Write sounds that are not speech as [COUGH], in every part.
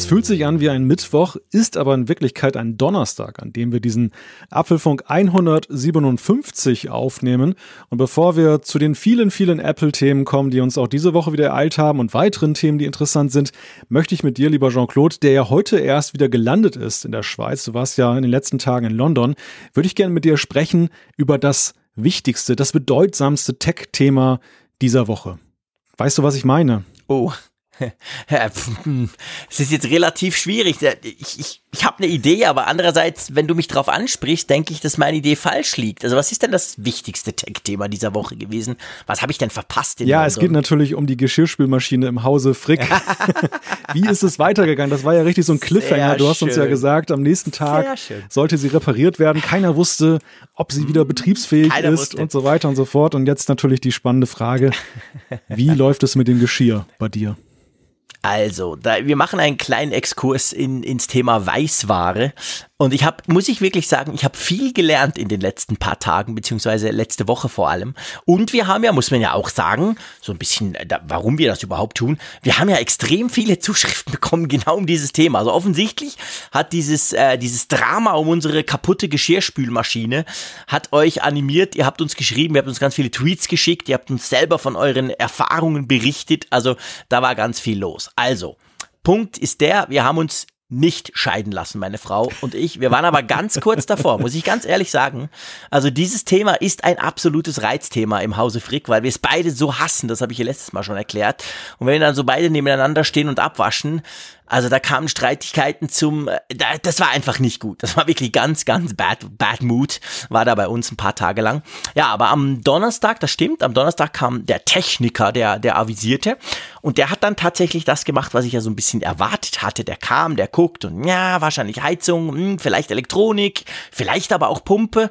Es fühlt sich an wie ein Mittwoch, ist aber in Wirklichkeit ein Donnerstag, an dem wir diesen Apfelfunk 157 aufnehmen. Und bevor wir zu den vielen, vielen Apple-Themen kommen, die uns auch diese Woche wieder ereilt haben und weiteren Themen, die interessant sind, möchte ich mit dir, lieber Jean-Claude, der ja heute erst wieder gelandet ist in der Schweiz, du warst ja in den letzten Tagen in London, würde ich gerne mit dir sprechen über das wichtigste, das bedeutsamste Tech-Thema dieser Woche. Weißt du, was ich meine? Oh, [LAUGHS] es ist jetzt relativ schwierig. Ich, ich, ich habe eine Idee, aber andererseits, wenn du mich darauf ansprichst, denke ich, dass meine Idee falsch liegt. Also was ist denn das wichtigste Tech-Thema dieser Woche gewesen? Was habe ich denn verpasst? ja, es geht natürlich um die Geschirrspülmaschine im Hause Frick. [LAUGHS] Wie ist es weitergegangen? Das war ja richtig so ein Cliffhanger. du hast uns ja gesagt, am nächsten Tag sollte sie repariert werden. Keiner wusste, ob sie wieder betriebsfähig Keiner ist wusste. und so weiter und so fort. Und jetzt natürlich die spannende Frage, wie [LAUGHS] läuft es mit dem Geschirr bei dir? Also, da, wir machen einen kleinen Exkurs in, ins Thema Weißware. Und ich habe, muss ich wirklich sagen, ich habe viel gelernt in den letzten paar Tagen, beziehungsweise letzte Woche vor allem. Und wir haben ja, muss man ja auch sagen, so ein bisschen, äh, warum wir das überhaupt tun, wir haben ja extrem viele [LAUGHS] Zuschriften bekommen, genau um dieses Thema. Also offensichtlich hat dieses, äh, dieses Drama um unsere kaputte Geschirrspülmaschine, hat euch animiert, ihr habt uns geschrieben, ihr habt uns ganz viele Tweets geschickt, ihr habt uns selber von euren Erfahrungen berichtet. Also da war ganz viel los. Also, Punkt ist der, wir haben uns nicht scheiden lassen, meine Frau und ich. Wir waren aber ganz kurz davor, muss ich ganz ehrlich sagen. Also dieses Thema ist ein absolutes Reizthema im Hause Frick, weil wir es beide so hassen, das habe ich ihr letztes Mal schon erklärt. Und wenn wir dann so beide nebeneinander stehen und abwaschen, also da kamen Streitigkeiten zum, äh, das war einfach nicht gut. Das war wirklich ganz, ganz bad, bad mood, war da bei uns ein paar Tage lang. Ja, aber am Donnerstag, das stimmt, am Donnerstag kam der Techniker, der, der avisierte und der hat dann tatsächlich das gemacht, was ich ja so ein bisschen erwartet hatte. Der kam, der guckt und ja, wahrscheinlich Heizung, hm, vielleicht Elektronik, vielleicht aber auch Pumpe.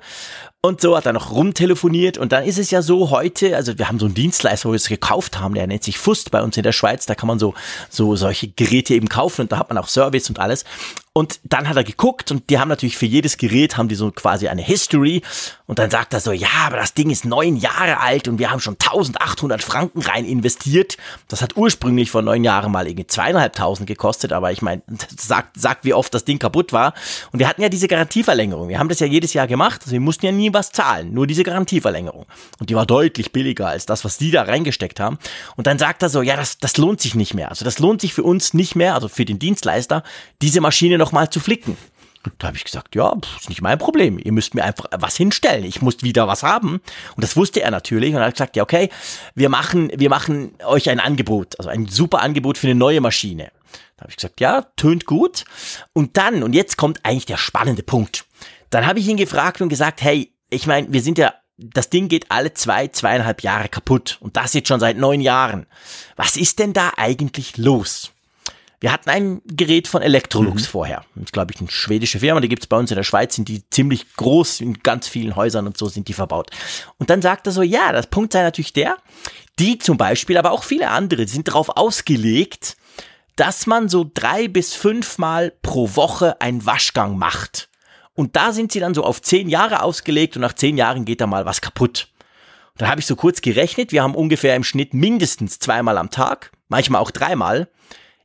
Und so hat er noch rumtelefoniert. Und dann ist es ja so heute, also wir haben so einen Dienstleister, wo wir es gekauft haben, der nennt sich Fust bei uns in der Schweiz, da kann man so, so solche Geräte eben kaufen. Und da hat man auch Service und alles. Und dann hat er geguckt und die haben natürlich für jedes Gerät haben die so quasi eine History. Und dann sagt er so, ja, aber das Ding ist neun Jahre alt und wir haben schon 1800 Franken rein investiert. Das hat ursprünglich vor neun Jahren mal irgendwie zweieinhalbtausend gekostet, aber ich meine, [LAUGHS] sagt, sagt, wie oft das Ding kaputt war. Und wir hatten ja diese Garantieverlängerung. Wir haben das ja jedes Jahr gemacht. Also wir mussten ja nie was zahlen, nur diese Garantieverlängerung. Und die war deutlich billiger als das, was die da reingesteckt haben. Und dann sagt er so, ja, das, das lohnt sich nicht mehr. Also das lohnt sich für uns nicht mehr, also für den Dienstleister, diese Maschine noch mal zu flicken. Da habe ich gesagt, ja, ist nicht mein Problem. Ihr müsst mir einfach was hinstellen. Ich muss wieder was haben. Und das wusste er natürlich. Und er hat gesagt, ja, okay, wir machen, wir machen euch ein Angebot, also ein super Angebot für eine neue Maschine. Da habe ich gesagt, ja, tönt gut. Und dann, und jetzt kommt eigentlich der spannende Punkt. Dann habe ich ihn gefragt und gesagt, hey, ich meine, wir sind ja, das Ding geht alle zwei, zweieinhalb Jahre kaputt. Und das jetzt schon seit neun Jahren. Was ist denn da eigentlich los? Wir hatten ein Gerät von Electrolux mhm. vorher. Das ist, glaube ich, eine schwedische Firma, die gibt es bei uns in der Schweiz, sind die ziemlich groß, in ganz vielen Häusern und so sind die verbaut. Und dann sagt er so, ja, das Punkt sei natürlich der, die zum Beispiel, aber auch viele andere, sind darauf ausgelegt, dass man so drei bis fünfmal pro Woche einen Waschgang macht. Und da sind sie dann so auf zehn Jahre ausgelegt und nach zehn Jahren geht da mal was kaputt. Und dann habe ich so kurz gerechnet, wir haben ungefähr im Schnitt mindestens zweimal am Tag, manchmal auch dreimal.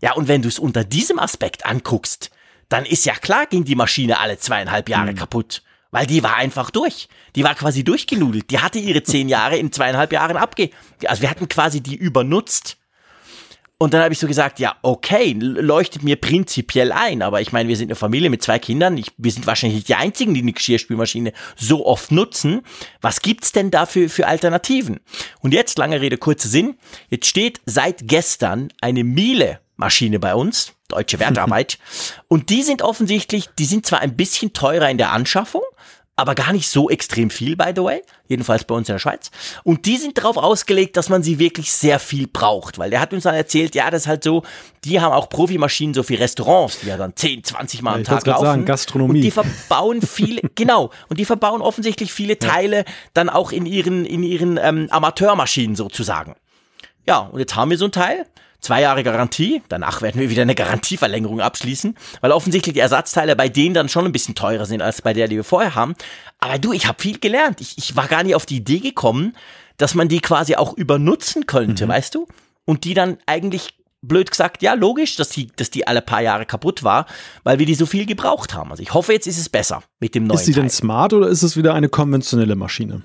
Ja, und wenn du es unter diesem Aspekt anguckst, dann ist ja klar, ging die Maschine alle zweieinhalb Jahre mhm. kaputt. Weil die war einfach durch. Die war quasi durchgenudelt. Die hatte ihre zehn Jahre in zweieinhalb Jahren abge... Also wir hatten quasi die übernutzt. Und dann habe ich so gesagt, ja, okay, leuchtet mir prinzipiell ein, aber ich meine, wir sind eine Familie mit zwei Kindern, ich, wir sind wahrscheinlich nicht die Einzigen, die eine Geschirrspülmaschine so oft nutzen. Was gibt's denn dafür für Alternativen? Und jetzt, lange Rede, kurzer Sinn, jetzt steht seit gestern eine Miele Maschine bei uns, deutsche Wertarbeit. [LAUGHS] und die sind offensichtlich, die sind zwar ein bisschen teurer in der Anschaffung, aber gar nicht so extrem viel, by the way. Jedenfalls bei uns in der Schweiz. Und die sind darauf ausgelegt, dass man sie wirklich sehr viel braucht. Weil der hat uns dann erzählt, ja, das ist halt so, die haben auch Profimaschinen so für Restaurants, die ja dann 10, 20 Mal am ja, Tag laufen. Sagen, Gastronomie. Und die verbauen viele, [LAUGHS] genau. Und die verbauen offensichtlich viele Teile ja. dann auch in ihren, in ihren ähm, Amateurmaschinen sozusagen. Ja, und jetzt haben wir so ein Teil Zwei Jahre Garantie, danach werden wir wieder eine Garantieverlängerung abschließen, weil offensichtlich die Ersatzteile bei denen dann schon ein bisschen teurer sind als bei der, die wir vorher haben. Aber du, ich habe viel gelernt. Ich, ich war gar nicht auf die Idee gekommen, dass man die quasi auch übernutzen könnte, mhm. weißt du? Und die dann eigentlich blöd gesagt, ja, logisch, dass die, dass die alle paar Jahre kaputt war, weil wir die so viel gebraucht haben. Also ich hoffe, jetzt ist es besser mit dem neuen. Ist sie denn smart oder ist es wieder eine konventionelle Maschine?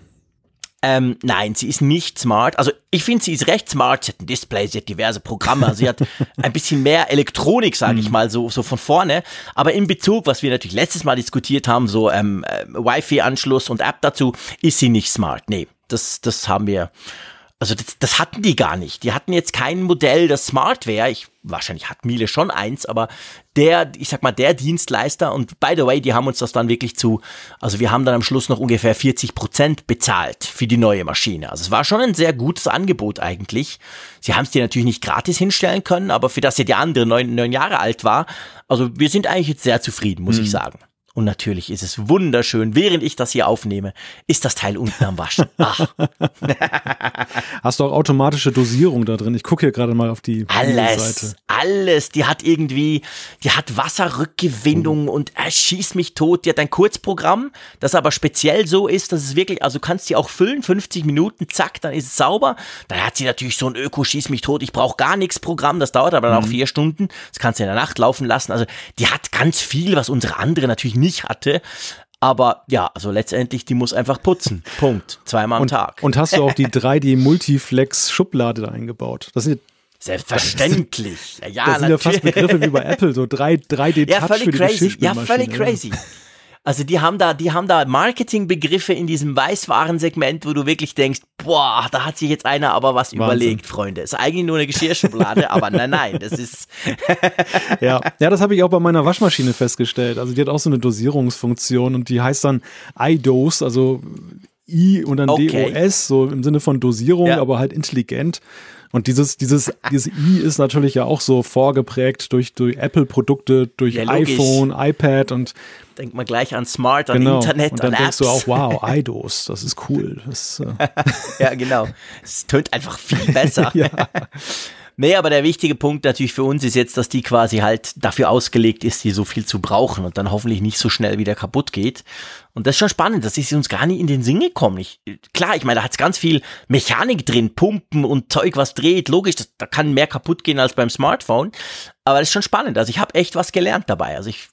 Ähm, nein, sie ist nicht smart. Also ich finde, sie ist recht smart. Sie hat ein Display, sie hat diverse Programme. Also sie hat [LAUGHS] ein bisschen mehr Elektronik, sage ich mhm. mal, so, so von vorne. Aber in Bezug, was wir natürlich letztes Mal diskutiert haben, so ähm, äh, Wi-Fi-Anschluss und App dazu, ist sie nicht smart. Nee, das, das haben wir also das, das hatten die gar nicht. Die hatten jetzt kein Modell, das smart wäre. Ich, wahrscheinlich hat Miele schon eins, aber der, ich sag mal, der Dienstleister und by the way, die haben uns das dann wirklich zu, also wir haben dann am Schluss noch ungefähr 40 Prozent bezahlt für die neue Maschine. Also es war schon ein sehr gutes Angebot eigentlich. Sie haben es dir natürlich nicht gratis hinstellen können, aber für das ja die andere neun, neun Jahre alt war, also wir sind eigentlich jetzt sehr zufrieden, muss mhm. ich sagen. Und natürlich ist es wunderschön, während ich das hier aufnehme, ist das Teil unten am Waschen. Ach. [LAUGHS] Hast du auch automatische Dosierung da drin? Ich gucke hier gerade mal auf die alles, Seite. Alles, die hat irgendwie, die hat Wasserrückgewinnung mhm. und er schießt mich tot. Die hat ein Kurzprogramm, das aber speziell so ist, dass es wirklich, also kannst die auch füllen, 50 Minuten, zack, dann ist es sauber. Dann hat sie natürlich so ein Öko, schieß mich tot, ich brauche gar nichts Programm, das dauert aber dann mhm. auch vier Stunden. Das kannst du in der Nacht laufen lassen. Also die hat ganz viel, was unsere andere natürlich nicht hatte. Aber ja, also letztendlich, die muss einfach putzen. [LAUGHS] Punkt. Zweimal am und, Tag. Und hast du auch die [LAUGHS] 3D Multiflex Schublade da eingebaut? Das sind Selbstverständlich. Ja, [LAUGHS] ja, das sind ja fast Begriffe wie bei Apple, so 3, 3D Touch ja, völlig für die crazy. Ja, völlig crazy. Also die haben da, die haben da Marketingbegriffe in diesem Weißwarensegment, wo du wirklich denkst, boah, da hat sich jetzt einer aber was Wahnsinn. überlegt, Freunde. Ist eigentlich nur eine Geschirrschublade, aber nein, nein, das ist. [LAUGHS] ja, ja, das habe ich auch bei meiner Waschmaschine festgestellt. Also die hat auch so eine Dosierungsfunktion und die heißt dann iDose, also I und dann okay. DOS, so im Sinne von Dosierung, ja. aber halt intelligent. Und dieses, dieses, [LAUGHS] dieses i ist natürlich ja auch so vorgeprägt durch, durch Apple-Produkte, durch ja, iPhone, iPad und denkt man gleich an Smart, an genau. Internet, und dann an denkst du auch, wow, [LAUGHS] iDos, das ist cool. Das, äh [LAUGHS] ja, genau. Es tönt einfach viel besser. ja. Nee, aber der wichtige Punkt natürlich für uns ist jetzt, dass die quasi halt dafür ausgelegt ist, die so viel zu brauchen und dann hoffentlich nicht so schnell wieder kaputt geht. Und das ist schon spannend, das ist uns gar nicht in den Sinn gekommen. Ich, klar, ich meine, da hat es ganz viel Mechanik drin, Pumpen und Zeug, was dreht. Logisch, das, da kann mehr kaputt gehen als beim Smartphone. Aber das ist schon spannend. Also ich habe echt was gelernt dabei. Also ich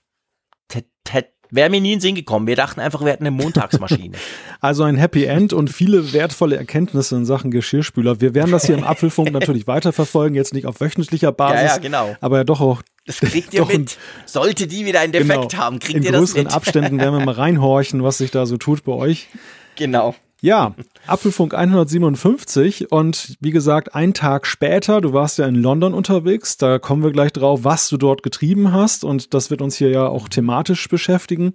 hätte Wäre mir nie in den Sinn gekommen. Wir dachten einfach, wir hätten eine Montagsmaschine. [LAUGHS] Also ein Happy End und viele wertvolle Erkenntnisse in Sachen Geschirrspüler. Wir werden das hier im Apfelfunk [LAUGHS] natürlich weiterverfolgen, jetzt nicht auf wöchentlicher Basis. Ja, ja, genau. Aber ja doch auch. Das kriegt ihr mit. Sollte die wieder einen Defekt genau, haben, kriegt ihr das mit. In größeren Abständen werden wir mal [LAUGHS] reinhorchen, was sich da so tut bei euch. Genau. Ja, Apfelfunk 157 und wie gesagt, ein Tag später, du warst ja in London unterwegs, da kommen wir gleich drauf, was du dort getrieben hast und das wird uns hier ja auch thematisch beschäftigen.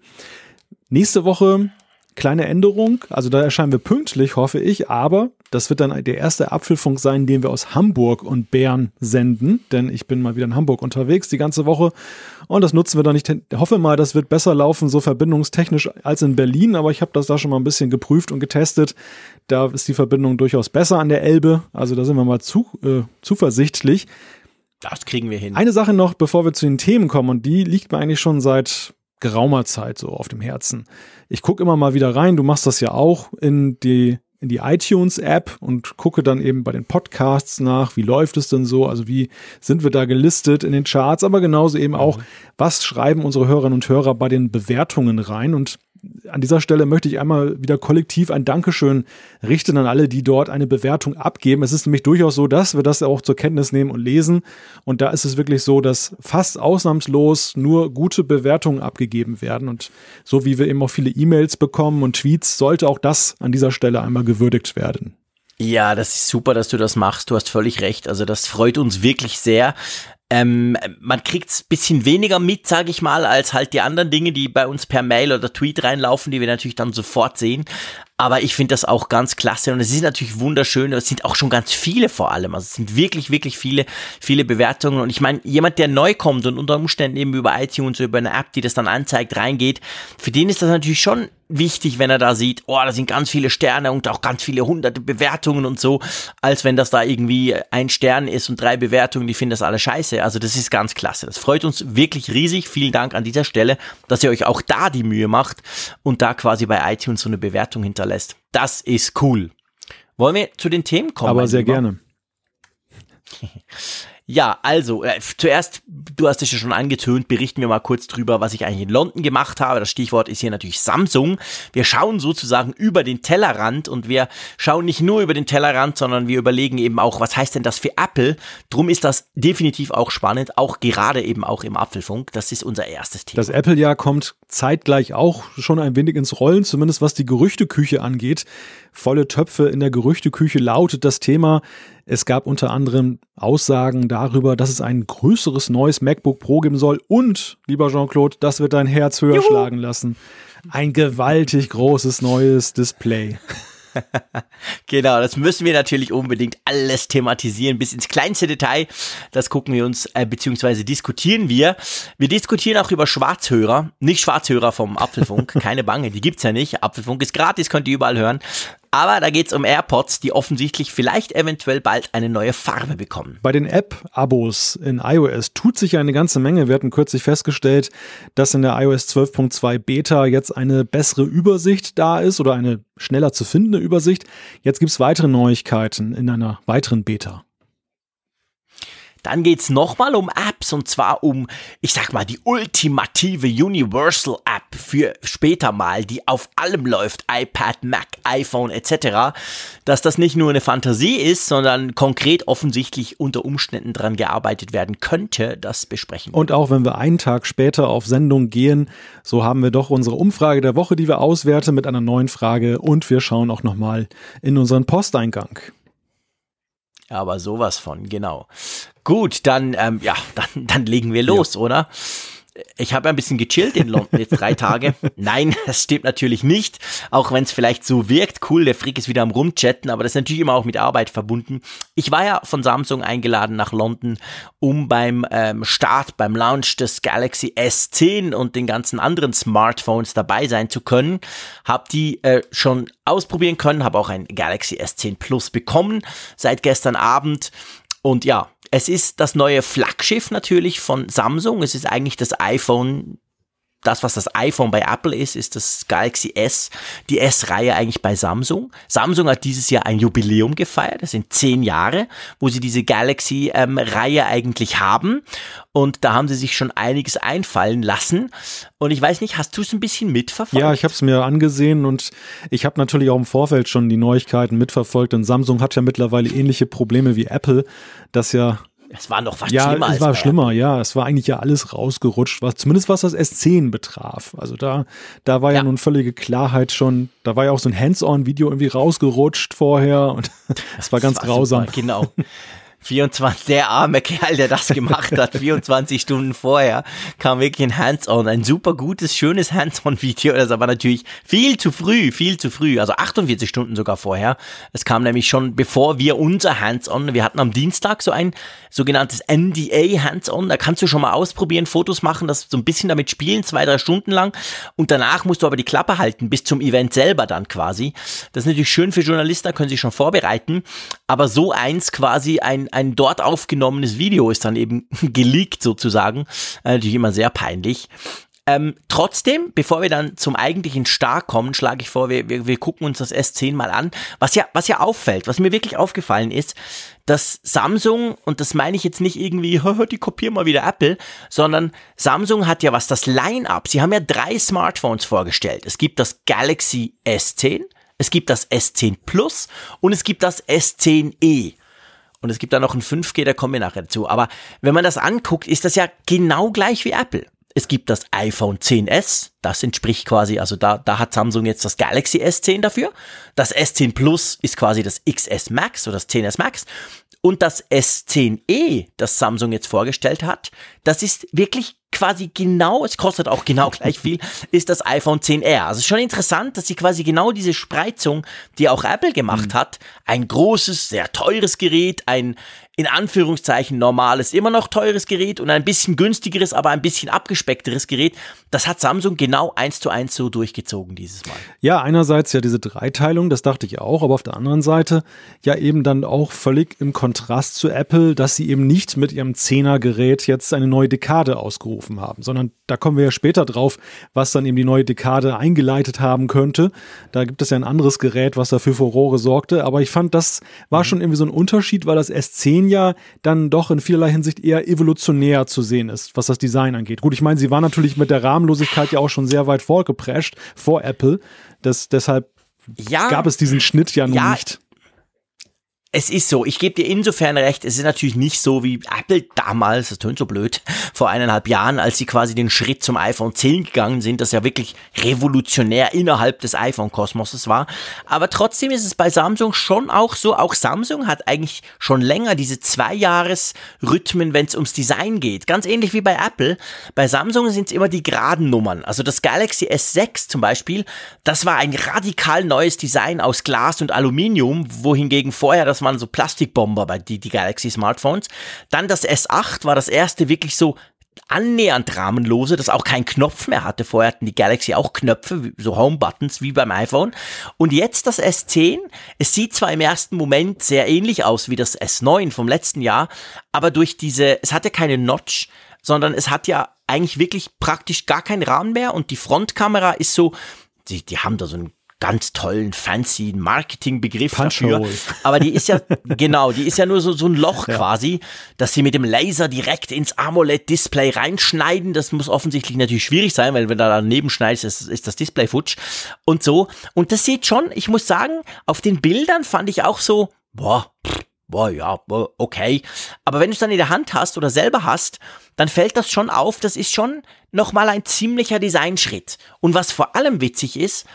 Nächste Woche kleine Änderung, also da erscheinen wir pünktlich, hoffe ich, aber das wird dann der erste Apfelfunk sein, den wir aus Hamburg und Bern senden, denn ich bin mal wieder in Hamburg unterwegs die ganze Woche und das nutzen wir dann nicht. Ich hoffe mal, das wird besser laufen, so verbindungstechnisch als in Berlin, aber ich habe das da schon mal ein bisschen geprüft und getestet. Da ist die Verbindung durchaus besser an der Elbe, also da sind wir mal zu, äh, zuversichtlich. Das kriegen wir hin. Eine Sache noch, bevor wir zu den Themen kommen, und die liegt mir eigentlich schon seit geraumer Zeit so auf dem Herzen. Ich gucke immer mal wieder rein, du machst das ja auch in die in die iTunes-App und gucke dann eben bei den Podcasts nach, wie läuft es denn so, also wie sind wir da gelistet in den Charts, aber genauso eben auch, mhm. was schreiben unsere Hörerinnen und Hörer bei den Bewertungen rein? Und an dieser Stelle möchte ich einmal wieder kollektiv ein Dankeschön richten an alle, die dort eine Bewertung abgeben. Es ist nämlich durchaus so, dass wir das auch zur Kenntnis nehmen und lesen. Und da ist es wirklich so, dass fast ausnahmslos nur gute Bewertungen abgegeben werden. Und so wie wir eben auch viele E-Mails bekommen und Tweets, sollte auch das an dieser Stelle einmal gewürdigt werden. Ja, das ist super, dass du das machst. Du hast völlig recht. Also das freut uns wirklich sehr. Ähm, man kriegt's bisschen weniger mit, sage ich mal, als halt die anderen Dinge, die bei uns per Mail oder Tweet reinlaufen, die wir natürlich dann sofort sehen. Aber ich finde das auch ganz klasse und es ist natürlich wunderschön. Es sind auch schon ganz viele vor allem. Also es sind wirklich, wirklich viele, viele Bewertungen. Und ich meine, jemand, der neu kommt und unter Umständen eben über iTunes, über eine App, die das dann anzeigt, reingeht, für den ist das natürlich schon wichtig, wenn er da sieht, oh, da sind ganz viele Sterne und auch ganz viele hunderte Bewertungen und so, als wenn das da irgendwie ein Stern ist und drei Bewertungen, die finden das alle scheiße. Also das ist ganz klasse. Das freut uns wirklich riesig. Vielen Dank an dieser Stelle, dass ihr euch auch da die Mühe macht und da quasi bei iTunes so eine Bewertung hinterlässt. Das ist cool. Wollen wir zu den Themen kommen? Aber sehr Lieber? gerne. [LAUGHS] Ja, also, äh, zuerst, du hast es ja schon angetönt, berichten wir mal kurz drüber, was ich eigentlich in London gemacht habe. Das Stichwort ist hier natürlich Samsung. Wir schauen sozusagen über den Tellerrand und wir schauen nicht nur über den Tellerrand, sondern wir überlegen eben auch, was heißt denn das für Apple? Drum ist das definitiv auch spannend, auch gerade eben auch im Apfelfunk. Das ist unser erstes Thema. Das Apple-Jahr kommt zeitgleich auch schon ein wenig ins Rollen, zumindest was die Gerüchteküche angeht. Volle Töpfe in der Gerüchteküche lautet das Thema. Es gab unter anderem Aussagen darüber, dass es ein größeres neues MacBook Pro geben soll. Und, lieber Jean-Claude, das wird dein Herz höher Juhu. schlagen lassen. Ein gewaltig großes neues Display. [LAUGHS] genau, das müssen wir natürlich unbedingt alles thematisieren, bis ins kleinste Detail. Das gucken wir uns, äh, beziehungsweise diskutieren wir. Wir diskutieren auch über Schwarzhörer, nicht Schwarzhörer vom Apfelfunk, [LAUGHS] keine Bange, die gibt's ja nicht. Apfelfunk ist gratis, könnt ihr überall hören. Aber da geht's um AirPods, die offensichtlich vielleicht eventuell bald eine neue Farbe bekommen. Bei den App-Abos in iOS tut sich eine ganze Menge. Wir hatten kürzlich festgestellt, dass in der iOS 12.2 Beta jetzt eine bessere Übersicht da ist oder eine schneller zu findende Übersicht. Jetzt gibt's weitere Neuigkeiten in einer weiteren Beta. Dann geht's nochmal um Apps und zwar um, ich sag mal, die ultimative Universal App für später mal, die auf allem läuft, iPad, Mac, iPhone etc. Dass das nicht nur eine Fantasie ist, sondern konkret offensichtlich unter Umständen dran gearbeitet werden könnte, das besprechen wir. Und auch wenn wir einen Tag später auf Sendung gehen, so haben wir doch unsere Umfrage der Woche, die wir auswerten mit einer neuen Frage und wir schauen auch nochmal in unseren Posteingang. Aber sowas von, genau. Gut, dann, ähm, ja, [LAUGHS] dann, dann legen wir los, ja. oder? Ich habe ein bisschen gechillt in London jetzt drei Tage. Nein, [LAUGHS] das stimmt natürlich nicht. Auch wenn es vielleicht so wirkt, cool, der Frick ist wieder am Rumchatten, aber das ist natürlich immer auch mit Arbeit verbunden. Ich war ja von Samsung eingeladen nach London, um beim ähm, Start, beim Launch des Galaxy S10 und den ganzen anderen Smartphones dabei sein zu können. Hab die äh, schon ausprobieren können, habe auch ein Galaxy S10 Plus bekommen seit gestern Abend. Und ja, es ist das neue Flaggschiff natürlich von Samsung. Es ist eigentlich das iPhone das, was das iPhone bei Apple ist, ist das Galaxy S, die S-Reihe eigentlich bei Samsung. Samsung hat dieses Jahr ein Jubiläum gefeiert, das sind zehn Jahre, wo sie diese Galaxy-Reihe ähm, eigentlich haben. Und da haben sie sich schon einiges einfallen lassen. Und ich weiß nicht, hast du es ein bisschen mitverfolgt? Ja, ich habe es mir angesehen und ich habe natürlich auch im Vorfeld schon die Neuigkeiten mitverfolgt. Denn Samsung hat ja mittlerweile ähnliche Probleme wie Apple, das ja es war noch fast ja, schlimmer. Ja, es war schlimmer, ja. Es war eigentlich ja alles rausgerutscht, was, zumindest was das S10 betraf. Also da, da war ja, ja nun völlige Klarheit schon. Da war ja auch so ein Hands-on-Video irgendwie rausgerutscht vorher und [LAUGHS] es war ganz war grausam. Super, genau. [LAUGHS] 24, der arme Kerl, der das gemacht hat, 24 [LAUGHS] Stunden vorher, kam wirklich ein Hands-on, ein super gutes, schönes Hands-on-Video. Das war natürlich viel zu früh, viel zu früh, also 48 Stunden sogar vorher. Es kam nämlich schon, bevor wir unser Hands-on, wir hatten am Dienstag so ein sogenanntes NDA Hands-on, da kannst du schon mal ausprobieren, Fotos machen, das so ein bisschen damit spielen, zwei, drei Stunden lang. Und danach musst du aber die Klappe halten, bis zum Event selber dann quasi. Das ist natürlich schön für Journalisten, da können sie sich schon vorbereiten. Aber so eins quasi ein, ein dort aufgenommenes Video ist dann eben [LAUGHS] geleakt sozusagen. Äh, natürlich immer sehr peinlich. Ähm, trotzdem, bevor wir dann zum eigentlichen Star kommen, schlage ich vor, wir, wir, wir gucken uns das S10 mal an. Was ja, was ja auffällt, was mir wirklich aufgefallen ist, dass Samsung, und das meine ich jetzt nicht irgendwie, [LAUGHS] die kopieren mal wieder Apple, sondern Samsung hat ja was das Line-up. Sie haben ja drei Smartphones vorgestellt. Es gibt das Galaxy S10, es gibt das S10 Plus und es gibt das S10e. Und es gibt da noch ein 5G, da kommen wir nachher dazu. Aber wenn man das anguckt, ist das ja genau gleich wie Apple. Es gibt das iPhone 10s, das entspricht quasi, also da, da hat Samsung jetzt das Galaxy S10 dafür. Das S10 Plus ist quasi das XS Max oder das 10s Max. Und das S10e, das Samsung jetzt vorgestellt hat, das ist wirklich quasi genau, es kostet auch genau [LAUGHS] gleich viel, ist das iPhone 10R. Also schon interessant, dass sie quasi genau diese Spreizung, die auch Apple gemacht mhm. hat, ein großes, sehr teures Gerät, ein in Anführungszeichen normales, immer noch teures Gerät und ein bisschen günstigeres, aber ein bisschen abgespeckteres Gerät. Das hat Samsung genau eins zu eins so durchgezogen dieses Mal. Ja, einerseits ja diese Dreiteilung, das dachte ich auch, aber auf der anderen Seite ja eben dann auch völlig im Kontrast zu Apple, dass sie eben nicht mit ihrem Zehner-Gerät jetzt eine neue Dekade ausgerufen haben, sondern da kommen wir ja später drauf, was dann eben die neue Dekade eingeleitet haben könnte. Da gibt es ja ein anderes Gerät, was dafür Furore sorgte, aber ich fand, das war mhm. schon irgendwie so ein Unterschied, weil das S10 ja dann doch in vielerlei Hinsicht eher evolutionär zu sehen ist, was das Design angeht. Gut, ich meine, sie war natürlich mit der Rahmenlosigkeit ja auch schon sehr weit vorgeprescht vor Apple. Das, deshalb ja, gab es diesen Schnitt ja, ja nicht es ist so, ich gebe dir insofern recht, es ist natürlich nicht so wie Apple damals, das tönt so blöd, vor eineinhalb Jahren, als sie quasi den Schritt zum iPhone 10 gegangen sind, das ja wirklich revolutionär innerhalb des iPhone-Kosmoses war. Aber trotzdem ist es bei Samsung schon auch so, auch Samsung hat eigentlich schon länger diese Zwei-Jahres-Rhythmen, wenn es ums Design geht. Ganz ähnlich wie bei Apple. Bei Samsung sind es immer die geraden Nummern. Also das Galaxy S6 zum Beispiel, das war ein radikal neues Design aus Glas und Aluminium, wohingegen vorher das waren so Plastikbomber bei die, die Galaxy Smartphones. Dann das S8 war das erste wirklich so annähernd rahmenlose, das auch keinen Knopf mehr hatte. Vorher hatten die Galaxy auch Knöpfe, so Home-Buttons wie beim iPhone. Und jetzt das S10. Es sieht zwar im ersten Moment sehr ähnlich aus wie das S9 vom letzten Jahr, aber durch diese, es hat ja keine Notch, sondern es hat ja eigentlich wirklich praktisch gar keinen Rahmen mehr und die Frontkamera ist so, die, die haben da so einen ganz tollen, fancy Marketingbegriff dafür. Aber die ist ja, [LAUGHS] genau, die ist ja nur so, so ein Loch ja. quasi, dass sie mit dem Laser direkt ins AMOLED-Display reinschneiden. Das muss offensichtlich natürlich schwierig sein, weil wenn du da daneben schneidest, ist, ist das Display futsch und so. Und das sieht schon, ich muss sagen, auf den Bildern fand ich auch so, boah, boah, ja, okay. Aber wenn du es dann in der Hand hast oder selber hast, dann fällt das schon auf, das ist schon nochmal ein ziemlicher Designschritt. Und was vor allem witzig ist,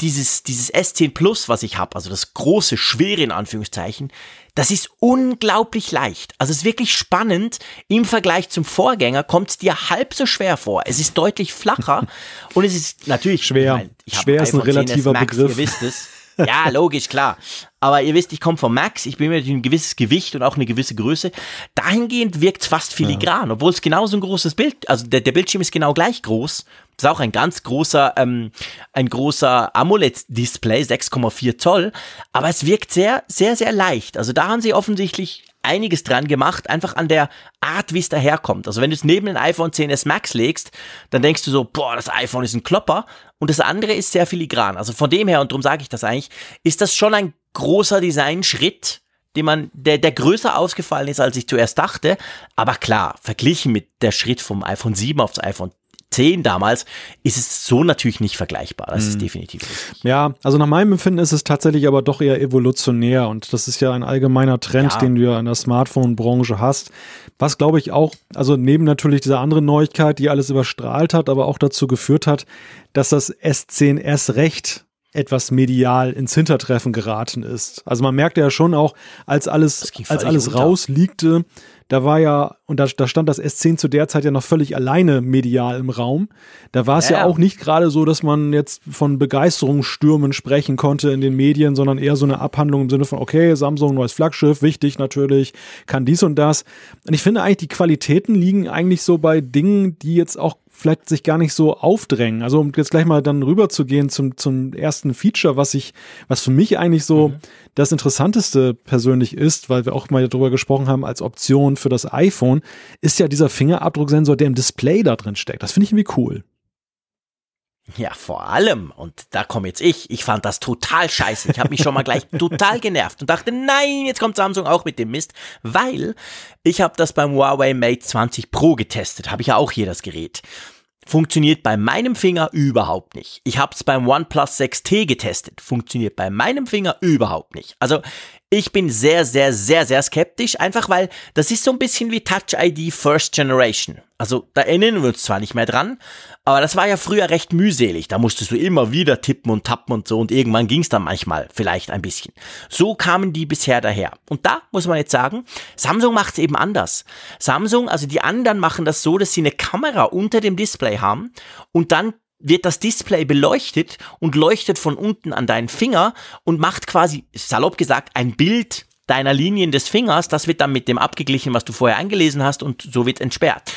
dieses, dieses S10 Plus, was ich habe, also das große, schwere in Anführungszeichen, das ist unglaublich leicht. Also es ist wirklich spannend. Im Vergleich zum Vorgänger kommt es dir halb so schwer vor. Es ist deutlich flacher [LAUGHS] und es ist natürlich schwer. Ich mein, schwer ist ein relativer Max, Begriff. Ihr wisst es. Ja, logisch, klar. Aber ihr wisst, ich komme vom Max, ich bin mir ein gewisses Gewicht und auch eine gewisse Größe. Dahingehend wirkt es fast filigran, ja. obwohl es genauso ein großes Bild, also der, der Bildschirm ist genau gleich groß. Das ist auch ein ganz großer, ähm, ein großer AMOLED-Display, 6,4 Zoll. Aber es wirkt sehr, sehr, sehr leicht. Also da haben sie offensichtlich einiges dran gemacht, einfach an der Art, wie es daherkommt. Also wenn du es neben den iPhone 10s Max legst, dann denkst du so, boah, das iPhone ist ein Klopper und das andere ist sehr filigran. Also von dem her, und darum sage ich das eigentlich, ist das schon ein großer Designschritt, den man, der, der größer ausgefallen ist, als ich zuerst dachte. Aber klar, verglichen mit der Schritt vom iPhone 7 aufs iPhone 10 damals, ist es so natürlich nicht vergleichbar. Das mhm. ist definitiv so. Ja, also nach meinem Empfinden ist es tatsächlich aber doch eher evolutionär und das ist ja ein allgemeiner Trend, ja. den du ja in der Smartphone-Branche hast. Was glaube ich auch, also neben natürlich dieser anderen Neuigkeit, die alles überstrahlt hat, aber auch dazu geführt hat, dass das S10S recht etwas medial ins Hintertreffen geraten ist. Also man merkte ja schon auch, als alles, als alles rausliegte, da war ja, und da, da stand das S10 zu der Zeit ja noch völlig alleine medial im Raum. Da war es ja. ja auch nicht gerade so, dass man jetzt von Begeisterungsstürmen sprechen konnte in den Medien, sondern eher so eine Abhandlung im Sinne von, okay, Samsung, neues Flaggschiff, wichtig natürlich, kann dies und das. Und ich finde eigentlich, die Qualitäten liegen eigentlich so bei Dingen, die jetzt auch vielleicht sich gar nicht so aufdrängen. Also um jetzt gleich mal dann rüber zu gehen zum, zum ersten Feature, was ich, was für mich eigentlich so mhm. das Interessanteste persönlich ist, weil wir auch mal darüber gesprochen haben als Option für das iPhone, ist ja dieser Fingerabdrucksensor, der im Display da drin steckt. Das finde ich irgendwie cool. Ja, vor allem, und da komme jetzt ich, ich fand das total scheiße. Ich habe mich schon mal gleich [LAUGHS] total genervt und dachte, nein, jetzt kommt Samsung auch mit dem Mist, weil ich habe das beim Huawei Mate 20 Pro getestet, habe ich ja auch hier das Gerät. Funktioniert bei meinem Finger überhaupt nicht. Ich habe es beim OnePlus 6T getestet. Funktioniert bei meinem Finger überhaupt nicht. Also Ich bin sehr, sehr, sehr, sehr skeptisch, einfach weil das ist so ein bisschen wie Touch ID First Generation. Also da erinnern wir uns zwar nicht mehr dran, aber das war ja früher recht mühselig. Da musstest du immer wieder tippen und tappen und so und irgendwann ging es dann manchmal vielleicht ein bisschen. So kamen die bisher daher. Und da muss man jetzt sagen, Samsung macht es eben anders. Samsung, also die anderen machen das so, dass sie eine Kamera unter dem Display haben und dann wird das Display beleuchtet und leuchtet von unten an deinen Finger und macht quasi, salopp gesagt, ein Bild deiner Linien des Fingers. Das wird dann mit dem abgeglichen, was du vorher eingelesen hast und so wird entsperrt.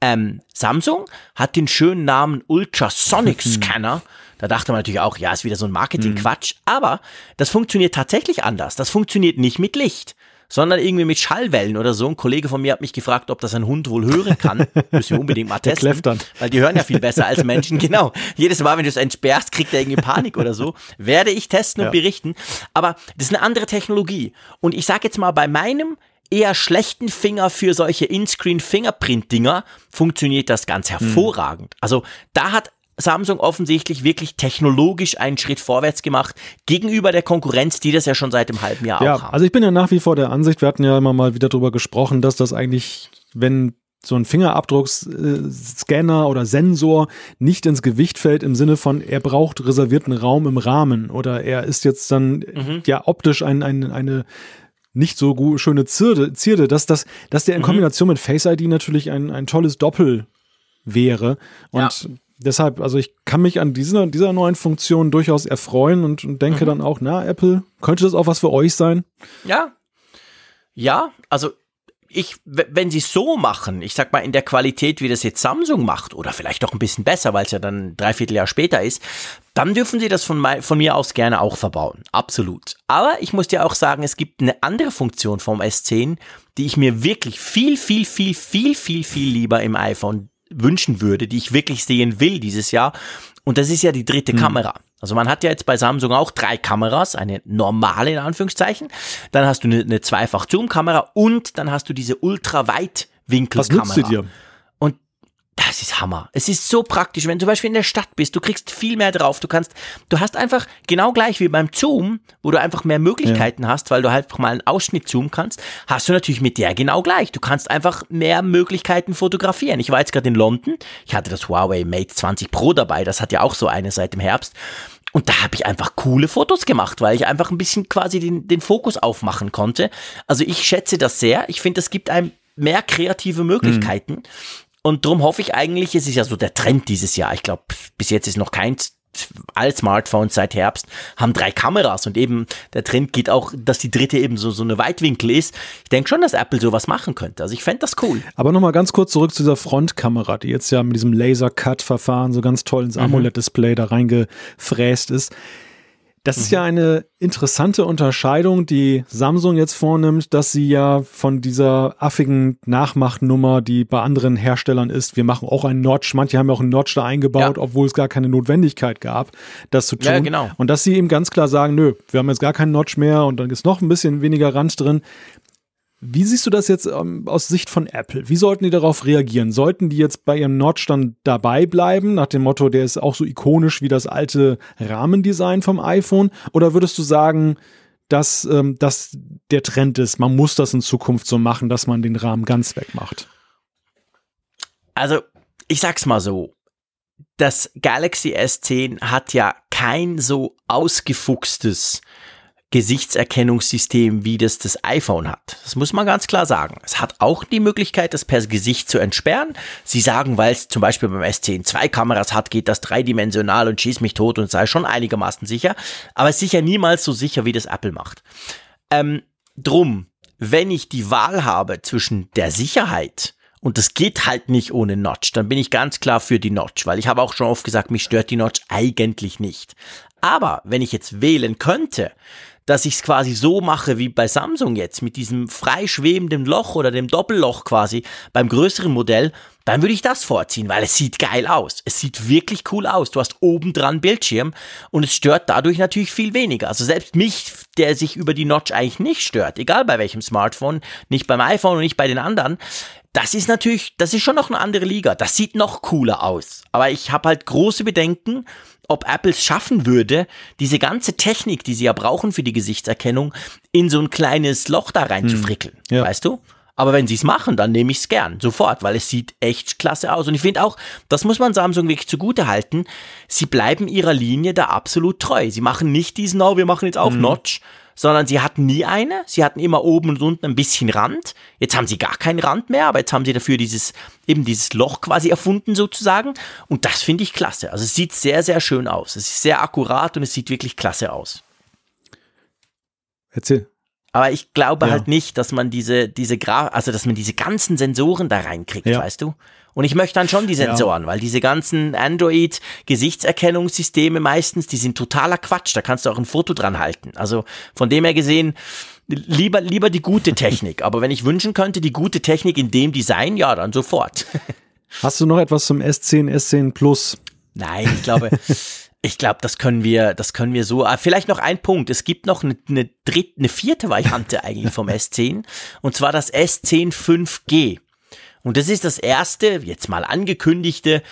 Ähm, Samsung hat den schönen Namen Ultrasonic Scanner. Da dachte man natürlich auch, ja, ist wieder so ein Marketing-Quatsch. Aber das funktioniert tatsächlich anders. Das funktioniert nicht mit Licht sondern irgendwie mit Schallwellen oder so. Ein Kollege von mir hat mich gefragt, ob das ein Hund wohl hören kann. Müssen wir unbedingt mal [LAUGHS] testen. Weil die hören ja viel besser als Menschen. [LAUGHS] Genau. Jedes Mal, wenn du es entsperrst, kriegt er irgendwie Panik oder so. Werde ich testen und ja. berichten. Aber das ist eine andere Technologie. Und ich sage jetzt mal, bei meinem eher schlechten Finger für solche In-Screen-Fingerprint-Dinger funktioniert das ganz hm. hervorragend. Mhm. Also da hat Samsung offensichtlich wirklich technologisch einen Schritt vorwärts gemacht gegenüber der Konkurrenz, die das ja schon seit einem halben Jahr ja, auch haben. Also ich bin ja nach wie vor der Ansicht, wir hatten ja immer mal wieder darüber gesprochen, dass das eigentlich, wenn so ein Fingerabdruckscanner oder Sensor nicht ins Gewicht fällt im Sinne von, er braucht reservierten Raum im Rahmen oder er ist jetzt dann mhm. ja optisch ein, ein, eine nicht so gut, schöne Zierde, Zierde dass, dass, dass der in mhm. Kombination mit Face ID natürlich ein, ein tolles Doppel wäre. Und ja deshalb, also ich kann mich an dieser, dieser neuen Funktion durchaus erfreuen und, und denke mhm. dann auch, na, Apple, könnte das auch was für euch sein? Ja. Ja, also ich, wenn sie es so machen, ich sag mal in der Qualität, wie das jetzt Samsung macht, oder vielleicht doch ein bisschen besser, weil es ja dann ein Dreivierteljahr später ist, dann dürfen sie das von, von, mir aus gerne auch verbauen. Absolut. Aber ich muss dir auch sagen, es gibt eine andere Funktion vom S10, die ich mir wirklich viel, viel, viel, viel, viel, viel lieber im iPhone wünschen würde, die ich wirklich sehen will dieses Jahr. Und das ist ja die dritte mhm. Kamera. Also man hat ja jetzt bei Samsung auch drei Kameras, eine normale in Anführungszeichen, dann hast du eine, eine Zweifach-Zoom-Kamera und dann hast du diese Ultra-Weitwinkel-Kamera. Was nutzt sie dir? Das ist Hammer. Es ist so praktisch, wenn du zum Beispiel in der Stadt bist, du kriegst viel mehr drauf. Du kannst, du hast einfach genau gleich wie beim Zoom, wo du einfach mehr Möglichkeiten ja. hast, weil du halt mal einen Ausschnitt zoomen kannst, hast du natürlich mit der genau gleich. Du kannst einfach mehr Möglichkeiten fotografieren. Ich war jetzt gerade in London. Ich hatte das Huawei Mate 20 Pro dabei. Das hat ja auch so eine seit dem Herbst. Und da habe ich einfach coole Fotos gemacht, weil ich einfach ein bisschen quasi den, den Fokus aufmachen konnte. Also ich schätze das sehr. Ich finde, es gibt einem mehr kreative Möglichkeiten. Mhm. Und darum hoffe ich eigentlich, es ist ja so der Trend dieses Jahr. Ich glaube, bis jetzt ist noch kein alle Smartphones seit Herbst haben drei Kameras und eben der Trend geht auch, dass die dritte eben so, so eine Weitwinkel ist. Ich denke schon, dass Apple sowas machen könnte. Also ich fände das cool. Aber nochmal ganz kurz zurück zu dieser Frontkamera, die jetzt ja mit diesem Laser-Cut-Verfahren so ganz toll ins mhm. AMOLED-Display da reingefräst ist. Das ist ja mhm. eine interessante Unterscheidung, die Samsung jetzt vornimmt, dass sie ja von dieser affigen Nachmachnummer, die bei anderen Herstellern ist, wir machen auch einen Notch, manche haben ja auch einen Notch da eingebaut, ja. obwohl es gar keine Notwendigkeit gab, das zu tun. Ja, genau. Und dass sie eben ganz klar sagen, nö, wir haben jetzt gar keinen Notch mehr und dann ist noch ein bisschen weniger Rand drin. Wie siehst du das jetzt ähm, aus Sicht von Apple? Wie sollten die darauf reagieren? Sollten die jetzt bei ihrem dann dabei bleiben, nach dem Motto, der ist auch so ikonisch wie das alte Rahmendesign vom iPhone? Oder würdest du sagen, dass ähm, das der Trend ist, man muss das in Zukunft so machen, dass man den Rahmen ganz wegmacht? Also, ich sag's mal so. Das Galaxy S10 hat ja kein so ausgefuchstes Gesichtserkennungssystem, wie das das iPhone hat. Das muss man ganz klar sagen. Es hat auch die Möglichkeit, das per Gesicht zu entsperren. Sie sagen, weil es zum Beispiel beim S10 zwei Kameras hat, geht das dreidimensional und schießt mich tot und sei schon einigermaßen sicher. Aber es ist sicher niemals so sicher, wie das Apple macht. Ähm, drum, wenn ich die Wahl habe zwischen der Sicherheit und das geht halt nicht ohne Notch, dann bin ich ganz klar für die Notch, weil ich habe auch schon oft gesagt, mich stört die Notch eigentlich nicht. Aber wenn ich jetzt wählen könnte, dass ich es quasi so mache wie bei Samsung jetzt mit diesem freischwebenden Loch oder dem Doppelloch quasi beim größeren Modell, dann würde ich das vorziehen, weil es sieht geil aus. Es sieht wirklich cool aus. Du hast oben dran Bildschirm und es stört dadurch natürlich viel weniger. Also selbst mich, der sich über die Notch eigentlich nicht stört, egal bei welchem Smartphone, nicht beim iPhone und nicht bei den anderen, das ist natürlich, das ist schon noch eine andere Liga. Das sieht noch cooler aus. Aber ich habe halt große Bedenken, ob Apple es schaffen würde, diese ganze Technik, die sie ja brauchen für die Gesichtserkennung, in so ein kleines Loch da reinzufrickeln. Hm, ja. Weißt du? Aber wenn sie es machen, dann nehme ich es gern, sofort, weil es sieht echt klasse aus. Und ich finde auch, das muss man Samsung wirklich zugute halten, sie bleiben ihrer Linie da absolut treu. Sie machen nicht diesen, oh, wir machen jetzt auch mhm. Notch, sondern sie hatten nie eine. Sie hatten immer oben und unten ein bisschen Rand. Jetzt haben sie gar keinen Rand mehr, aber jetzt haben sie dafür dieses, eben dieses Loch quasi erfunden sozusagen. Und das finde ich klasse. Also es sieht sehr, sehr schön aus. Es ist sehr akkurat und es sieht wirklich klasse aus. Erzähl. Aber ich glaube ja. halt nicht, dass man diese, diese Gra also dass man diese ganzen Sensoren da reinkriegt, ja. weißt du? Und ich möchte dann schon die Sensoren, ja. weil diese ganzen Android-Gesichtserkennungssysteme meistens, die sind totaler Quatsch. Da kannst du auch ein Foto dran halten. Also von dem her gesehen, lieber, lieber die gute Technik. Aber wenn ich wünschen könnte, die gute Technik in dem Design, ja, dann sofort. Hast du noch etwas zum S10, S10 Plus? Nein, ich glaube, Ich glaube, das können wir, das können wir so. Ah, vielleicht noch ein Punkt. Es gibt noch eine, eine dritte, eine vierte Variante eigentlich vom S10 und zwar das S10 5G. Und das ist das erste, jetzt mal angekündigte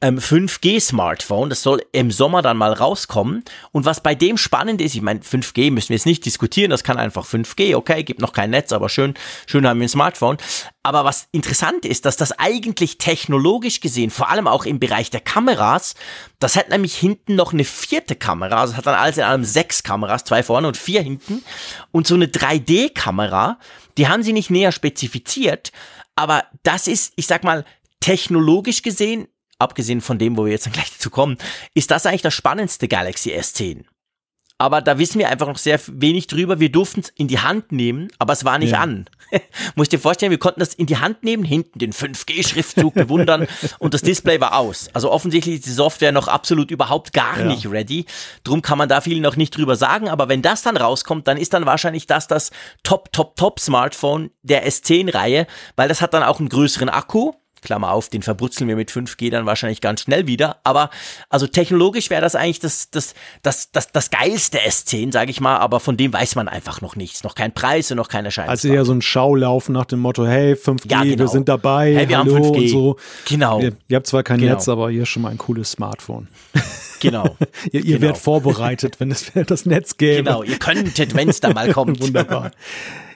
ähm, 5G-Smartphone. Das soll im Sommer dann mal rauskommen. Und was bei dem spannend ist, ich meine, 5G müssen wir jetzt nicht diskutieren, das kann einfach 5G, okay, gibt noch kein Netz, aber schön, schön haben wir ein Smartphone. Aber was interessant ist, dass das eigentlich technologisch gesehen, vor allem auch im Bereich der Kameras, das hat nämlich hinten noch eine vierte Kamera, also hat dann alles in allem sechs Kameras, zwei vorne und vier hinten. Und so eine 3D-Kamera, die haben sie nicht näher spezifiziert, aber das ist, ich sag mal, technologisch gesehen abgesehen von dem, wo wir jetzt gleich dazu kommen, ist das eigentlich das spannendste Galaxy S10. Aber da wissen wir einfach noch sehr wenig drüber. Wir durften es in die Hand nehmen, aber es war nicht ja. an. [LAUGHS] Muss dir vorstellen, wir konnten das in die Hand nehmen, hinten den 5G-Schriftzug bewundern [LAUGHS] und das Display war aus. Also offensichtlich ist die Software noch absolut überhaupt gar ja. nicht ready. Drum kann man da viel noch nicht drüber sagen. Aber wenn das dann rauskommt, dann ist dann wahrscheinlich das das Top, Top, Top Smartphone der S10-Reihe, weil das hat dann auch einen größeren Akku Klammer auf, den verbrutzeln wir mit 5G dann wahrscheinlich ganz schnell wieder. Aber also technologisch wäre das eigentlich das, das, das, das, das geilste S10, sage ich mal, aber von dem weiß man einfach noch nichts. Noch kein Preis und noch kein Erscheinungsdatum. Also eher so ein Schaulaufen nach dem Motto, hey, 5G, ja, genau. wir sind dabei, hey, wir hallo haben 5G. und so. Genau. Ihr, ihr habt zwar kein genau. Netz, aber hier schon mal ein cooles Smartphone. [LAUGHS] Genau. [LAUGHS] ihr, ihr genau. werdet vorbereitet, wenn es [LAUGHS] das Netz gäbe. Genau, ihr könntet, wenn es da mal kommt. Wunderbar.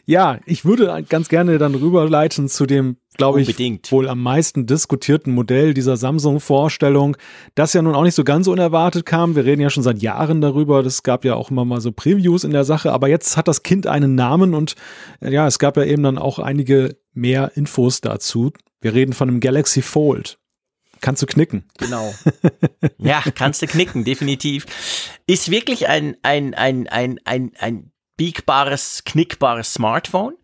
Ja, ich würde ganz gerne dann rüberleiten zu dem, glaube ich, wohl am meisten diskutierten Modell dieser Samsung-Vorstellung, das ja nun auch nicht so ganz unerwartet kam. Wir reden ja schon seit Jahren darüber. Das gab ja auch immer mal so Previews in der Sache. Aber jetzt hat das Kind einen Namen und ja, es gab ja eben dann auch einige mehr Infos dazu. Wir reden von einem Galaxy Fold. Kannst du knicken. Genau. [LAUGHS] Ja, kannst du knicken, definitiv. Ist wirklich ein, ein, ein, ein, ein, ein biegbares, knickbares Smartphone.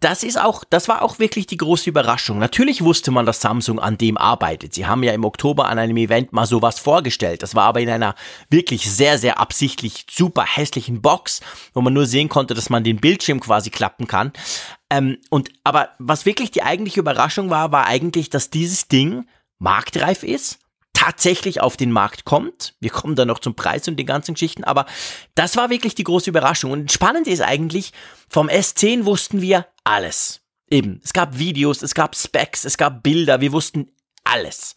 Das ist auch, das war auch wirklich die große Überraschung. Natürlich wusste man, dass Samsung an dem arbeitet. Sie haben ja im Oktober an einem Event mal sowas vorgestellt. Das war aber in einer wirklich sehr, sehr absichtlich super hässlichen Box, wo man nur sehen konnte, dass man den Bildschirm quasi klappen kann. Ähm, und, aber was wirklich die eigentliche Überraschung war, war eigentlich, dass dieses Ding marktreif ist tatsächlich auf den Markt kommt. Wir kommen dann noch zum Preis und den ganzen Geschichten, aber das war wirklich die große Überraschung. Und spannend ist eigentlich, vom S10 wussten wir alles. Eben, es gab Videos, es gab Specs, es gab Bilder, wir wussten alles.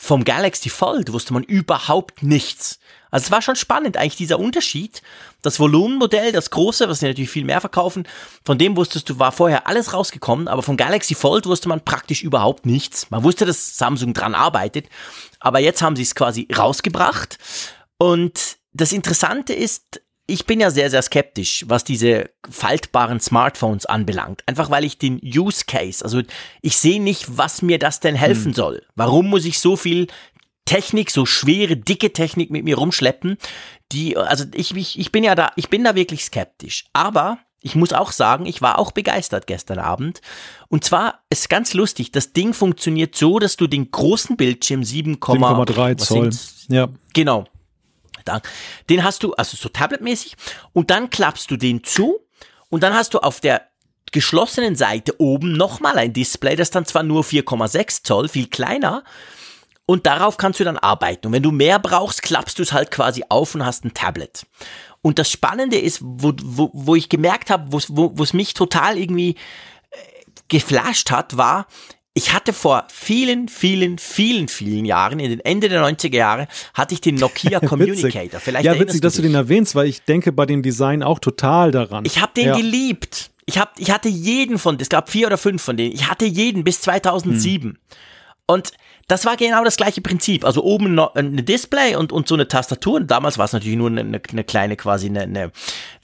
Vom Galaxy Fold wusste man überhaupt nichts. Also es war schon spannend eigentlich dieser Unterschied. Das Volumenmodell, das große, was sie natürlich viel mehr verkaufen, von dem wusstest du, war vorher alles rausgekommen, aber vom Galaxy Fold wusste man praktisch überhaupt nichts. Man wusste, dass Samsung dran arbeitet, aber jetzt haben sie es quasi rausgebracht. Und das Interessante ist, ich bin ja sehr, sehr skeptisch, was diese faltbaren Smartphones anbelangt. Einfach weil ich den Use Case, also ich sehe nicht, was mir das denn helfen hm. soll. Warum muss ich so viel Technik, so schwere, dicke Technik mit mir rumschleppen? Die, also ich, ich, ich bin ja da, ich bin da wirklich skeptisch. Aber ich muss auch sagen, ich war auch begeistert gestern Abend. Und zwar ist ganz lustig, das Ding funktioniert so, dass du den großen Bildschirm 7,3 Zoll. Ja. Genau da. Den hast du, also so tabletmäßig, und dann klappst du den zu und dann hast du auf der geschlossenen Seite oben nochmal ein Display, das dann zwar nur 4,6 Zoll, viel kleiner, und darauf kannst du dann arbeiten. Und wenn du mehr brauchst, klappst du es halt quasi auf und hast ein Tablet. Und das Spannende ist, wo, wo, wo ich gemerkt habe, wo es mich total irgendwie äh, geflasht hat, war, Ich hatte vor vielen, vielen, vielen, vielen Jahren, in den Ende der 90er Jahre, hatte ich den Nokia [LAUGHS] Communicator. Vielleicht ja, witzig, dass du den erwähnst, weil ich denke bei dem Design auch total daran. Ich habe den ja. geliebt. Ich, hab, ich hatte jeden von, es gab vier oder fünf von denen. Ich hatte jeden bis 2007. Hm. Und das war genau das gleiche Prinzip. Also oben noch ein Display und, und so eine Tastatur. Und damals war es natürlich nur eine, eine kleine, quasi eine, eine,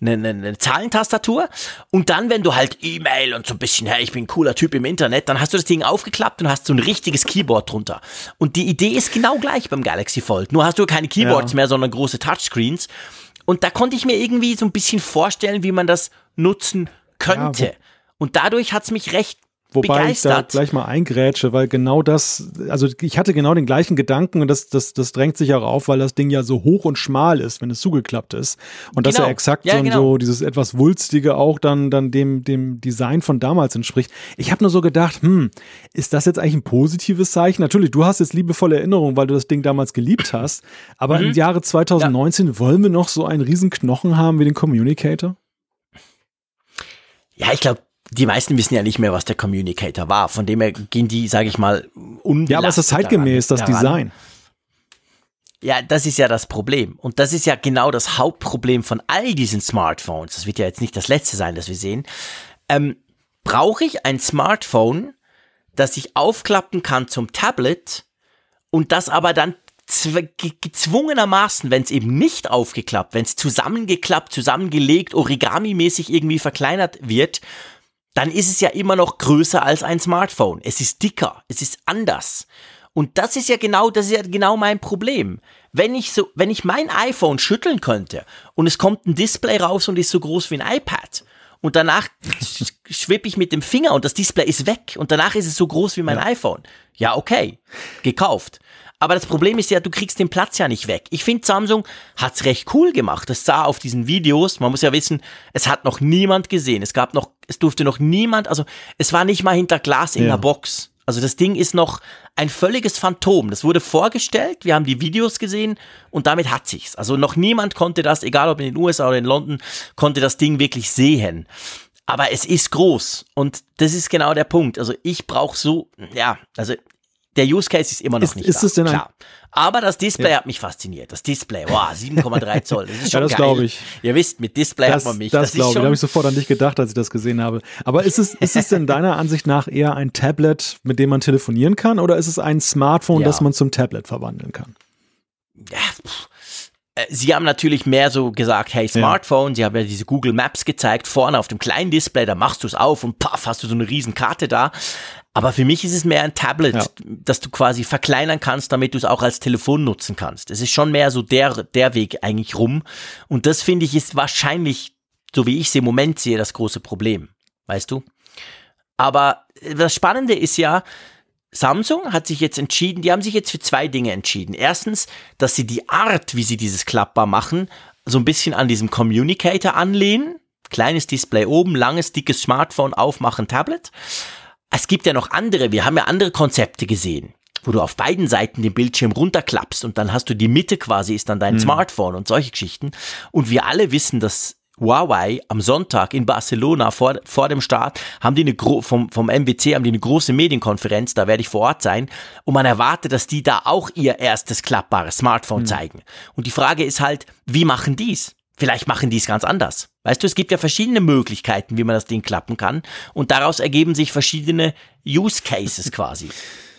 eine, eine Zahlentastatur. Und dann, wenn du halt E-Mail und so ein bisschen, hey, ich bin ein cooler Typ im Internet, dann hast du das Ding aufgeklappt und hast so ein richtiges Keyboard drunter. Und die Idee ist genau gleich beim Galaxy Fold. Nur hast du keine Keyboards ja. mehr, sondern große Touchscreens. Und da konnte ich mir irgendwie so ein bisschen vorstellen, wie man das nutzen könnte. Ja, und dadurch hat's mich recht Wobei begeistert. ich da gleich mal eingrätsche, weil genau das, also ich hatte genau den gleichen Gedanken und das, das, das drängt sich auch auf, weil das Ding ja so hoch und schmal ist, wenn es zugeklappt ist. Und genau. dass er exakt ja, so, genau. so dieses etwas Wulstige auch dann, dann dem, dem Design von damals entspricht. Ich habe nur so gedacht, hm, ist das jetzt eigentlich ein positives Zeichen? Natürlich, du hast jetzt liebevolle Erinnerungen, weil du das Ding damals geliebt hast, aber mhm. im Jahre 2019 ja. wollen wir noch so einen riesen Knochen haben wie den Communicator? Ja, ich glaube, die meisten wissen ja nicht mehr, was der Communicator war. Von dem her gehen die, sage ich mal, unbelastet Ja, aber es ist zeitgemäß, daran, das Design. Ja, das ist ja das Problem. Und das ist ja genau das Hauptproblem von all diesen Smartphones. Das wird ja jetzt nicht das letzte sein, das wir sehen. Ähm, Brauche ich ein Smartphone, das ich aufklappen kann zum Tablet und das aber dann gezwungenermaßen, wenn es eben nicht aufgeklappt, wenn es zusammengeklappt, zusammengelegt, origami-mäßig irgendwie verkleinert wird, dann ist es ja immer noch größer als ein Smartphone. Es ist dicker, es ist anders. Und das ist ja genau, das ist ja genau mein Problem. Wenn ich so, wenn ich mein iPhone schütteln könnte und es kommt ein Display raus und ist so groß wie ein iPad und danach schwippe ich mit dem Finger und das Display ist weg und danach ist es so groß wie mein ja. iPhone. Ja, okay. Gekauft. Aber das Problem ist ja, du kriegst den Platz ja nicht weg. Ich finde, Samsung hat's recht cool gemacht. Das sah auf diesen Videos, man muss ja wissen, es hat noch niemand gesehen. Es gab noch, es durfte noch niemand, also es war nicht mal hinter Glas in ja. der Box. Also das Ding ist noch ein völliges Phantom. Das wurde vorgestellt, wir haben die Videos gesehen und damit hat sich's. Also noch niemand konnte das, egal ob in den USA oder in London, konnte das Ding wirklich sehen. Aber es ist groß und das ist genau der Punkt. Also ich brauche so, ja, also der Use Case ist immer noch ist, nicht ist da. Es denn Klar. Aber das Display ja. hat mich fasziniert. Das Display, wow, 7,3 [LAUGHS] Zoll. Das ist schon ja, das glaube ich. Ihr wisst, mit Display das, hat man mich. Das, das glaube ich. Da habe ich sofort an dich gedacht, als ich das gesehen habe. Aber ist es, ist es denn deiner Ansicht nach eher ein Tablet, mit dem man telefonieren kann, oder ist es ein Smartphone, ja. das man zum Tablet verwandeln kann? Ja, pff. Äh, sie haben natürlich mehr so gesagt, hey, Smartphone, ja. sie haben ja diese Google Maps gezeigt, vorne auf dem kleinen Display, da machst du es auf und paff, hast du so eine riesen Karte da. Aber für mich ist es mehr ein Tablet, ja. das du quasi verkleinern kannst, damit du es auch als Telefon nutzen kannst. Es ist schon mehr so der, der Weg eigentlich rum. Und das finde ich ist wahrscheinlich, so wie ich es im Moment sehe, das große Problem. Weißt du? Aber das Spannende ist ja, Samsung hat sich jetzt entschieden, die haben sich jetzt für zwei Dinge entschieden. Erstens, dass sie die Art, wie sie dieses klappbar machen, so ein bisschen an diesem Communicator anlehnen. Kleines Display oben, langes, dickes Smartphone, aufmachen, Tablet es gibt ja noch andere, wir haben ja andere Konzepte gesehen, wo du auf beiden Seiten den Bildschirm runterklappst und dann hast du die Mitte quasi ist dann dein mhm. Smartphone und solche Geschichten. Und wir alle wissen, dass Huawei am Sonntag in Barcelona vor, vor dem Start haben die eine vom, vom MWC haben die eine große Medienkonferenz, da werde ich vor Ort sein und man erwartet, dass die da auch ihr erstes klappbares Smartphone mhm. zeigen. Und die Frage ist halt, wie machen die's? Vielleicht machen die es ganz anders. Weißt du, es gibt ja verschiedene Möglichkeiten, wie man das Ding klappen kann. Und daraus ergeben sich verschiedene Use Cases [LAUGHS] quasi.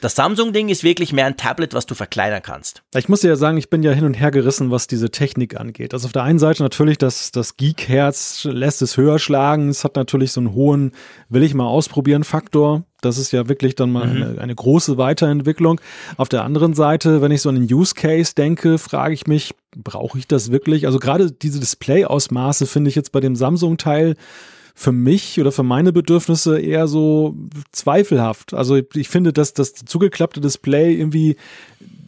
Das Samsung-Ding ist wirklich mehr ein Tablet, was du verkleinern kannst. Ich muss dir ja sagen, ich bin ja hin und her gerissen, was diese Technik angeht. Also auf der einen Seite natürlich, das, das Geek-Herz lässt es höher schlagen. Es hat natürlich so einen hohen, will ich mal ausprobieren, Faktor. Das ist ja wirklich dann mal mhm. eine, eine, große Weiterentwicklung. Auf der anderen Seite, wenn ich so an den Use Case denke, frage ich mich, brauche ich das wirklich? Also gerade diese Display-Ausmaße finde ich jetzt bei dem Samsung-Teil für mich oder für meine Bedürfnisse eher so zweifelhaft. Also ich finde, dass das zugeklappte Display irgendwie,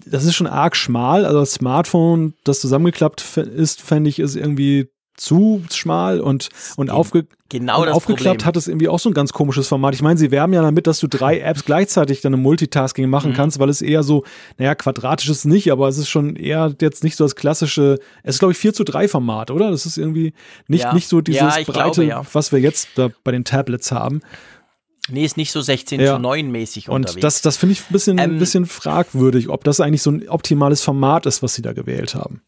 das ist schon arg schmal. Also das Smartphone, das zusammengeklappt ist, fände ich, ist irgendwie zu schmal und, und, aufge genau und aufgeklappt Problem. hat es irgendwie auch so ein ganz komisches Format. Ich meine, sie werben ja damit, dass du drei Apps gleichzeitig dann im Multitasking machen mhm. kannst, weil es eher so, naja, quadratisch ist nicht, aber es ist schon eher jetzt nicht so das klassische, es ist glaube ich 4 zu 3 Format, oder? Das ist irgendwie nicht, ja. nicht so dieses ja, breite, glaube, ja. was wir jetzt da bei den Tablets haben. Nee, ist nicht so 16 ja. zu 9 mäßig Und unterwegs. das, das finde ich ein bisschen, ähm, ein bisschen fragwürdig, ob das eigentlich so ein optimales Format ist, was sie da gewählt haben.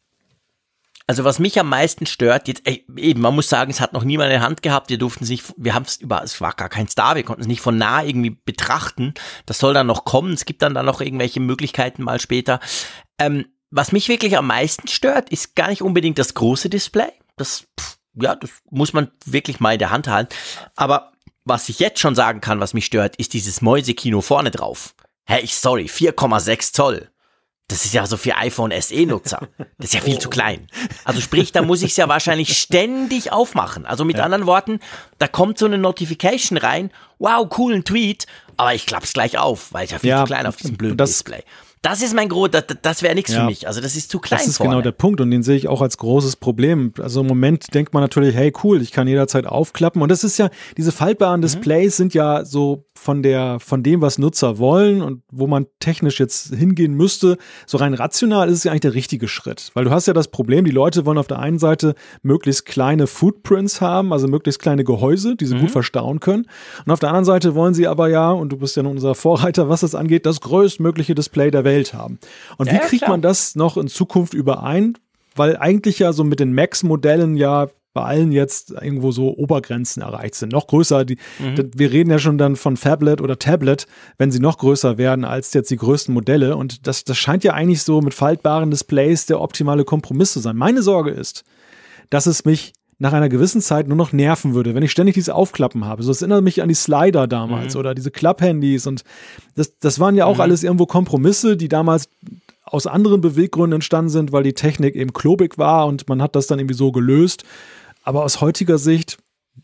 Also was mich am meisten stört, jetzt eben, man muss sagen, es hat noch niemand in der Hand gehabt, wir durften es nicht, wir haben es über, es war gar kein Star, wir konnten es nicht von nah irgendwie betrachten. Das soll dann noch kommen, es gibt dann da noch irgendwelche Möglichkeiten mal später. Ähm, was mich wirklich am meisten stört, ist gar nicht unbedingt das große Display. Das, pff, ja, das muss man wirklich mal in der Hand halten. Aber was ich jetzt schon sagen kann, was mich stört, ist dieses Mäusekino vorne drauf. Hey, sorry, 4,6 Zoll. Das ist ja so für iPhone SE-Nutzer. Das ist ja viel [LAUGHS] oh. zu klein. Also sprich, da muss ich es ja wahrscheinlich [LAUGHS] ständig aufmachen. Also mit ja. anderen Worten, da kommt so eine Notification rein. Wow, coolen Tweet. Aber ich klapp's gleich auf, weil ich ja viel ja, zu klein auf diesem blöden das, Display. Das ist mein Grund, das, das wäre nichts ja. für mich. Also das ist zu klein. Das ist vorne. genau der Punkt und den sehe ich auch als großes Problem. Also im Moment denkt man natürlich, hey cool, ich kann jederzeit aufklappen. Und das ist ja, diese faltbaren mhm. Displays mhm. sind ja so von der, von dem, was Nutzer wollen und wo man technisch jetzt hingehen müsste, so rein rational ist es ja eigentlich der richtige Schritt. Weil du hast ja das Problem, die Leute wollen auf der einen Seite möglichst kleine Footprints haben, also möglichst kleine Gehäuse, die sie mhm. gut verstauen können. Und auf der anderen Seite wollen sie aber ja, und du bist ja unser Vorreiter, was das angeht, das größtmögliche Display der Welt haben. Und ja, wie kriegt ja, man das noch in Zukunft überein? Weil eigentlich ja so mit den Max-Modellen ja bei allen jetzt irgendwo so Obergrenzen erreicht sind. Noch größer, die, mhm. wir reden ja schon dann von Fablet oder Tablet, wenn sie noch größer werden als jetzt die größten Modelle. Und das, das scheint ja eigentlich so mit faltbaren Displays der optimale Kompromiss zu sein. Meine Sorge ist, dass es mich nach einer gewissen Zeit nur noch nerven würde, wenn ich ständig diese Aufklappen habe. So, das erinnert mich an die Slider damals mhm. oder diese Klapphandys und das, das waren ja auch mhm. alles irgendwo Kompromisse, die damals aus anderen Beweggründen entstanden sind, weil die Technik eben klobig war und man hat das dann irgendwie so gelöst. Aber aus heutiger Sicht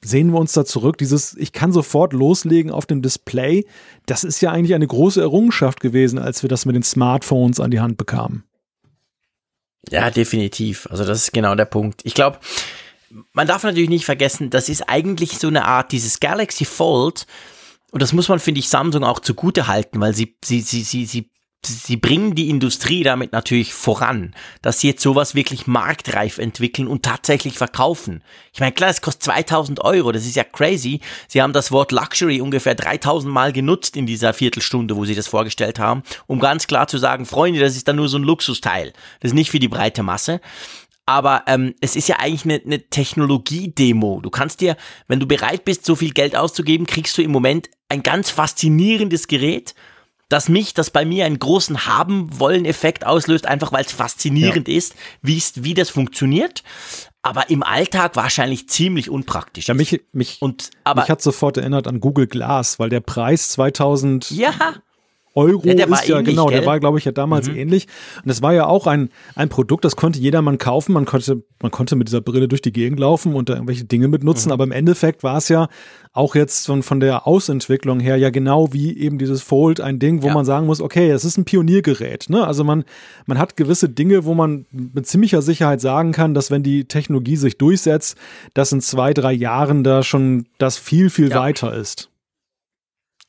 sehen wir uns da zurück. Dieses, ich kann sofort loslegen auf dem Display, das ist ja eigentlich eine große Errungenschaft gewesen, als wir das mit den Smartphones an die Hand bekamen. Ja, definitiv. Also das ist genau der Punkt. Ich glaube, man darf natürlich nicht vergessen, das ist eigentlich so eine Art, dieses Galaxy Fold, und das muss man, finde ich, Samsung auch zugute halten, weil sie, sie, sie, sie, sie, sie bringen die Industrie damit natürlich voran, dass sie jetzt sowas wirklich marktreif entwickeln und tatsächlich verkaufen. Ich meine, klar, es kostet 2000 Euro, das ist ja crazy. Sie haben das Wort Luxury ungefähr 3000 Mal genutzt in dieser Viertelstunde, wo sie das vorgestellt haben, um ganz klar zu sagen, Freunde, das ist dann nur so ein Luxusteil. Das ist nicht für die breite Masse. Aber ähm, es ist ja eigentlich eine, eine Technologie-Demo. Du kannst dir, wenn du bereit bist, so viel Geld auszugeben, kriegst du im Moment ein ganz faszinierendes Gerät, das mich, das bei mir einen großen Haben-Wollen-Effekt auslöst, einfach weil es faszinierend ja. ist, wie das funktioniert aber im Alltag wahrscheinlich ziemlich unpraktisch. Ja, mich, mich, und, aber, mich hat sofort erinnert an Google Glass, weil der Preis 2000 ja. Euro ja, der ist ja, genau, gell? der war, glaube ich, ja damals mhm. ähnlich. Und das war ja auch ein, ein Produkt, das konnte jedermann kaufen. Man konnte, man konnte mit dieser Brille durch die Gegend laufen und da irgendwelche Dinge mitnutzen. Mhm. Aber im Endeffekt war es ja auch jetzt von, von der Ausentwicklung her ja genau wie eben dieses Fold ein Ding, wo ja. man sagen muss, okay, es ist ein Pioniergerät. Ne? Also man, man hat gewisse Dinge, wo man mit ziemlicher Sicherheit sagen kann, dass wenn die Technologie sich durchsetzt, dass in zwei, drei Jahren da schon das viel, viel ja. weiter ist.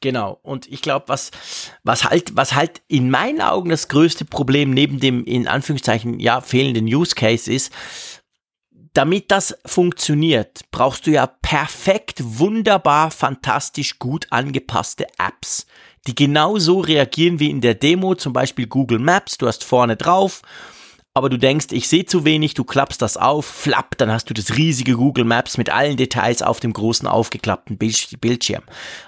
Genau. Und ich glaube, was, was halt, was halt in meinen Augen das größte Problem neben dem, in Anführungszeichen, ja, fehlenden Use Case ist, damit das funktioniert, brauchst du ja perfekt, wunderbar, fantastisch gut angepasste Apps, die genau so reagieren wie in der Demo, zum Beispiel Google Maps. Du hast vorne drauf aber du denkst, ich sehe zu wenig, du klappst das auf, flapp, dann hast du das riesige Google Maps mit allen Details auf dem großen aufgeklappten Bildschirm.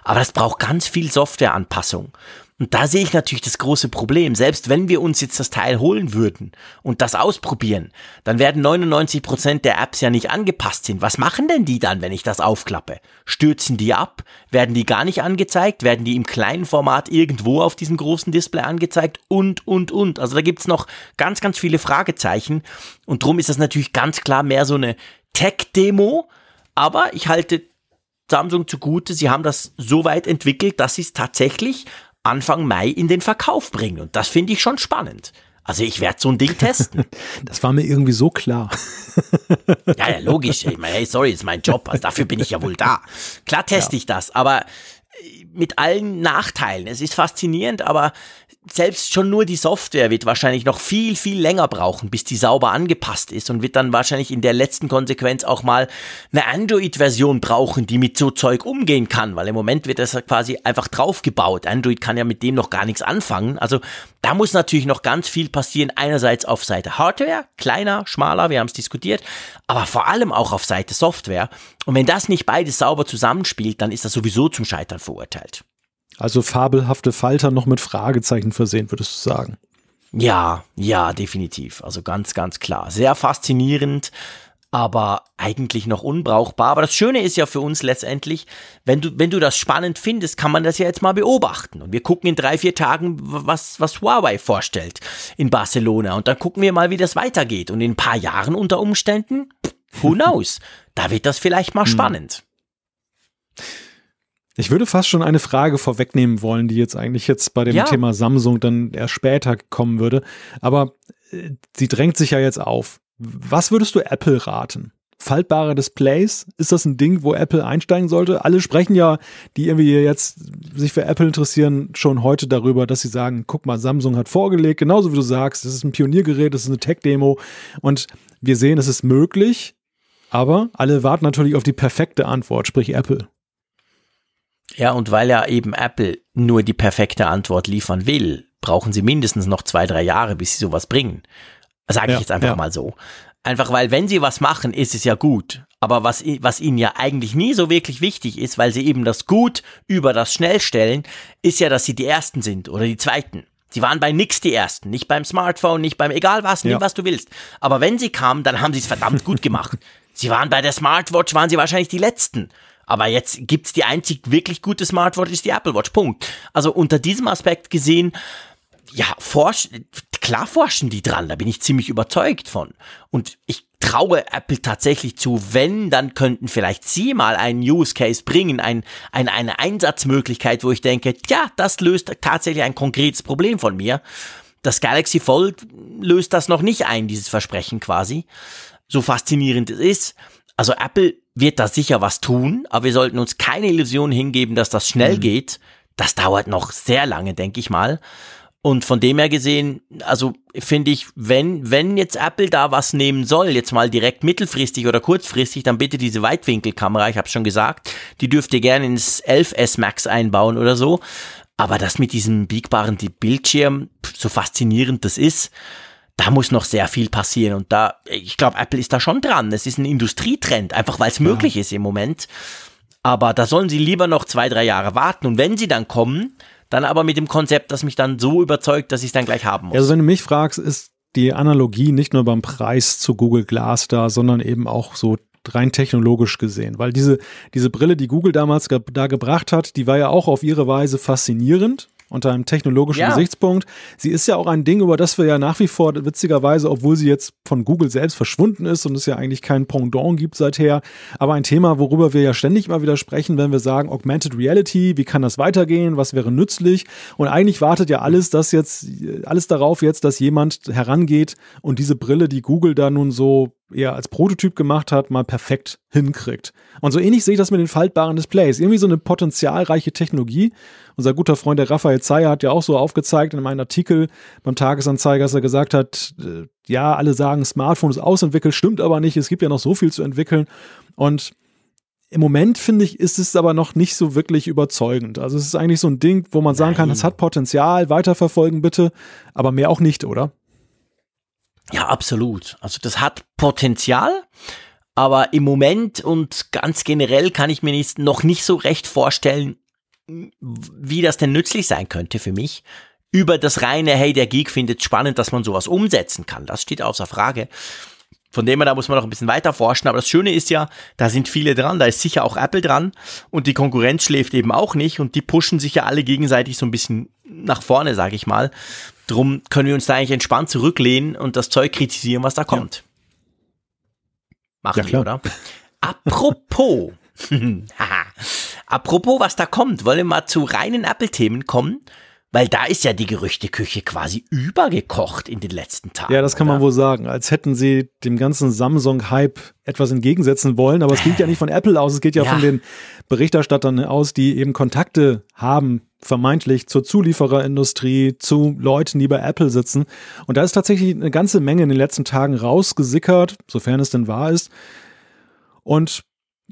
Aber das braucht ganz viel Softwareanpassung. Und da sehe ich natürlich das große Problem. Selbst wenn wir uns jetzt das Teil holen würden und das ausprobieren, dann werden 99 Prozent der Apps ja nicht angepasst sind. Was machen denn die dann, wenn ich das aufklappe? Stürzen die ab? Werden die gar nicht angezeigt? Werden die im kleinen Format irgendwo auf diesem großen Display angezeigt? Und, und, und. Also da gibt's noch ganz, ganz viele Fragezeichen. Und drum ist das natürlich ganz klar mehr so eine Tech-Demo. Aber ich halte Samsung zugute, sie haben das so weit entwickelt, dass sie es tatsächlich Anfang Mai in den Verkauf bringen. Und das finde ich schon spannend. Also ich werde so ein Ding testen. [LAUGHS] Das war mir irgendwie so klar. Ja, ja logisch. Ich meine, hey, sorry, ist mein Job. Also dafür bin ich ja wohl da. Klar teste ja. ich das, aber mit allen Nachteilen. Es ist faszinierend, aber selbst schon nur die Software wird wahrscheinlich noch viel, viel länger brauchen, bis die sauber angepasst ist und wird dann wahrscheinlich in der letzten Konsequenz auch mal eine Android-Version brauchen, die mit so Zeug umgehen kann, weil im Moment wird das quasi einfach draufgebaut. Android kann ja mit dem noch gar nichts anfangen. Also da muss natürlich noch ganz viel passieren. Einerseits auf Seite Hardware, kleiner, schmaler, wir haben es diskutiert, aber vor allem auch auf Seite Software. Und wenn das nicht beides sauber zusammenspielt, dann ist das sowieso zum Scheitern verurteilt. Also fabelhafte Falter noch mit Fragezeichen versehen, würdest du sagen? Ja, ja, definitiv. Also ganz, ganz klar. Sehr faszinierend, aber eigentlich noch unbrauchbar. Aber das Schöne ist ja für uns letztendlich, wenn du, wenn du das spannend findest, kann man das ja jetzt mal beobachten. Und wir gucken in drei, vier Tagen, was, was Huawei vorstellt in Barcelona. Und dann gucken wir mal, wie das weitergeht. Und in ein paar Jahren unter Umständen, who knows? da wird das vielleicht mal hm. spannend. Ich würde fast schon eine Frage vorwegnehmen wollen, die jetzt eigentlich jetzt bei dem ja. Thema Samsung dann erst später kommen würde. Aber äh, sie drängt sich ja jetzt auf. Was würdest du Apple raten? Faltbare Displays? Ist das ein Ding, wo Apple einsteigen sollte? Alle sprechen ja, die irgendwie jetzt sich für Apple interessieren, schon heute darüber, dass sie sagen, guck mal, Samsung hat vorgelegt, genauso wie du sagst, das ist ein Pioniergerät, das ist eine Tech-Demo und wir sehen, es ist möglich, aber alle warten natürlich auf die perfekte Antwort, sprich Apple. Ja, und weil ja eben Apple nur die perfekte Antwort liefern will, brauchen sie mindestens noch zwei, drei Jahre, bis sie sowas bringen. Sage ich ja, jetzt einfach ja. mal so. Einfach weil, wenn sie was machen, ist es ja gut. Aber was, was ihnen ja eigentlich nie so wirklich wichtig ist, weil sie eben das Gut über das Schnell stellen, ist ja, dass sie die Ersten sind oder die Zweiten. Sie waren bei nix die Ersten, nicht beim Smartphone, nicht beim egal was, ja. nimm was du willst. Aber wenn sie kamen, dann haben sie es verdammt gut gemacht. [LAUGHS] Sie waren bei der Smartwatch, waren sie wahrscheinlich die Letzten. Aber jetzt gibt's die einzig wirklich gute Smartwatch, ist die Apple Watch. Punkt. Also unter diesem Aspekt gesehen, ja, forsch, klar forschen die dran, da bin ich ziemlich überzeugt von. Und ich traue Apple tatsächlich zu, wenn, dann könnten vielleicht sie mal einen Use Case bringen, ein, ein, eine Einsatzmöglichkeit, wo ich denke, ja, das löst tatsächlich ein konkretes Problem von mir. Das Galaxy Fold löst das noch nicht ein, dieses Versprechen quasi. So faszinierend es ist. Also Apple wird da sicher was tun, aber wir sollten uns keine Illusion hingeben, dass das schnell mhm. geht. Das dauert noch sehr lange, denke ich mal. Und von dem her gesehen, also finde ich, wenn, wenn jetzt Apple da was nehmen soll, jetzt mal direkt mittelfristig oder kurzfristig, dann bitte diese Weitwinkelkamera, ich habe schon gesagt, die dürft ihr gerne ins 11S Max einbauen oder so. Aber das mit diesem biegbaren Bildschirm, so faszinierend das ist, da muss noch sehr viel passieren und da, ich glaube, Apple ist da schon dran. Es ist ein Industrietrend, einfach weil es ja. möglich ist im Moment. Aber da sollen sie lieber noch zwei, drei Jahre warten und wenn sie dann kommen, dann aber mit dem Konzept, das mich dann so überzeugt, dass ich es dann gleich haben muss. Also wenn du mich fragst, ist die Analogie nicht nur beim Preis zu Google Glass da, sondern eben auch so rein technologisch gesehen. Weil diese, diese Brille, die Google damals ge da gebracht hat, die war ja auch auf ihre Weise faszinierend unter einem technologischen ja. Gesichtspunkt. Sie ist ja auch ein Ding, über das wir ja nach wie vor witzigerweise, obwohl sie jetzt von Google selbst verschwunden ist und es ja eigentlich kein Pendant gibt seither, aber ein Thema, worüber wir ja ständig mal wieder sprechen, wenn wir sagen Augmented Reality, wie kann das weitergehen, was wäre nützlich und eigentlich wartet ja alles, dass jetzt alles darauf jetzt, dass jemand herangeht und diese Brille, die Google da nun so eher als Prototyp gemacht hat, mal perfekt hinkriegt. Und so ähnlich sehe ich das mit den faltbaren Displays. Irgendwie so eine potenzialreiche Technologie. Unser guter Freund der Raphael Zeyer hat ja auch so aufgezeigt in einem Artikel beim Tagesanzeiger, dass er gesagt hat, äh, ja, alle sagen, Smartphone ist ausentwickelt, stimmt aber nicht. Es gibt ja noch so viel zu entwickeln. Und im Moment finde ich, ist es aber noch nicht so wirklich überzeugend. Also es ist eigentlich so ein Ding, wo man sagen Nein. kann, es hat Potenzial, weiterverfolgen bitte, aber mehr auch nicht, oder? Ja, absolut. Also das hat Potenzial, aber im Moment und ganz generell kann ich mir nicht, noch nicht so recht vorstellen, wie das denn nützlich sein könnte für mich. Über das reine, hey, der Geek findet spannend, dass man sowas umsetzen kann. Das steht außer Frage. Von dem her, da muss man noch ein bisschen weiter forschen. Aber das Schöne ist ja, da sind viele dran. Da ist sicher auch Apple dran. Und die Konkurrenz schläft eben auch nicht. Und die pushen sich ja alle gegenseitig so ein bisschen nach vorne, sage ich mal. Drum können wir uns da eigentlich entspannt zurücklehnen und das Zeug kritisieren, was da kommt. Ja. Machen ja, wir, oder? Apropos. [LAUGHS] [LAUGHS] Apropos, was da kommt, wollen wir mal zu reinen Apple-Themen kommen. Weil da ist ja die Gerüchteküche quasi übergekocht in den letzten Tagen. Ja, das kann oder? man wohl sagen. Als hätten sie dem ganzen Samsung-Hype etwas entgegensetzen wollen. Aber es geht ja nicht von Apple aus, es geht ja, Ja. von den Berichterstattern aus, die eben Kontakte haben, vermeintlich zur Zuliefererindustrie, zu Leuten, die bei Apple sitzen. Und da ist tatsächlich eine ganze Menge in den letzten Tagen rausgesickert, sofern es denn wahr ist. Und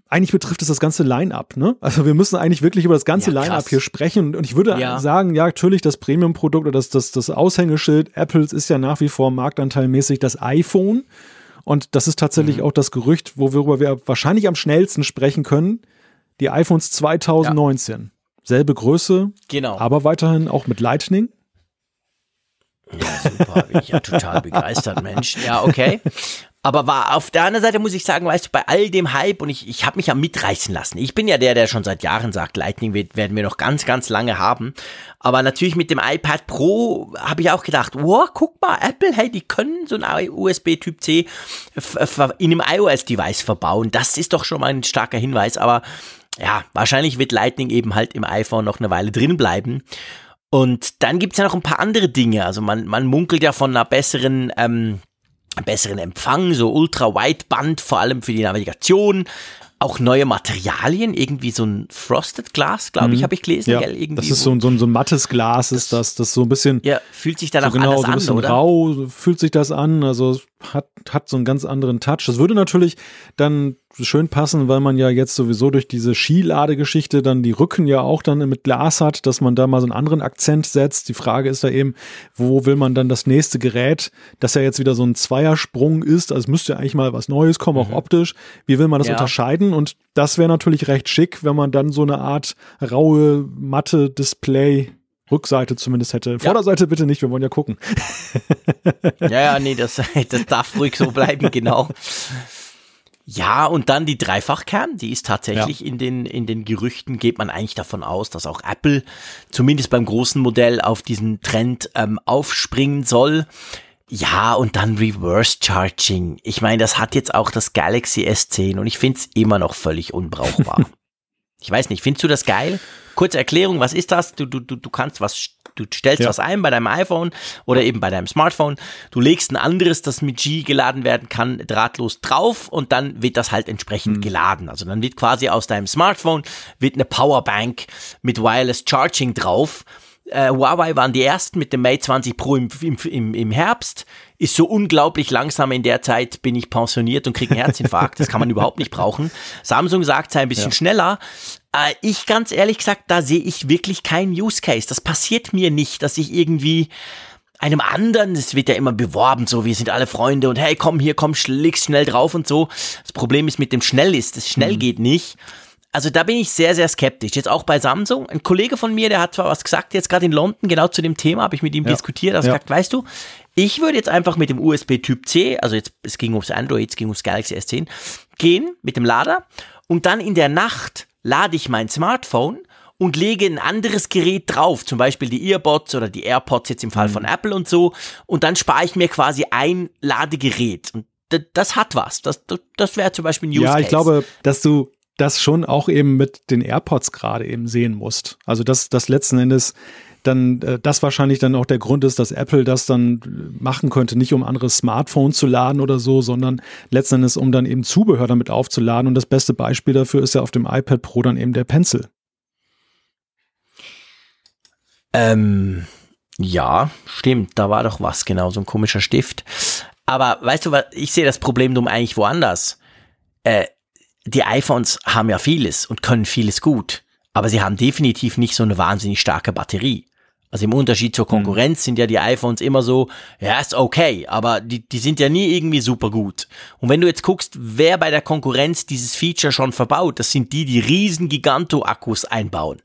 eigentlich betrifft es das ganze Line-up, ne? Also wir müssen eigentlich wirklich über das ganze Ja, Line-up hier sprechen. Und ich würde Ja. sagen, ja, natürlich das Premium-Produkt oder das, das, das Aushängeschild Apples ist ja nach wie vor marktanteilmäßig das iPhone. Und das ist tatsächlich Mhm. auch das Gerücht, wo- worüber wir wahrscheinlich am schnellsten sprechen können. Die iPhones 2019. Selbe Größe, Genau. aber weiterhin auch mit Lightning. Ja, super, bin ich ja total begeistert, Mensch. Ja, okay. [LAUGHS] Aber war auf der anderen Seite muss ich sagen, weißt du, bei all dem Hype und ich, ich habe mich ja mitreißen lassen. Ich bin ja der, der schon seit Jahren sagt, Lightning wird, werden wir noch ganz, ganz lange haben. Aber natürlich mit dem iPad Pro habe ich auch gedacht, wow, guck mal, Apple, hey, die können so ein USB Typ C in einem iOS-Device verbauen. Das ist doch schon mal ein starker Hinweis. Aber ja, wahrscheinlich wird Lightning eben halt im iPhone noch eine Weile drin bleiben. Und dann gibt's ja noch ein paar andere Dinge. Also man, man munkelt ja von einer besseren, ähm, besseren Empfang, so Ultra-Wideband, vor allem für die Navigation. Auch neue Materialien, irgendwie so ein Frosted Glas, glaube ich, habe ich gelesen. Mhm. Ja, gell? Irgendwie das ist so, ein- so, ein- so ein mattes Glas, ist das, das so ein bisschen ja, fühlt sich dann so auch genau, anders so ein an, bisschen oder? rau fühlt sich das an. Also hat, hat so einen ganz anderen Touch. Das würde natürlich dann schön passen, weil man ja jetzt sowieso durch diese Skiladegeschichte dann die Rücken ja auch dann mit Glas hat, dass man da mal so einen anderen Akzent setzt. Die Frage ist da eben, wo will man dann das nächste Gerät, das ja jetzt wieder so ein Zweiersprung ist, also es müsste ja eigentlich mal was Neues kommen, auch optisch. Wie will man das Mhm. Ja. unterscheiden? Und das wäre natürlich recht schick, wenn man dann so eine Art raue, matte Display Rückseite zumindest hätte. Vorderseite bitte nicht, wir wollen ja gucken. [LAUGHS] Ja, ja, nee, das, das darf ruhig so bleiben, genau. Ja, und dann die Dreifachkern, die ist tatsächlich in den, in den Gerüchten, geht man eigentlich davon aus, dass auch Apple zumindest beim großen Modell auf diesen Trend ähm, aufspringen soll. Ja, und dann Reverse Charging. Ich meine, das hat jetzt auch das Galaxy S10 und ich find's immer noch völlig unbrauchbar. [LAUGHS] ich weiß nicht, findest du das geil? Kurze Erklärung, was ist das? Du, du, du, du kannst was, du stellst Ja. was ein bei deinem iPhone oder eben bei deinem Smartphone. Du legst ein anderes, das mit G geladen werden kann, drahtlos drauf und dann wird das halt entsprechend geladen. Also dann wird quasi aus deinem Smartphone wird eine Powerbank mit Wireless Charging drauf. Äh, Huawei waren die ersten mit dem Mate 20 Pro im, im, im Herbst. Ist so unglaublich langsam in der Zeit, bin ich pensioniert und kriege einen Herzinfarkt. Das kann man überhaupt nicht brauchen. Samsung sagt, sei ein bisschen schneller. Äh, ich ganz ehrlich gesagt, da sehe ich wirklich keinen Use Case. Das passiert mir nicht, dass ich irgendwie einem anderen, es wird ja immer beworben, so wir sind alle Freunde und hey, komm hier, komm, leg's schnell drauf und so. Das Problem ist mit dem schnell ist, das schnell geht nicht. Also da bin ich sehr, sehr skeptisch. Jetzt auch bei Samsung. Ein Kollege von mir, der hat zwar was gesagt, jetzt gerade in London, genau zu dem Thema, habe ich mit ihm Ja. diskutiert, hat Ja. gesagt, weißt du, ich würde jetzt einfach mit dem USB Typ C, also jetzt, es ging ums Android, es ging ums Galaxy S10, gehen mit dem Lader und dann in der Nacht lade ich mein Smartphone und lege ein anderes Gerät drauf, zum Beispiel die Earbuds oder die AirPods jetzt im Fall von Apple und so, und dann spare ich mir quasi ein Ladegerät. Und das hat was. Das, das, wäre zum Beispiel ein Use Ja, Case. ich glaube, dass du das schon auch eben mit den AirPods gerade eben sehen musst. Also dass das letzten Endes dann äh, das wahrscheinlich dann auch der Grund ist, dass Apple das dann äh, machen könnte, nicht um andere Smartphones zu laden oder so, sondern letzten Endes um dann eben Zubehör damit aufzuladen. Und das beste Beispiel dafür ist ja auf dem iPad Pro dann eben der Pencil. Ähm, ja, stimmt, da war doch was, genau, so ein komischer Stift. Aber weißt du was, ich sehe das Problem dumm eigentlich woanders. Äh, die iPhones haben ja vieles und können vieles gut, aber sie haben definitiv nicht so eine wahnsinnig starke Batterie. Also im Unterschied zur Konkurrenz sind ja die iPhones immer so, ja, ist okay, aber die, die sind ja nie irgendwie super gut. Und wenn du jetzt guckst, wer bei der Konkurrenz dieses Feature schon verbaut, das sind die, die riesen Giganto-Akkus einbauen.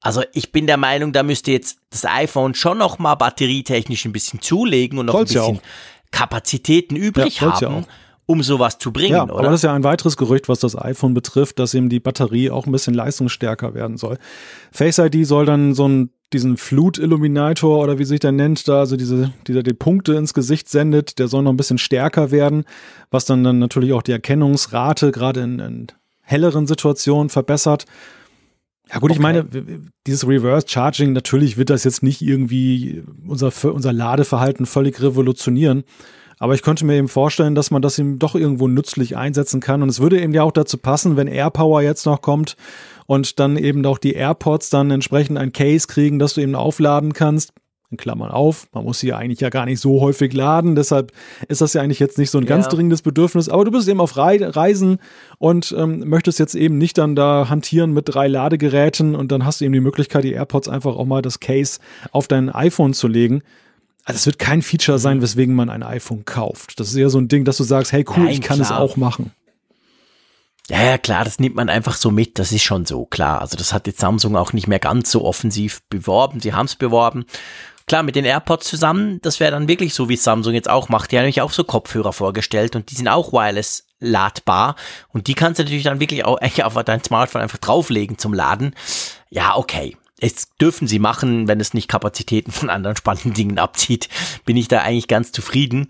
Also ich bin der Meinung, da müsste jetzt das iPhone schon noch mal batterietechnisch ein bisschen zulegen und noch Soll's ein ja bisschen auch. Kapazitäten übrig Ja, ja haben, auch. Um sowas zu bringen, Ja, oder? aber das ist ja ein weiteres Gerücht, was das iPhone betrifft, dass eben die Batterie auch ein bisschen leistungsstärker werden soll. Face ID soll dann so einen, diesen Flut-Illuminator oder wie sich der nennt, da also diese, dieser die Punkte ins Gesicht sendet, der soll noch ein bisschen stärker werden, was dann, dann natürlich auch die Erkennungsrate gerade in, in helleren Situationen verbessert. Ja gut, okay. ich meine, dieses Reverse Charging, natürlich wird das jetzt nicht irgendwie unser, unser Ladeverhalten völlig revolutionieren. Aber ich könnte mir eben vorstellen, dass man das eben doch irgendwo nützlich einsetzen kann. Und es würde eben ja auch dazu passen, wenn AirPower jetzt noch kommt und dann eben auch die AirPods dann entsprechend ein Case kriegen, dass du eben aufladen kannst in Klammern auf. Man muss sie ja eigentlich ja gar nicht so häufig laden, deshalb ist das ja eigentlich jetzt nicht so ein ganz ja. dringendes Bedürfnis. Aber du bist eben auf Reisen und ähm, möchtest jetzt eben nicht dann da hantieren mit drei Ladegeräten und dann hast du eben die Möglichkeit, die AirPods einfach auch mal das Case auf dein iPhone zu legen. Also es wird kein Feature sein, mhm. weswegen man ein iPhone kauft. Das ist eher so ein Ding, dass du sagst, hey cool, Nein, ich kann klar. es auch machen. Ja, ja, klar, das nimmt man einfach so mit, das ist schon so, klar. Also das hat jetzt Samsung auch nicht mehr ganz so offensiv beworben, sie haben es beworben Klar, mit den AirPods zusammen, das wäre dann wirklich so, wie Samsung jetzt auch macht. Die haben nämlich auch so Kopfhörer vorgestellt und die sind auch wireless ladbar. Und die kannst du natürlich dann wirklich auch [LAUGHS] echt auf dein Smartphone einfach drauflegen zum Laden. Ja, okay. Es dürfen sie machen, wenn es nicht Kapazitäten von anderen spannenden Dingen abzieht, bin ich da eigentlich ganz zufrieden.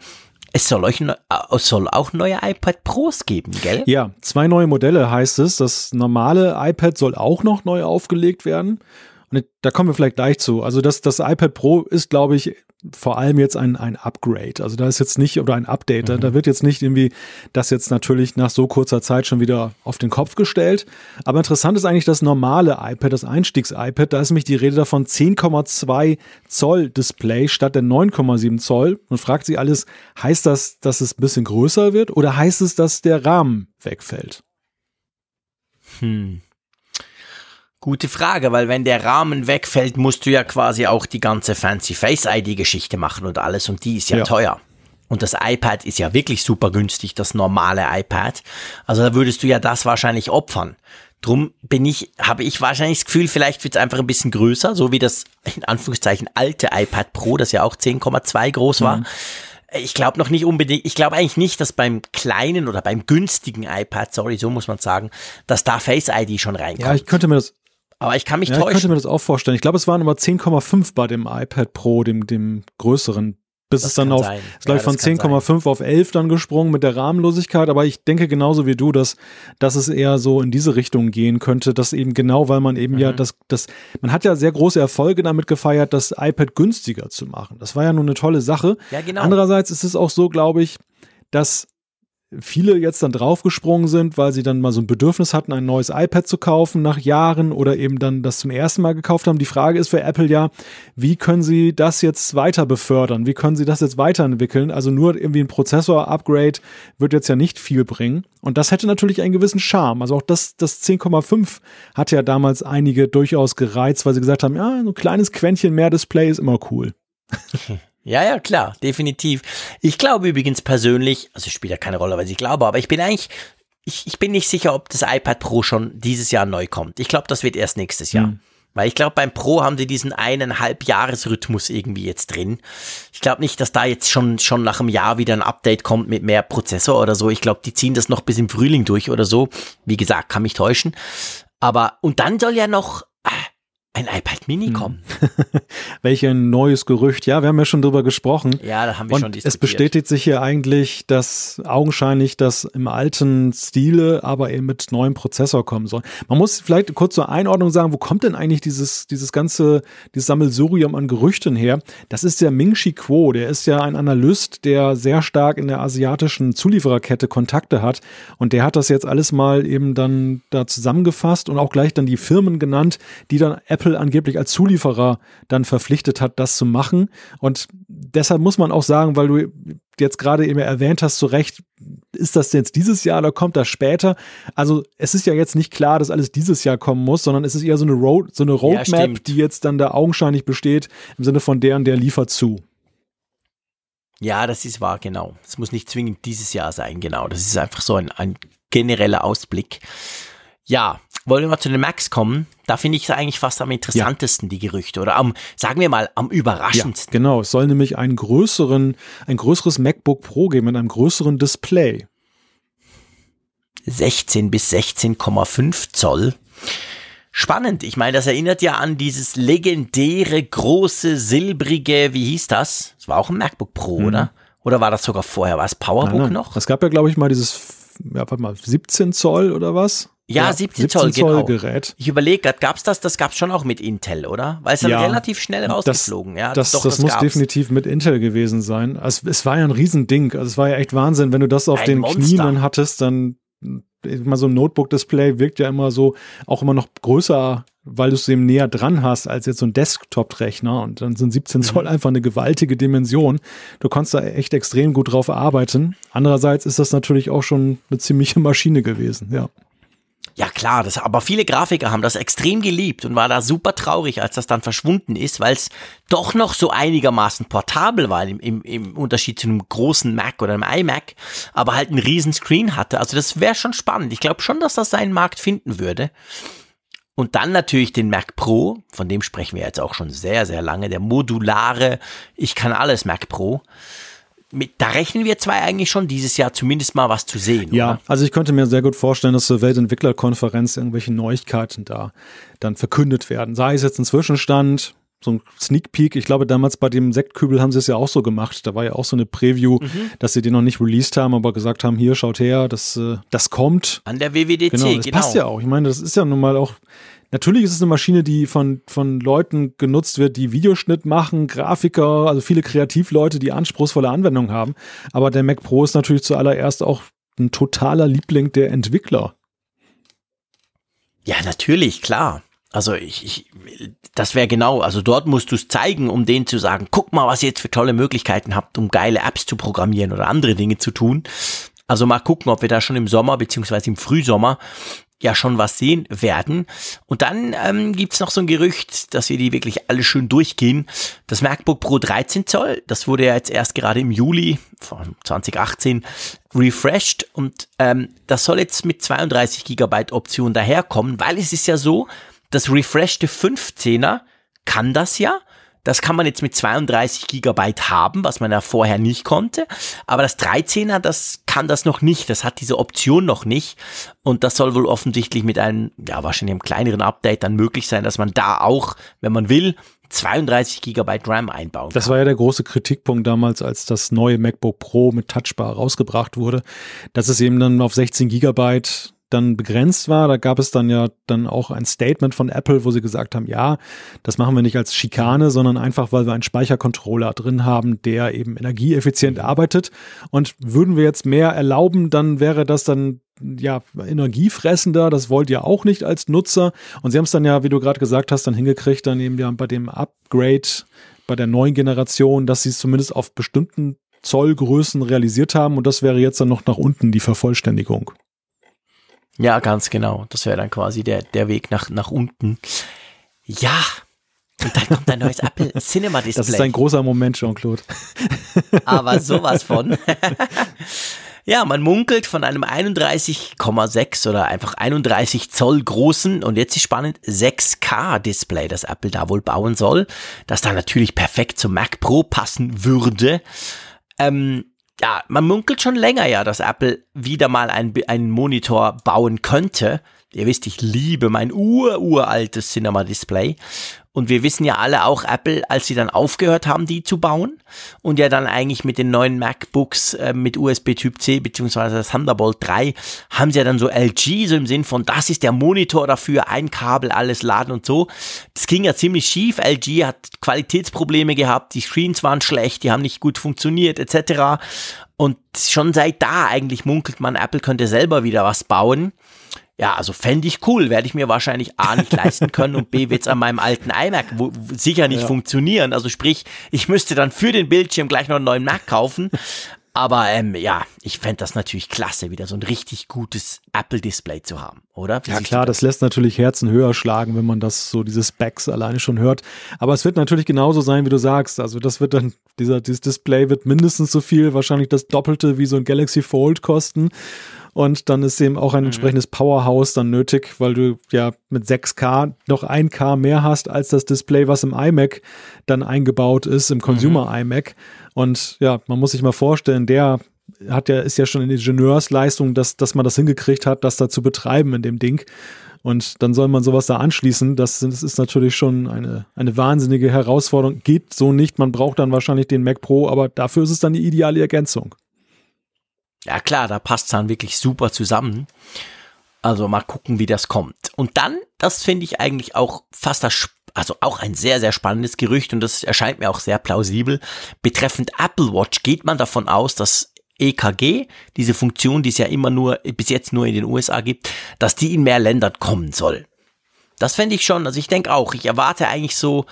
Es soll, euch, es soll auch neue iPad Pros geben, gell? Ja, zwei neue Modelle heißt es. Das normale iPad soll auch noch neu aufgelegt werden. Und da kommen wir vielleicht gleich zu. Also das, das iPad Pro ist, glaube ich, vor allem jetzt ein, ein Upgrade. Also da ist jetzt nicht, oder ein Update, mhm. da wird jetzt nicht irgendwie das jetzt natürlich nach so kurzer Zeit schon wieder auf den Kopf gestellt. Aber interessant ist eigentlich das normale iPad, das Einstiegs-iPad. Da ist nämlich die Rede davon 10,2 Zoll Display statt der 9,7 Zoll. Und fragt sich alles, heißt das, dass es ein bisschen größer wird oder heißt es, dass der Rahmen wegfällt? Hm. Gute Frage, weil wenn der Rahmen wegfällt, musst du ja quasi auch die ganze Fancy Face ID Geschichte machen und alles und die ist ja, ja. teuer. Und das iPad ist ja wirklich super günstig, das normale iPad. Also da würdest du ja das wahrscheinlich opfern. Drum bin ich, habe ich wahrscheinlich das Gefühl, vielleicht wird es einfach ein bisschen größer, so wie das in Anführungszeichen alte iPad Pro, das ja auch 10,2 groß war. Mhm. Ich glaube noch nicht unbedingt, ich glaube eigentlich nicht, dass beim kleinen oder beim günstigen iPad, sorry, so muss man sagen, dass da Face ID schon reinkommt. Ja, ich könnte mir das, aber ich kann mich ja, täuschen. Ich könnte mir das auch vorstellen. Ich glaube, es waren immer 10,5 bei dem iPad Pro, dem, dem größeren. Bis das es dann auf, sein. ist glaube ich von 10,5 auf 11 dann gesprungen mit der Rahmenlosigkeit. Aber ich denke genauso wie du, dass, dass es eher so in diese Richtung gehen könnte, dass eben genau, weil man eben mhm. ja das, das, man hat ja sehr große Erfolge damit gefeiert, das iPad günstiger zu machen. Das war ja nun eine tolle Sache. Ja, genau. Andererseits ist es auch so, glaube ich, dass viele jetzt dann draufgesprungen sind, weil sie dann mal so ein Bedürfnis hatten, ein neues iPad zu kaufen nach Jahren oder eben dann das zum ersten Mal gekauft haben. Die Frage ist für Apple ja, wie können sie das jetzt weiter befördern? Wie können sie das jetzt weiterentwickeln? Also nur irgendwie ein Prozessor-Upgrade wird jetzt ja nicht viel bringen. Und das hätte natürlich einen gewissen Charme. Also auch das, das 10,5 hat ja damals einige durchaus gereizt, weil sie gesagt haben, ja, so ein kleines Quäntchen mehr Display ist immer cool. [LAUGHS] Ja, ja, klar, definitiv. Ich glaube übrigens persönlich, also spielt ja keine Rolle, was ich glaube, aber ich bin eigentlich, ich, ich bin nicht sicher, ob das iPad Pro schon dieses Jahr neu kommt. Ich glaube, das wird erst nächstes Jahr. Mhm. Weil ich glaube, beim Pro haben sie diesen eineinhalb Jahresrhythmus irgendwie jetzt drin. Ich glaube nicht, dass da jetzt schon, schon nach einem Jahr wieder ein Update kommt mit mehr Prozessor oder so. Ich glaube, die ziehen das noch bis im Frühling durch oder so. Wie gesagt, kann mich täuschen. Aber, und dann soll ja noch, ein iPad Mini hm. kommen. [LAUGHS] Welch ein neues Gerücht. Ja, wir haben ja schon drüber gesprochen. Ja, da haben wir Und schon diskutiert. Es bestätigt sich hier eigentlich, dass augenscheinlich das im alten Stile, aber eben mit neuem Prozessor kommen soll. Man muss vielleicht kurz zur Einordnung sagen, wo kommt denn eigentlich dieses, dieses ganze, dieses Sammelsurium an Gerüchten her? Das ist der Ming Chi Kuo. Der ist ja ein Analyst, der sehr stark in der asiatischen Zuliefererkette Kontakte hat. Und der hat das jetzt alles mal eben dann da zusammengefasst und auch gleich dann die Firmen genannt, die dann Apple Apple angeblich als Zulieferer dann verpflichtet hat, das zu machen. Und deshalb muss man auch sagen, weil du jetzt gerade eben erwähnt hast, zu Recht, ist das jetzt dieses Jahr oder kommt das später? Also es ist ja jetzt nicht klar, dass alles dieses Jahr kommen muss, sondern es ist eher so eine, Road, so eine Roadmap, ja, die jetzt dann da augenscheinlich besteht, im Sinne von der und der liefert zu. Ja, das ist wahr, genau. Es muss nicht zwingend dieses Jahr sein, genau. Das ist einfach so ein, ein genereller Ausblick. Ja, wollen wir mal zu den Macs kommen? Da finde ich es eigentlich fast am interessantesten, ja. die Gerüchte, oder am, sagen wir mal, am überraschendsten. Ja, genau, es soll nämlich einen größeren, ein größeres MacBook Pro geben mit einem größeren Display. 16 bis 16,5 Zoll. Spannend. Ich meine, das erinnert ja an dieses legendäre, große, silbrige, wie hieß das? Das war auch ein MacBook Pro, mhm. oder? Oder war das sogar vorher? War es PowerBook nein, nein. noch? Es gab ja, glaube ich, mal dieses, ja, warte mal, 17 Zoll oder was? Ja, Ja, 17 Zoll, 17 Zoll genau. Gerät. Ich überlege gerade, gab's das? Das gab's schon auch mit Intel, oder? Weil es dann Ja, relativ schnell rausgeflogen. ja, das, doch, das, muss gab's. definitiv mit Intel gewesen sein. Also, es war ja ein Riesending. Also es war ja echt Wahnsinn, wenn du das auf Ein den Monster. Knien dann hattest, dann mal so ein Notebook-Display wirkt ja immer so auch immer noch größer, weil du es eben näher dran hast als jetzt so ein Desktop-Rechner und dann sind 17 Zoll Mhm. einfach eine gewaltige Dimension. Du konntest da echt extrem gut drauf arbeiten. Andererseits ist das natürlich auch schon eine ziemliche Maschine gewesen, ja. Ja klar, das, aber viele Grafiker haben das extrem geliebt und war da super traurig, als das dann verschwunden ist, weil es doch noch so einigermaßen portabel war im, im, im Unterschied zu einem großen Mac oder einem iMac, aber halt einen riesen Screen hatte. Also das wäre schon spannend. Ich glaube schon, dass das seinen Markt finden würde. Und dann natürlich den Mac Pro, von dem sprechen wir jetzt auch schon sehr, sehr lange, der modulare, ich kann alles Mac Pro. Mit, da rechnen wir zwei eigentlich schon dieses Jahr zumindest mal was zu sehen. Ja, Oder? also ich könnte mir sehr gut vorstellen, dass zur Weltentwicklerkonferenz irgendwelche Neuigkeiten da dann verkündet werden. Sei es jetzt ein Zwischenstand, so ein Sneak Peek. Ich glaube, damals bei dem Sektkübel haben sie es ja auch so gemacht. Da war ja auch so eine Preview, Mhm. dass sie den noch nicht released haben, aber gesagt haben, hier, schaut her, das, äh, das kommt. An der WWDC, Genau, das genau. passt ja auch. Ich meine, das ist ja nun mal auch, natürlich ist es eine Maschine, die von, von Leuten genutzt wird, die Videoschnitt machen, Grafiker, also viele Kreativleute, die anspruchsvolle Anwendungen haben. Aber der Mac Pro ist natürlich zuallererst auch ein totaler Liebling der Entwickler. Ja, natürlich, klar. Also ich, ich das wäre genau, also dort musst du es zeigen, um denen zu sagen, guck mal, was ihr jetzt für tolle Möglichkeiten habt, um geile Apps zu programmieren oder andere Dinge zu tun. Also mal gucken, ob wir da schon im Sommer beziehungsweise im Frühsommer ja schon was sehen werden. Und dann ähm, gibt's noch so ein Gerücht, dass wir die wirklich alle schön durchgehen. Das MacBook Pro 13 Zoll, das wurde ja jetzt erst gerade im Juli von 2018 refreshed und ähm, das soll jetzt mit 32 Gigabyte Option daherkommen, weil es ist ja so, das refreshte 15er kann das ja. Das kann man jetzt mit 32 Gigabyte haben, was man ja vorher nicht konnte. Aber das 13er, das kann das noch nicht. Das hat diese Option noch nicht. Und das soll wohl offensichtlich mit einem, ja, wahrscheinlich einem kleineren Update dann möglich sein, dass man da auch, wenn man will, 32 Gigabyte RAM einbauen kann. Das war ja der große Kritikpunkt damals, als das neue MacBook Pro mit Touchbar rausgebracht wurde, dass es eben dann auf 16 Gigabyte dann begrenzt war. Da gab es dann ja dann auch ein Statement von Apple, wo sie gesagt haben, ja, das machen wir nicht als Schikane, sondern einfach, weil wir einen Speichercontroller drin haben, der eben energieeffizient arbeitet. Und würden wir jetzt mehr erlauben, dann wäre das dann ja, energiefressender, das wollt ihr auch nicht als Nutzer. Und sie haben es dann ja, wie du gerade gesagt hast, dann hingekriegt, dann eben ja bei dem Upgrade, bei der neuen Generation, dass sie es zumindest auf bestimmten Zollgrößen realisiert haben. Und das wäre jetzt dann noch nach unten die Vervollständigung. Ja, ganz genau. Das wäre dann quasi der, der Weg nach, nach unten. Ja. Und dann kommt ein neues [LAUGHS] Apple Cinema Display. Das ist ein großer Moment, Jean-Claude. [LAUGHS] aber sowas von. [LAUGHS] ja, man munkelt von einem 31,6 oder einfach 31 Zoll großen und jetzt ist spannend 6K Display, das Apple da wohl bauen soll, das da natürlich perfekt zum Mac Pro passen würde. Ähm, ja, man munkelt schon länger ja, dass Apple wieder mal einen, einen Monitor bauen könnte. Ihr wisst, ich liebe mein ururaltes Cinema Display. Und wir wissen ja alle auch Apple, als sie dann aufgehört haben, die zu bauen und ja dann eigentlich mit den neuen MacBooks äh, mit USB Typ C beziehungsweise Thunderbolt 3 haben sie ja dann so LG so im Sinn von, das ist der Monitor dafür, ein Kabel, alles laden und so. Das ging ja ziemlich schief. LG hat Qualitätsprobleme gehabt, die Screens waren schlecht, die haben nicht gut funktioniert etc. Und schon seit da eigentlich munkelt man, Apple könnte selber wieder was bauen. Ja, also fände ich cool, werde ich mir wahrscheinlich A nicht leisten können und B wird's an meinem alten iMac wo, sicher nicht Ja. funktionieren. Also sprich, ich müsste dann für den Bildschirm gleich noch einen neuen Mac kaufen. Aber ähm, ja, ich fände das natürlich klasse, wieder so ein richtig gutes Apple-Display zu haben, oder? Wie Ja klar, du das lässt natürlich Herzen höher schlagen, wenn man das so diese Specs alleine schon hört. Aber es wird natürlich genauso sein, wie du sagst. Also das wird dann, dieser, dieses Display wird mindestens so viel, wahrscheinlich das Doppelte wie so ein Galaxy Fold kosten. Und dann ist eben auch ein entsprechendes Powerhouse dann nötig, weil du ja mit 6K noch 1K mehr hast als das Display, was im iMac dann eingebaut ist, im Consumer iMac. Und ja, man muss sich mal vorstellen, der hat ja, ist ja schon eine Ingenieursleistung, dass, dass man das hingekriegt hat, das da zu betreiben in dem Ding. Und dann soll man sowas da anschließen. Das, das ist natürlich schon eine, eine wahnsinnige Herausforderung. Geht so nicht. Man braucht dann wahrscheinlich den Mac Pro, aber dafür ist es dann die ideale Ergänzung. Ja klar, da passt dann wirklich super zusammen. Also mal gucken, wie das kommt. Und dann, das finde ich eigentlich auch fast das, also auch ein sehr, sehr spannendes Gerücht und das erscheint mir auch sehr plausibel. Betreffend Apple Watch geht man davon aus, dass EKG, diese Funktion, die es ja immer nur, bis jetzt nur in den USA gibt, dass die in mehr Ländern kommen soll. Das fände ich schon, also ich denke auch, ich erwarte eigentlich so,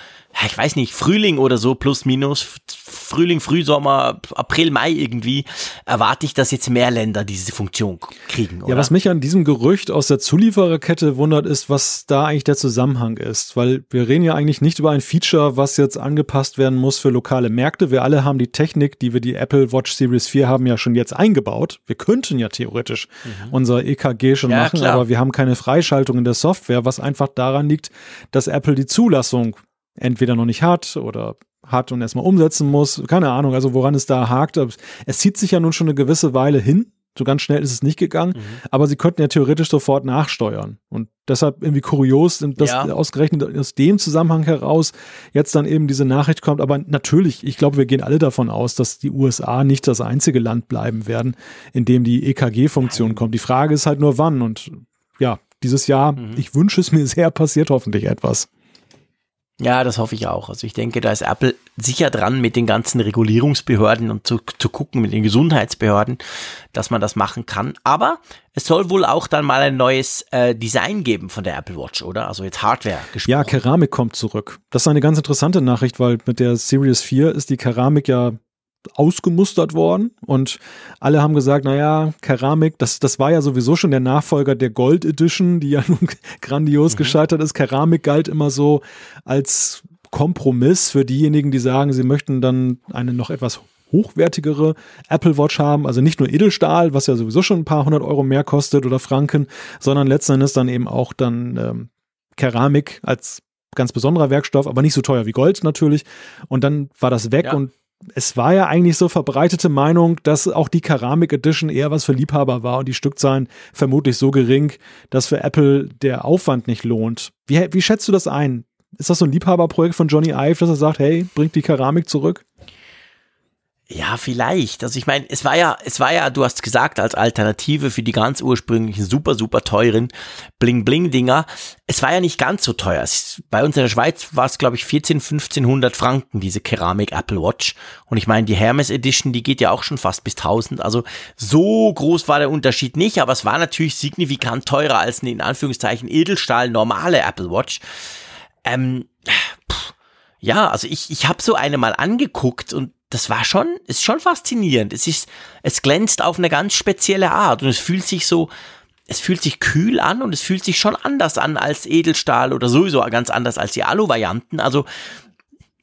ich weiß nicht, Frühling oder so, plus minus, Frühling, Frühsommer, April, Mai irgendwie, erwarte ich, dass jetzt mehr Länder diese Funktion kriegen. Oder? Ja, was mich an diesem Gerücht aus der Zuliefererkette wundert, ist, was da eigentlich der Zusammenhang ist. Weil wir reden ja eigentlich nicht über ein Feature, was jetzt angepasst werden muss für lokale Märkte. Wir alle haben die Technik, die wir die Apple Watch Series 4 haben, ja schon jetzt eingebaut. Wir könnten ja theoretisch mhm. unser EKG schon ja, machen, klar. aber wir haben keine Freischaltung in der Software, was einfach daran liegt, dass Apple die Zulassung entweder noch nicht hat oder hat und erstmal umsetzen muss. Keine Ahnung, also woran es da hakt. Es zieht sich ja nun schon eine gewisse Weile hin. So ganz schnell ist es nicht gegangen, mhm. aber sie könnten ja theoretisch sofort nachsteuern. Und deshalb irgendwie kurios, dass ja. ausgerechnet aus dem Zusammenhang heraus jetzt dann eben diese Nachricht kommt. Aber natürlich, ich glaube, wir gehen alle davon aus, dass die USA nicht das einzige Land bleiben werden, in dem die EKG-Funktion kommt. Die Frage ist halt nur wann. Und ja, dieses Jahr, mhm. ich wünsche es mir sehr, passiert hoffentlich etwas. Ja, das hoffe ich auch. Also ich denke, da ist Apple sicher dran, mit den ganzen Regulierungsbehörden und zu, zu gucken, mit den Gesundheitsbehörden, dass man das machen kann. Aber es soll wohl auch dann mal ein neues äh, Design geben von der Apple Watch, oder? Also jetzt Hardware gesprochen. Ja, Keramik kommt zurück. Das ist eine ganz interessante Nachricht, weil mit der Series 4 ist die Keramik ja ausgemustert worden und alle haben gesagt, naja, Keramik, das, das war ja sowieso schon der Nachfolger der Gold Edition, die ja [LAUGHS] nun grandios mhm. gescheitert ist. Keramik galt immer so als Kompromiss für diejenigen, die sagen, sie möchten dann eine noch etwas hochwertigere Apple Watch haben, also nicht nur Edelstahl, was ja sowieso schon ein paar hundert Euro mehr kostet oder Franken, sondern letzten Endes dann eben auch dann ähm, Keramik als ganz besonderer Werkstoff, aber nicht so teuer wie Gold natürlich. Und dann war das weg ja. und es war ja eigentlich so verbreitete Meinung, dass auch die Keramik Edition eher was für Liebhaber war und die Stückzahlen vermutlich so gering, dass für Apple der Aufwand nicht lohnt. Wie, wie schätzt du das ein? Ist das so ein Liebhaberprojekt von Johnny Ive, dass er sagt, hey, bringt die Keramik zurück? Ja, vielleicht. Also ich meine, es war ja, es war ja, du hast gesagt, als Alternative für die ganz ursprünglichen super, super teuren Bling-Bling-Dinger, es war ja nicht ganz so teuer. Es, bei uns in der Schweiz war es, glaube ich, 14, 1500 Franken, diese Keramik Apple Watch. Und ich meine, die Hermes Edition, die geht ja auch schon fast bis 1000. Also so groß war der Unterschied nicht, aber es war natürlich signifikant teurer als eine, in Anführungszeichen, Edelstahl normale Apple Watch. Ähm, pff, ja, also ich, ich habe so eine mal angeguckt und das war schon, ist schon faszinierend. Es ist, es glänzt auf eine ganz spezielle Art und es fühlt sich so, es fühlt sich kühl an und es fühlt sich schon anders an als Edelstahl oder sowieso ganz anders als die Alu-Varianten. Also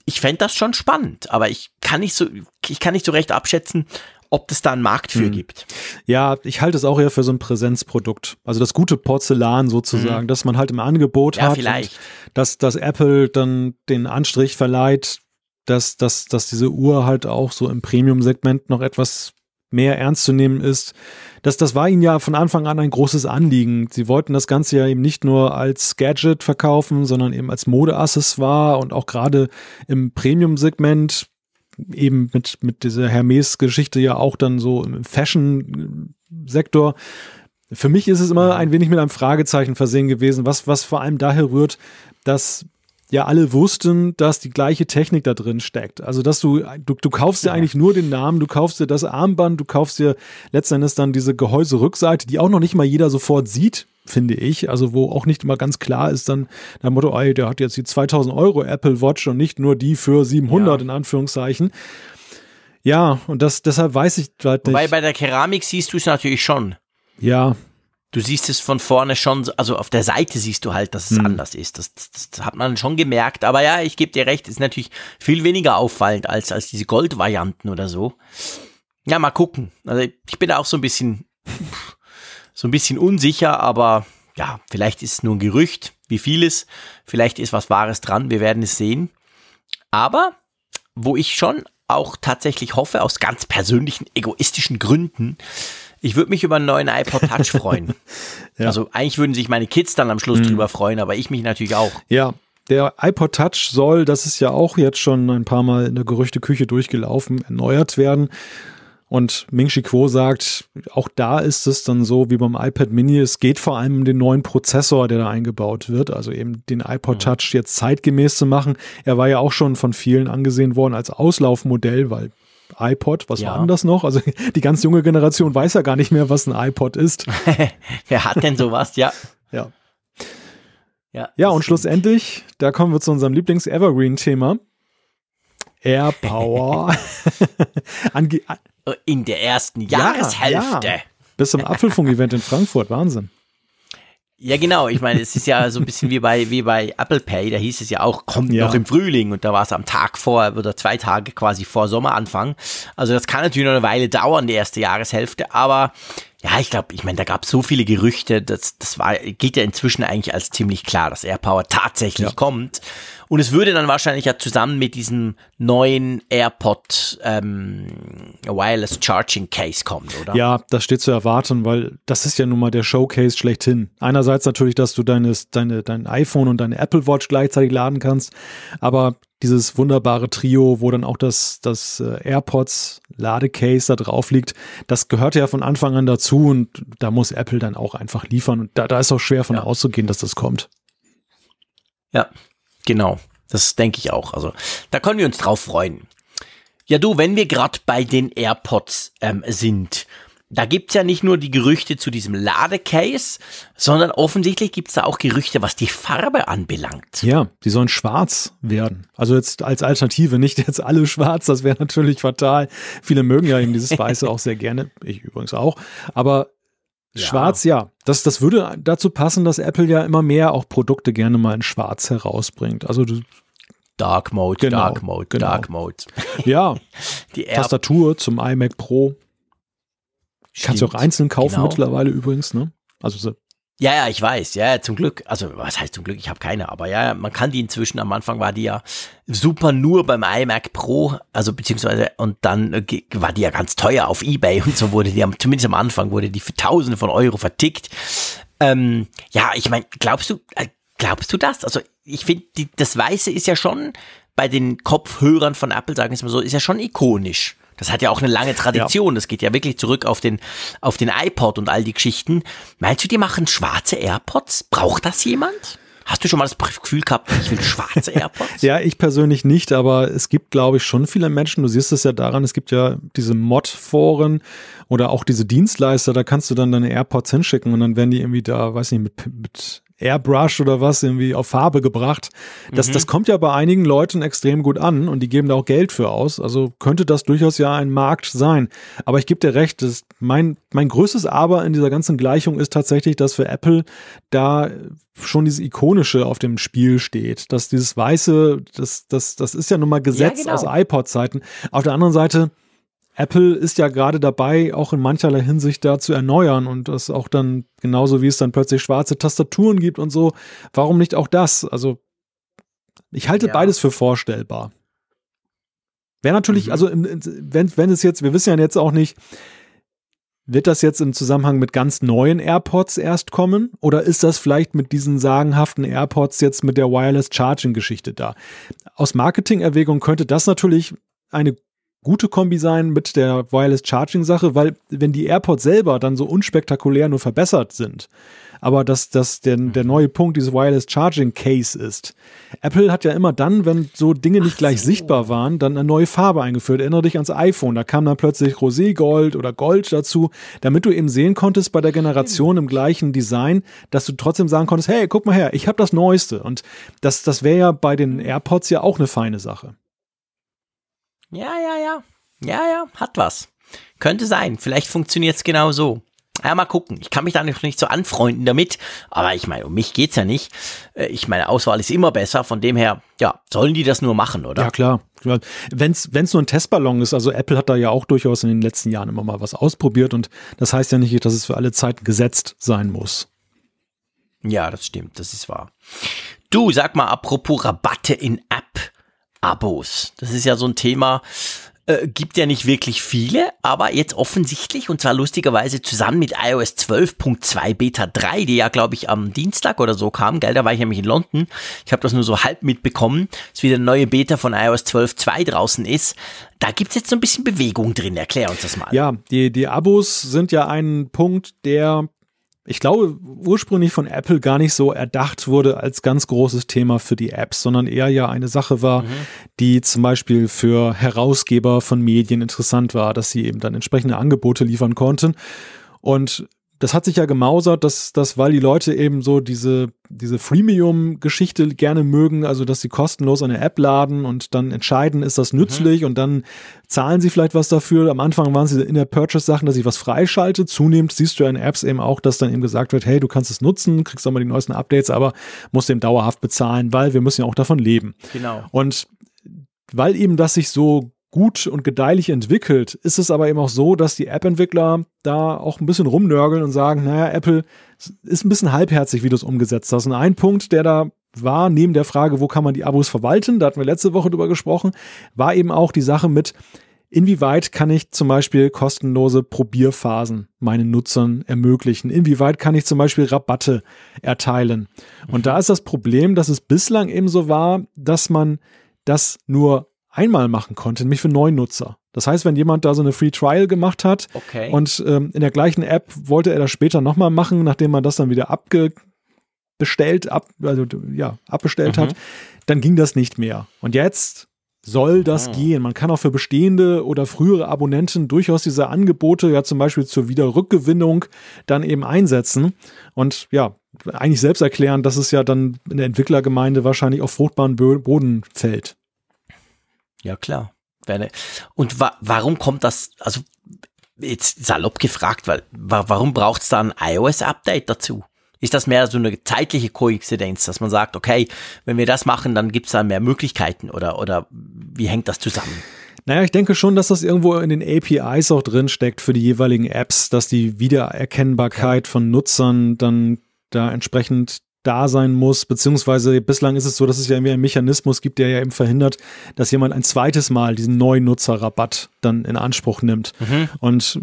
ich fände das schon spannend, aber ich kann nicht so, ich kann nicht so recht abschätzen, ob es da einen Markt für hm. gibt. Ja, ich halte es auch eher für so ein Präsenzprodukt. Also das gute Porzellan sozusagen, hm. dass man halt im Angebot ja, hat. Vielleicht. Dass, dass Apple dann den Anstrich verleiht, dass, dass, dass diese Uhr halt auch so im Premium-Segment noch etwas mehr ernst zu nehmen ist. Das, das war ihnen ja von Anfang an ein großes Anliegen. Sie wollten das Ganze ja eben nicht nur als Gadget verkaufen, sondern eben als Modeaccessoire und auch gerade im Premium-Segment eben mit, mit dieser Hermes-Geschichte ja auch dann so im Fashion-Sektor. Für mich ist es immer ein wenig mit einem Fragezeichen versehen gewesen, was, was vor allem daher rührt, dass ja alle wussten, dass die gleiche Technik da drin steckt. Also, dass du, du, du kaufst dir ja. eigentlich nur den Namen, du kaufst dir das Armband, du kaufst dir letztendlich dann diese Gehäuserückseite, die auch noch nicht mal jeder sofort sieht, finde ich. Also, wo auch nicht immer ganz klar ist dann der Motto, ey, der hat jetzt die 2000 Euro Apple Watch und nicht nur die für 700 ja. in Anführungszeichen. Ja, und das, deshalb weiß ich halt nicht. Wobei bei der Keramik siehst du es natürlich schon. Ja, du siehst es von vorne schon, also auf der Seite siehst du halt, dass es hm. anders ist. Das, das, das, hat man schon gemerkt. Aber ja, ich gebe dir recht, ist natürlich viel weniger auffallend als, als diese Goldvarianten oder so. Ja, mal gucken. Also ich bin da auch so ein bisschen, so ein bisschen unsicher, aber ja, vielleicht ist es nur ein Gerücht, wie vieles. Vielleicht ist was Wahres dran, wir werden es sehen. Aber wo ich schon auch tatsächlich hoffe, aus ganz persönlichen, egoistischen Gründen, ich würde mich über einen neuen iPod Touch [LAUGHS] freuen. ja. Also eigentlich würden sich meine Kids dann am Schluss mhm. drüber freuen, aber ich mich natürlich auch. Ja, der iPod Touch soll, das ist ja auch jetzt schon ein paar Mal in der Gerüchteküche durchgelaufen, erneuert werden. Und Ming Chi Kuo sagt, auch da ist es dann so wie beim iPad Mini, es geht vor allem um den neuen Prozessor, der da eingebaut wird, also eben den iPod mhm. Touch jetzt zeitgemäß zu machen. Er war ja auch schon von vielen angesehen worden als Auslaufmodell, weil iPod, was ja. war denn das noch? Also [LAUGHS] die ganz junge Generation weiß ja gar nicht mehr, was ein iPod ist. [LAUGHS] Wer hat denn sowas? Ja. Ja. Ja, ja und schlussendlich, da kommen wir zu unserem Lieblings-Evergreen-Thema. Air [LAUGHS] Power. In der ersten Jahreshälfte. Ja, ja. Bis zum Apfelfunk-Event in Frankfurt. Wahnsinn. Ja, genau. Ich meine, es ist ja so ein bisschen wie bei, wie bei Apple Pay. Da hieß es ja auch, kommt ja. noch im Frühling. Und da war es am Tag vor oder zwei Tage quasi vor Sommeranfang. Also das kann natürlich noch eine Weile dauern, die erste Jahreshälfte. Aber ja, ich glaube, ich meine, da gab es so viele Gerüchte, das, das war, geht ja inzwischen eigentlich als ziemlich klar, dass AirPower tatsächlich ja. kommt. Und es würde dann wahrscheinlich ja zusammen mit diesem neuen AirPod ähm, Wireless Charging Case kommen, oder? Ja, das steht zu erwarten, weil das ist ja nun mal der Showcase schlechthin. Einerseits natürlich, dass du deine, deine, dein iPhone und deine Apple Watch gleichzeitig laden kannst, aber dieses wunderbare Trio, wo dann auch das, das äh, AirPods Ladecase da drauf liegt, das gehört ja von Anfang an dazu und da muss Apple dann auch einfach liefern und da, da ist auch schwer von ja. auszugehen, dass das kommt. Ja, genau. Das denke ich auch. Also da können wir uns drauf freuen. Ja, du, wenn wir gerade bei den AirPods ähm, sind, da gibt's ja nicht nur die Gerüchte zu diesem Ladecase, sondern offensichtlich gibt's da auch Gerüchte, was die Farbe anbelangt. Ja, die sollen schwarz werden. Also jetzt als Alternative, nicht jetzt alle schwarz, das wäre natürlich fatal. Viele mögen ja eben dieses [LAUGHS] Weiße auch sehr gerne, ich übrigens auch. Aber ja. Schwarz, ja. Das, das würde dazu passen, dass Apple ja immer mehr auch Produkte gerne mal in Schwarz herausbringt. Also du Dark Mode, genau, Dark Mode, genau. Dark Mode. Ja, [LAUGHS] die Tastatur zum iMac Pro Stimmt, Kannst du auch einzeln kaufen genau. mittlerweile übrigens, ne? Also so. Ja, ja, ich weiß, ja, zum Glück. Also, was heißt zum Glück? Ich habe keine, aber ja, man kann die inzwischen, am Anfang war die ja super nur beim iMac Pro, also beziehungsweise, und dann äh, war die ja ganz teuer auf Ebay [LAUGHS] und so wurde die, zumindest am Anfang, wurde die für Tausende von Euro vertickt. Ähm, ja, ich meine, glaubst du, äh, glaubst du das? Also, ich finde, das Weiße ist ja schon bei den Kopfhörern von Apple, sagen wir es mal so, ist ja schon ikonisch. Das hat ja auch eine lange Tradition. Ja. Das geht ja wirklich zurück auf den, auf den iPod und all die Geschichten. Meinst du, die machen schwarze AirPods? Braucht das jemand? Hast du schon mal das Gefühl gehabt, ich will schwarze [LAUGHS] AirPods? ja, ich persönlich nicht, aber es gibt, glaube ich, schon viele Menschen. Du siehst es ja daran, es gibt ja diese Mod-Foren oder auch diese Dienstleister, da kannst du dann deine AirPods hinschicken und dann werden die irgendwie da, weiß nicht, mit, mit Airbrush oder was irgendwie auf Farbe gebracht. Das, mhm. das kommt ja bei einigen Leuten extrem gut an und die geben da auch Geld für aus. Also könnte das durchaus ja ein Markt sein. Aber ich gebe dir recht, das, mein, mein größtes Aber in dieser ganzen Gleichung ist tatsächlich, dass für Apple da schon dieses Ikonische auf dem Spiel steht. Dass dieses Weiße, das, das, das ist ja nun mal Gesetz ja, genau. aus iPod-Zeiten. Auf der anderen Seite, Apple ist ja gerade dabei, auch in mancherlei Hinsicht da zu erneuern und das auch dann genauso wie es dann plötzlich schwarze Tastaturen gibt und so. Warum nicht auch das? Also ich halte ja. beides für vorstellbar. Wäre natürlich, mhm. also wenn, wenn es jetzt, wir wissen ja jetzt auch nicht, wird das jetzt im Zusammenhang mit ganz neuen AirPods erst kommen? Oder ist das vielleicht mit diesen sagenhaften AirPods jetzt mit der Wireless Charging Geschichte da? Aus Marketing-Erwägung könnte das natürlich eine gute Kombi sein mit der Wireless Charging Sache, weil wenn die AirPods selber dann so unspektakulär nur verbessert sind, aber dass das der, der mhm. neue Punkt dieses Wireless Charging Case ist. Apple hat ja immer dann, wenn so Dinge nicht Ach gleich so. sichtbar waren, dann eine neue Farbe eingeführt. Erinnere dich ans iPhone, da kam dann plötzlich Roségold oder Gold dazu, damit du eben sehen konntest bei der Generation im gleichen Design, dass du trotzdem sagen konntest, hey, guck mal her, ich habe das Neueste. Und das, das wäre ja bei den AirPods ja auch eine feine Sache. Ja, ja, ja. Ja, ja, hat was. Könnte sein. Vielleicht funktioniert es genau so. Ja, mal gucken. Ich kann mich da nicht so anfreunden damit. Aber ich meine, um mich geht's ja nicht. Äh, ich meine, Auswahl ist immer besser. Von dem her, ja, sollen die das nur machen, oder? Ja, klar. Wenn es nur ein Testballon ist, also Apple hat da ja auch durchaus in den letzten Jahren immer mal was ausprobiert und das heißt ja nicht, dass es für alle Zeiten gesetzt sein muss. Ja, das stimmt, das ist wahr. Du, sag mal, apropos Rabatte in App. Abos. Das ist ja so ein Thema. äh, gibt ja nicht wirklich viele, aber jetzt offensichtlich und zwar lustigerweise zusammen mit iOS 12.2 Beta 3, die ja glaube ich am Dienstag oder so kam, gell, da war ich nämlich in London. Ich habe das nur so halb mitbekommen, dass wieder eine neue Beta von iOS 12.2 draußen ist. Da gibt's jetzt so ein bisschen Bewegung drin. Erklär uns das mal. Ja, die, die Abos sind ja ein Punkt, der ich glaube, ursprünglich von Apple gar nicht so erdacht wurde als ganz großes Thema für die Apps, sondern eher ja eine Sache war, mhm. die zum Beispiel für Herausgeber von Medien interessant war, dass sie eben dann entsprechende Angebote liefern konnten. Und das hat sich ja gemausert, dass, dass weil die Leute eben so diese, diese Freemium-Geschichte gerne mögen, also dass sie kostenlos eine App laden und dann entscheiden, ist das nützlich mhm. und dann zahlen sie vielleicht was dafür. Am Anfang waren sie in der Purchase-Sachen, dass ich was freischalte. Zunehmend siehst du in Apps eben auch, dass dann eben gesagt wird, hey, du kannst es nutzen, kriegst auch mal die neuesten Updates, aber musst eben dauerhaft bezahlen, weil wir müssen ja auch davon leben. Genau. Und weil eben das sich so gut und gedeihlich entwickelt, ist es aber eben auch so, dass die App-Entwickler da auch ein bisschen rumnörgeln und sagen, naja, Apple ist ein bisschen halbherzig, wie du es umgesetzt hast. Und ein Punkt, der da war, neben der Frage, wo kann man die Abos verwalten, da hatten wir letzte Woche drüber gesprochen, war eben auch die Sache mit, inwieweit kann ich zum Beispiel kostenlose Probierphasen meinen Nutzern ermöglichen? Inwieweit kann ich zum Beispiel Rabatte erteilen? Und mhm. da ist das Problem, dass es bislang eben so war, dass man das nur einmal machen konnte, nämlich für Neunutzer. Das heißt, wenn jemand da so eine Free Trial gemacht hat okay. und ähm, in der gleichen App wollte er das später nochmal machen, nachdem man das dann wieder abbestellt, ab, also ja, abbestellt mhm. hat, dann ging das nicht mehr. Und jetzt soll das ah. gehen. Man kann auch für bestehende oder frühere Abonnenten durchaus diese Angebote ja zum Beispiel zur Wiederrückgewinnung dann eben einsetzen. Und ja, eigentlich selbst erklären, dass es ja dann in der Entwicklergemeinde wahrscheinlich auf fruchtbaren Boden fällt. Ja, klar. Und wa warum kommt das, also jetzt salopp gefragt, weil wa warum braucht es da ein iOS-Update dazu? Ist das mehr so eine zeitliche Koinzidenz, dass man sagt, okay, wenn wir das machen, dann gibt es da mehr Möglichkeiten oder, oder wie hängt das zusammen? Naja, ich denke schon, dass das irgendwo in den APIs auch drin steckt für die jeweiligen Apps, dass die Wiedererkennbarkeit von Nutzern dann da entsprechend da sein muss, beziehungsweise bislang ist es so, dass es ja irgendwie einen Mechanismus gibt, der ja eben verhindert, dass jemand ein zweites Mal diesen neuen Nutzerrabatt dann in Anspruch nimmt. Mhm. Und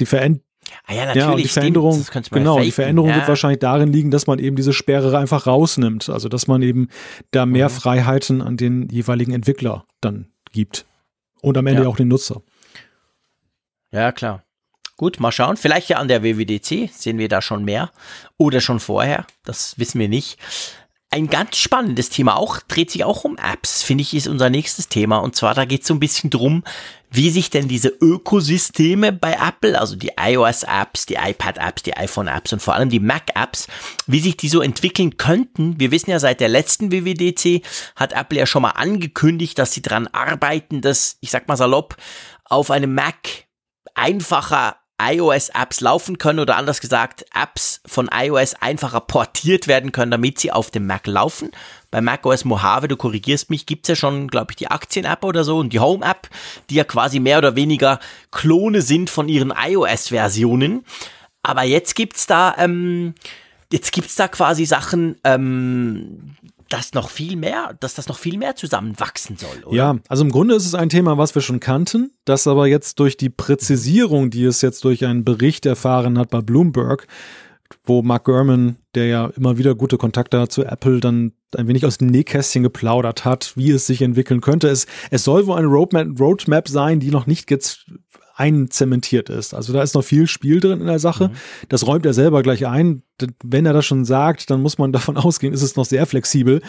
die Veränderung Ah ja, natürlich. Ja, die Veränderung, genau, die Veränderung ja. wird wahrscheinlich darin liegen, dass man eben diese Sperre einfach rausnimmt. Also, dass man eben da mehr mhm. Freiheiten an den jeweiligen Entwickler dann gibt. Und am Ende ja. auch den Nutzer. Ja, klar. Gut, mal schauen. Vielleicht ja an der WWDC sehen wir da schon mehr. Oder schon vorher. Das wissen wir nicht. Ein ganz spannendes Thema auch, dreht sich auch um Apps, finde ich, ist unser nächstes Thema. Und zwar, da geht es so ein bisschen drum, wie sich denn diese Ökosysteme bei Apple, also die iOS-Apps, die iPad-Apps, die iPhone-Apps und vor allem die Mac-Apps, wie sich die so entwickeln könnten. Wir wissen ja, seit der letzten WWDC hat Apple ja schon mal angekündigt, dass sie dran arbeiten, dass, ich sag mal salopp, auf einem Mac einfacher iOS-Apps laufen können oder anders gesagt, Apps von iOS einfacher portiert werden können, damit sie auf dem Mac laufen. Bei macOS Mojave, du korrigierst mich, gibt's ja schon, glaube ich, die Aktien-App oder so und die Home-App, die ja quasi mehr oder weniger Klone sind von ihren iOS-Versionen. Aber jetzt gibt's da, ähm, jetzt gibt's da quasi Sachen, ähm, das noch viel mehr, dass das noch viel mehr zusammenwachsen soll, oder? Ja, also im Grunde ist es ein Thema, was wir schon kannten, das aber jetzt durch die Präzisierung, die es jetzt durch einen Bericht erfahren hat bei Bloomberg, wo Mark Gurman, der ja immer wieder gute Kontakte hat zu Apple, dann ein wenig aus dem Nähkästchen geplaudert hat, wie es sich entwickeln könnte. Es, es soll wohl eine Roadmap, Roadmap sein, die noch nicht jetzt einzementiert ist. Also da ist noch viel Spiel drin in der Sache. Mhm. Das räumt er selber gleich ein. Wenn er das schon sagt, dann muss man [LAUGHS] davon ausgehen, ist es noch sehr flexibel.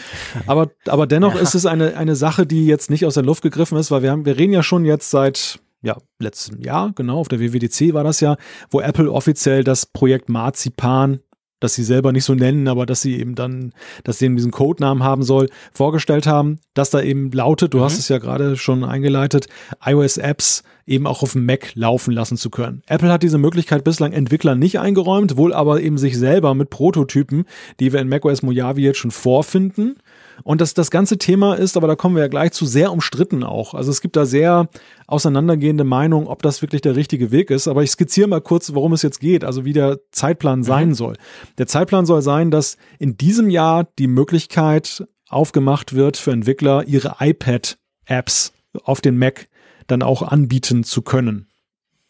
Aber, aber dennoch ja. ist es eine, eine Sache, die jetzt nicht aus der Luft gegriffen ist, weil wir haben, wir reden ja schon jetzt seit ja, letztem Jahr, genau, auf der WWDC war das ja, wo Apple offiziell das Projekt Marzipan das sie selber nicht so nennen, aber dass sie eben dann, dass sie eben diesen Codenamen haben soll, vorgestellt haben, dass da eben lautet, du mhm. hast es ja gerade schon eingeleitet, iOS-Apps eben auch auf dem Mac laufen lassen zu können. Apple hat diese Möglichkeit bislang Entwicklern nicht eingeräumt, wohl aber eben sich selber mit Prototypen, die wir in macOS Mojave jetzt schon vorfinden. Und das, das ganze Thema ist, aber da kommen wir ja gleich zu, sehr umstritten auch. Also es gibt da sehr auseinandergehende Meinungen, ob das wirklich der richtige Weg ist. Aber ich skizziere mal kurz, worum es jetzt geht, also wie der Zeitplan sein mhm. soll. Der Zeitplan soll sein, dass in diesem Jahr die Möglichkeit aufgemacht wird für Entwickler, ihre iPad-Apps auf den Mac dann auch anbieten zu können.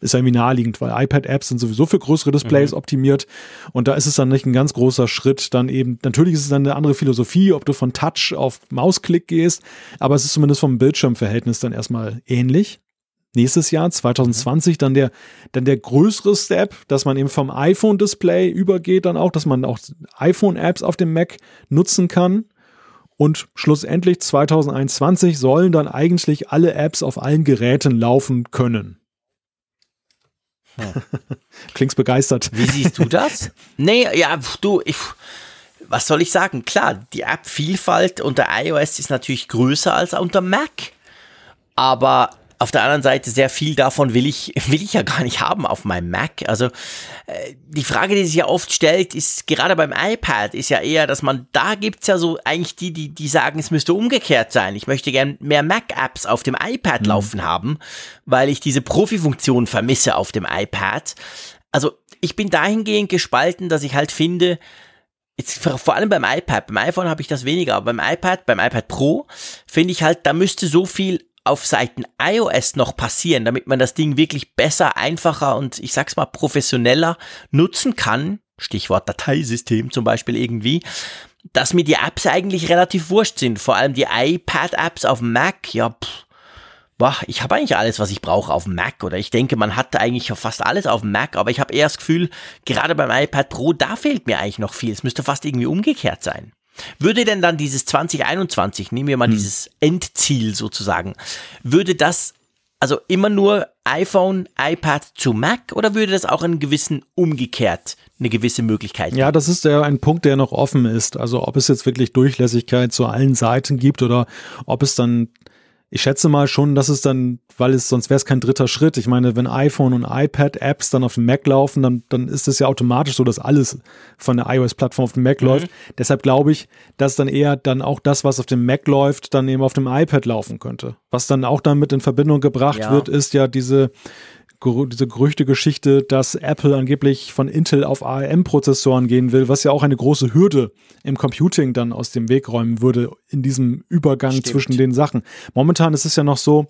Ist ja irgendwie naheliegend, weil iPad-Apps sind sowieso für größere Displays mhm. optimiert und da ist es dann nicht ein ganz großer Schritt. Dann eben, natürlich ist es dann eine andere Philosophie, ob du von Touch auf Mausklick gehst, aber es ist zumindest vom Bildschirmverhältnis dann erstmal ähnlich nächstes Jahr, 2020, dann der, dann der größere Step, dass man eben vom iPhone-Display übergeht, dann auch, dass man auch iPhone-Apps auf dem Mac nutzen kann. Und schlussendlich 2021 sollen dann eigentlich alle Apps auf allen Geräten laufen können. Hm. [LAUGHS] Klingst begeistert. Wie siehst du das? nee, ja, du, ich, was soll ich sagen? Klar, die App-Vielfalt unter iOS ist natürlich größer als unter Mac. Aber auf der anderen Seite, sehr viel davon will ich, [LAUGHS] will ich ja gar nicht haben auf meinem Mac. Also äh, die Frage, die sich ja oft stellt, ist gerade beim iPad, ist ja eher, dass man, da gibt's ja so eigentlich die, die, die sagen, es müsste umgekehrt sein. Ich möchte gern mehr Mac-Apps auf dem iPad mhm. laufen haben, weil ich diese Profi-Funktion vermisse auf dem iPad. Also ich bin dahingehend gespalten, dass ich halt finde, Jetzt vor allem beim iPad, beim iPhone habe ich das weniger, aber beim iPad, beim iPad Pro finde ich halt, da müsste so viel auf Seiten iOS noch passieren, damit man das Ding wirklich besser, einfacher und ich sag's mal professioneller nutzen kann? Stichwort Dateisystem zum Beispiel irgendwie, dass mir die Apps eigentlich relativ wurscht sind. Vor allem die iPad-Apps auf Mac, ja, pff, boah, ich habe eigentlich alles, was ich brauche auf Mac oder ich denke, man hat eigentlich fast alles auf Mac, aber ich habe eher das Gefühl, gerade beim iPad Pro, da fehlt mir eigentlich noch viel. Es müsste fast irgendwie umgekehrt sein. Würde denn dann dieses 2021, nehmen wir mal hm. dieses Endziel sozusagen, würde das also immer nur iPhone, iPad zu Mac oder würde das auch einen gewissen umgekehrt eine gewisse Möglichkeit Ja, das ist ja ein Punkt, der noch offen ist. Also ob es jetzt wirklich Durchlässigkeit zu allen Seiten gibt oder ob es dann ich schätze mal schon, dass es dann, weil es sonst wäre es kein dritter Schritt. Ich meine, wenn iPhone und iPad-Apps dann auf dem Mac laufen, dann, dann ist es ja automatisch so, dass alles von der iOS-Plattform auf dem Mac mhm. läuft. Deshalb glaube ich, dass dann eher dann auch das, was auf dem Mac läuft, dann eben auf dem iPad laufen könnte. Was dann auch damit in Verbindung gebracht ja. wird, ist ja diese diese Gerüchtegeschichte, dass Apple angeblich von Intel auf ARM-Prozessoren gehen will, was ja auch eine große Hürde im Computing dann aus dem Weg räumen würde in diesem Übergang Stimmt. zwischen den Sachen. Momentan ist es ja noch so,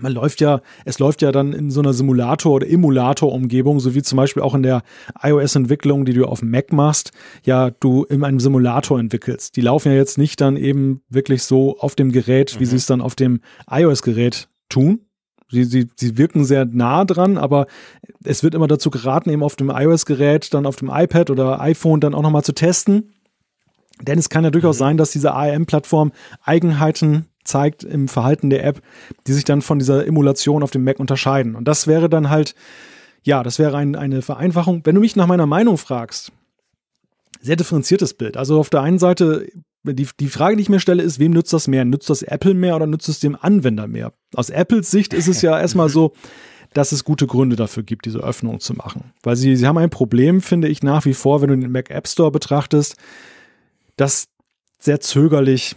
man läuft ja, es läuft ja dann in so einer Simulator- oder Emulator-Umgebung, so wie zum Beispiel auch in der iOS-Entwicklung, die du auf Mac machst, ja, du in einem Simulator entwickelst. Die laufen ja jetzt nicht dann eben wirklich so auf dem Gerät, wie mhm. sie es dann auf dem iOS-Gerät tun, Sie, sie, sie wirken sehr nah dran, aber es wird immer dazu geraten, eben auf dem iOS-Gerät, dann auf dem iPad oder iPhone dann auch nochmal zu testen. Denn es kann ja durchaus mhm. sein, dass diese ARM-Plattform Eigenheiten zeigt im Verhalten der App, die sich dann von dieser Emulation auf dem Mac unterscheiden. Und das wäre dann halt, ja, das wäre ein, eine Vereinfachung. Wenn du mich nach meiner Meinung fragst, sehr differenziertes Bild. Also auf der einen Seite die, die Frage, die ich mir stelle, ist, wem nützt das mehr? Nützt das Apple mehr oder nützt es dem Anwender mehr? Aus Apples Sicht ist es ja [LAUGHS] erstmal so, dass es gute Gründe dafür gibt, diese Öffnung zu machen. Weil sie, sie haben ein Problem, finde ich, nach wie vor, wenn du den Mac App Store betrachtest, das sehr zögerlich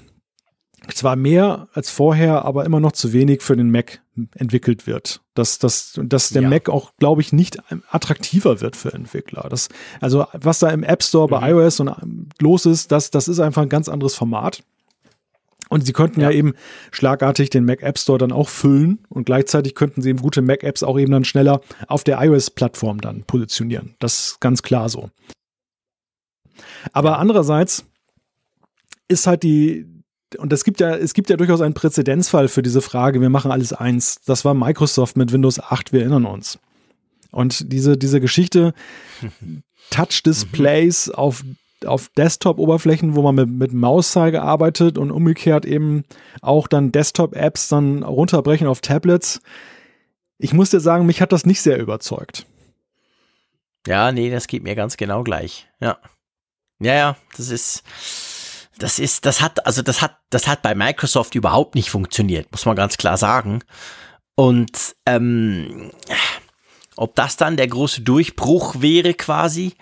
zwar mehr als vorher, aber immer noch zu wenig für den Mac entwickelt wird. Dass, dass, dass der ja. Mac auch, glaube ich, nicht attraktiver wird für Entwickler. Das, also was da im App Store bei mhm. iOS und los ist, das, das ist einfach ein ganz anderes Format. Und sie könnten ja. ja. eben schlagartig den Mac App Store dann auch füllen und gleichzeitig könnten sie eben gute Mac Apps auch eben dann schneller auf der iOS-Plattform dann positionieren. Das ist ganz klar so. Aber andererseits ist halt die, und es gibt ja, es gibt ja durchaus einen Präzedenzfall für diese Frage, wir machen alles eins. Das war Microsoft mit Windows 8, wir erinnern uns. Und diese, diese Geschichte, [LAUGHS] Touch-Displays auf, auf Desktop-Oberflächen, wo man mit, mit Mauszeiger arbeitet und umgekehrt eben auch dann Desktop-Apps dann runterbrechen auf Tablets. Ich muss dir sagen, mich hat das nicht sehr überzeugt. Ja, nee, das geht mir ganz genau gleich. Ja. Ja, ja, das ist, das ist, das hat, also das hat, das hat bei Microsoft überhaupt nicht funktioniert, muss man ganz klar sagen. Und ähm, ob das dann der große Durchbruch wäre quasi,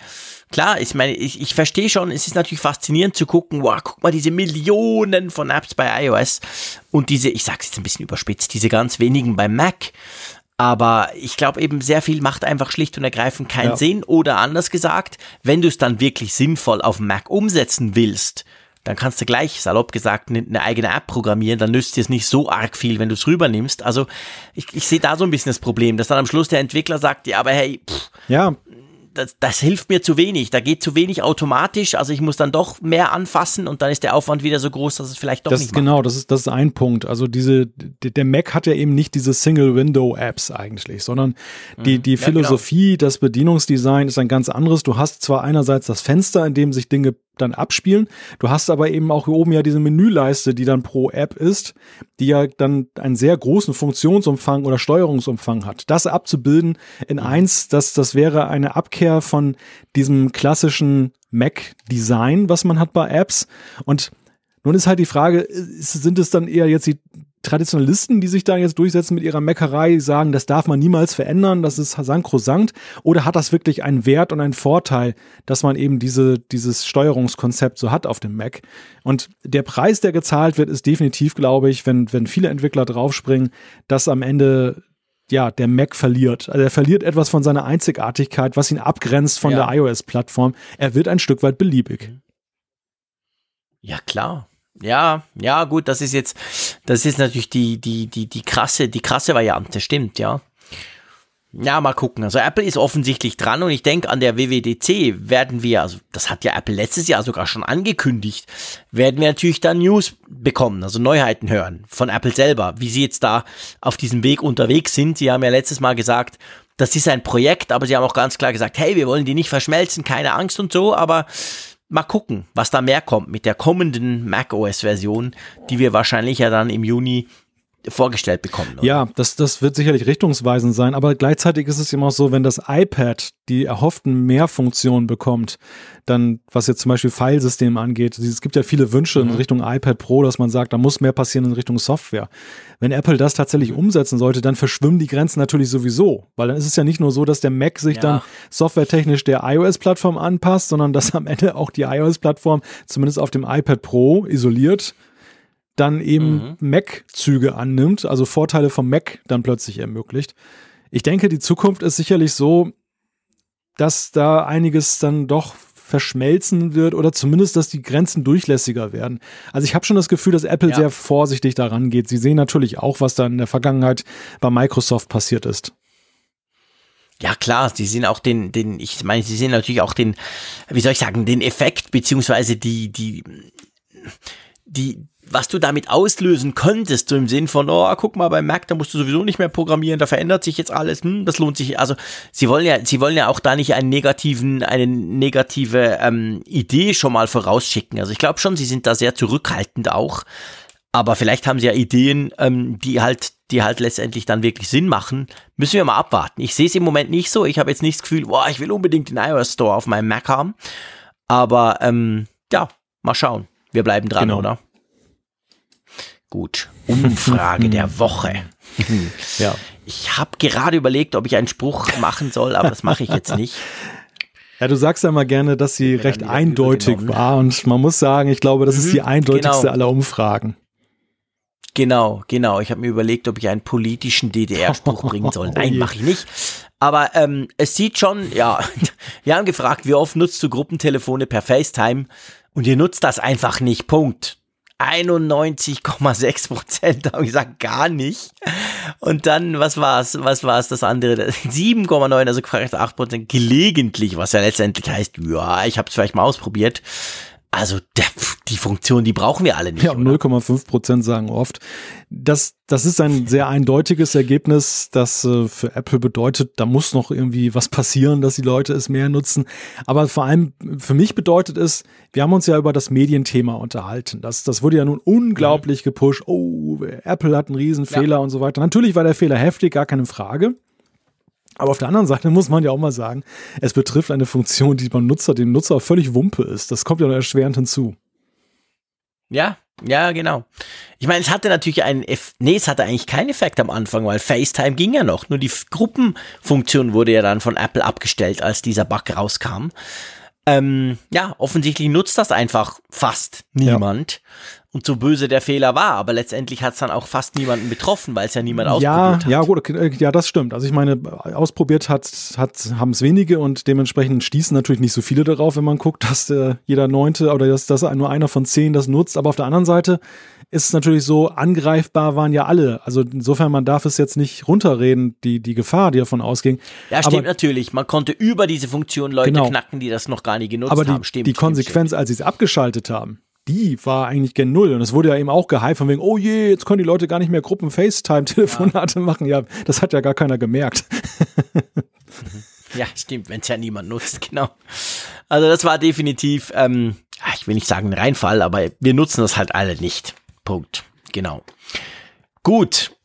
klar, ich meine, ich, ich verstehe schon, es ist natürlich faszinierend zu gucken, wow, guck mal, diese Millionen von Apps bei iOS und diese, ich sag's jetzt ein bisschen überspitzt, diese ganz wenigen bei Mac. Aber ich glaube eben, sehr viel macht einfach schlicht und ergreifend keinen ja. Sinn. Oder anders gesagt, wenn du es dann wirklich sinnvoll auf Mac umsetzen willst, dann kannst du gleich, salopp gesagt, eine, eigene App programmieren, dann nützt dir es nicht so arg viel, wenn du es rübernimmst. Also ich, ich sehe da so ein bisschen das Problem, dass dann am Schluss der Entwickler sagt, ja, aber hey, pff, ja, das, das hilft mir zu wenig. Da geht zu wenig automatisch. Also ich muss dann doch mehr anfassen und dann ist der Aufwand wieder so groß, dass es vielleicht doch das nicht ist genau, das ist das ist ein Punkt. Also diese der Mac hat ja eben nicht diese Single Window Apps eigentlich, sondern die Mhm. die Ja, Philosophie, das Bedienungsdesign ist ein ganz anderes. Du hast zwar einerseits das Fenster, in dem sich Dinge dann abspielen. Du hast aber eben auch hier oben ja diese Menüleiste, die dann pro App ist, die ja dann einen sehr großen Funktionsumfang oder Steuerungsumfang hat. Das abzubilden in eins, das, das wäre eine Abkehr von diesem klassischen Mac-Design, was man hat bei Apps. Und nun ist halt die Frage, sind es dann eher jetzt die Traditionalisten, die sich da jetzt durchsetzen mit ihrer Meckerei, sagen, das darf man niemals verändern, das ist sankrosankt, oder hat das wirklich einen Wert und einen Vorteil, dass man eben diese, dieses Steuerungskonzept so hat auf dem Mac? Und der Preis, der gezahlt wird, ist definitiv, glaube ich, wenn, wenn viele Entwickler draufspringen, dass am Ende ja, der Mac verliert. Also er verliert etwas von seiner Einzigartigkeit, was ihn abgrenzt von Ja. der iOS-Plattform. Er wird ein Stück weit beliebig. Ja, klar. Ja, ja, gut, das ist jetzt, das ist natürlich die, die, die, die krasse, die krasse Variante, stimmt, ja. Ja, mal gucken. Also Apple ist offensichtlich dran und ich denke, an der WWDC werden wir, also das hat ja Apple letztes Jahr sogar schon angekündigt, werden wir natürlich dann News bekommen, also Neuheiten hören von Apple selber, wie sie jetzt da auf diesem Weg unterwegs sind. Sie haben ja letztes Mal gesagt, das ist ein Projekt, aber sie haben auch ganz klar gesagt, hey, wir wollen die nicht verschmelzen, keine Angst und so, aber mal gucken, was da mehr kommt mit der kommenden macOS-Version, die wir wahrscheinlich ja dann im Juni vorgestellt bekommen. oder? Ja, das, das wird sicherlich richtungsweisend sein, aber gleichzeitig ist es immer auch so, wenn das iPad die erhofften Mehrfunktionen bekommt, dann, was jetzt zum Beispiel Filesystem angeht, es gibt ja viele Wünsche in Richtung iPad Pro, dass man sagt, da muss mehr passieren in Richtung Software. Wenn Apple das tatsächlich umsetzen sollte, dann verschwimmen die Grenzen natürlich sowieso, weil dann ist es ja nicht nur so, dass der Mac sich Ja. dann softwaretechnisch der iOS-Plattform anpasst, sondern dass am Ende auch die iOS-Plattform zumindest auf dem iPad Pro isoliert dann eben Mac-Züge annimmt, also Vorteile vom Mac dann plötzlich ermöglicht. Ich denke, die Zukunft ist sicherlich so, dass da einiges dann doch verschmelzen wird oder zumindest, dass die Grenzen durchlässiger werden. Also ich habe schon das Gefühl, dass Apple Ja. sehr vorsichtig daran geht. Sie sehen natürlich auch, was da in der Vergangenheit bei Microsoft passiert ist. Ja klar, sie sehen auch den, den, ich meine, sie sehen natürlich auch den, wie soll ich sagen, den Effekt beziehungsweise die, die, die, was du damit auslösen könntest, so im Sinn von, oh, guck mal, beim Mac, da musst du sowieso nicht mehr programmieren, da verändert sich jetzt alles, hm, das lohnt sich. Also sie wollen ja, sie wollen ja auch da nicht einen negativen, eine negative ähm, Idee schon mal vorausschicken. Also ich glaube schon, sie sind da sehr zurückhaltend auch. Aber vielleicht haben sie ja Ideen, ähm, die halt, die halt letztendlich dann wirklich Sinn machen. Müssen wir mal abwarten. Ich sehe es im Moment nicht so. Ich habe jetzt nicht das Gefühl, boah, ich will unbedingt den iOS Store auf meinem Mac haben. Aber ähm, ja, mal schauen. Wir bleiben dran, Genau. oder? Gut. Umfrage der Woche. [LAUGHS] Ja. Ich habe gerade überlegt, ob ich einen Spruch machen soll, aber das mache ich jetzt nicht. Ja, du sagst ja immer gerne, dass sie recht eindeutig war und man muss sagen, ich glaube, das ist Mhm, die eindeutigste genau. aller Umfragen. Genau, genau. Ich habe mir überlegt, ob ich einen politischen DDR-Spruch [LAUGHS] bringen soll. Oh Nein, je. mache ich nicht. Aber ähm, es sieht schon, ja, [LAUGHS] wir haben gefragt, wie oft nutzt du Gruppentelefone per FaceTime? Und ihr nutzt das einfach nicht. Punkt. 91,6 Prozent haben gesagt, gar nicht. Und dann, was war's? Was war's das andere? 7,9, also gefragt 8 Prozent gelegentlich, was ja letztendlich heißt, ja, ich habe es vielleicht mal ausprobiert. Also der, die Funktion, die brauchen wir alle nicht. Ja, oder? 0,5 Prozent sagen oft. Das, das ist ein sehr eindeutiges Ergebnis, das äh, für Apple bedeutet, da muss noch irgendwie was passieren, dass die Leute es mehr nutzen. Aber vor allem für mich bedeutet es, wir haben uns ja über das Medienthema unterhalten. Das, das wurde ja nun unglaublich gepusht. Oh, Apple hat einen Riesenfehler und so weiter. Natürlich war der Fehler heftig, gar keine Frage. Aber auf der anderen Seite muss man ja auch mal sagen, es betrifft eine Funktion, die beim Nutzer, dem Nutzer völlig Wumpe ist. Das kommt ja noch erschwerend hinzu. Ja, ja, genau. Ich meine, es hatte natürlich einen, Eff nee, es hatte eigentlich keinen Effekt am Anfang, weil FaceTime ging ja noch. Nur die Gruppenfunktion wurde ja dann von Apple abgestellt, als dieser Bug rauskam. Ähm, ja, offensichtlich nutzt das einfach fast niemand. Und so böse der Fehler war, aber letztendlich hat es dann auch fast niemanden betroffen, weil es ja niemand ausprobiert ja, hat. Ja, gut, okay, ja, das stimmt. Also ich meine, ausprobiert hat, hat haben es wenige und dementsprechend stießen natürlich nicht so viele darauf, wenn man guckt, dass äh, jeder Neunte oder dass, dass nur einer von zehn das nutzt. Aber auf der anderen Seite ist es natürlich so, angreifbar waren ja alle. Also insofern, man darf es jetzt nicht runterreden, die, die Gefahr, die davon ausging. Ja, stimmt aber, natürlich. Man konnte über diese Funktion Leute Genau. knacken, die das noch gar nicht genutzt aber die, haben. Stimmt, die stimmt, Konsequenz, als sie es abgeschaltet haben, die war eigentlich gen Null. Und es wurde ja eben auch gehypt von wegen, oh je, jetzt können die Leute gar nicht mehr Gruppen FaceTime-Telefonate [LAUGHS] machen. Ja, das hat ja gar keiner gemerkt. Ja, stimmt, wenn es ja niemand nutzt, [LAUGHS] genau. Also das war definitiv, ähm, ich will nicht sagen ein Reinfall, aber wir nutzen das halt alle nicht. Punkt. Genau. Gut.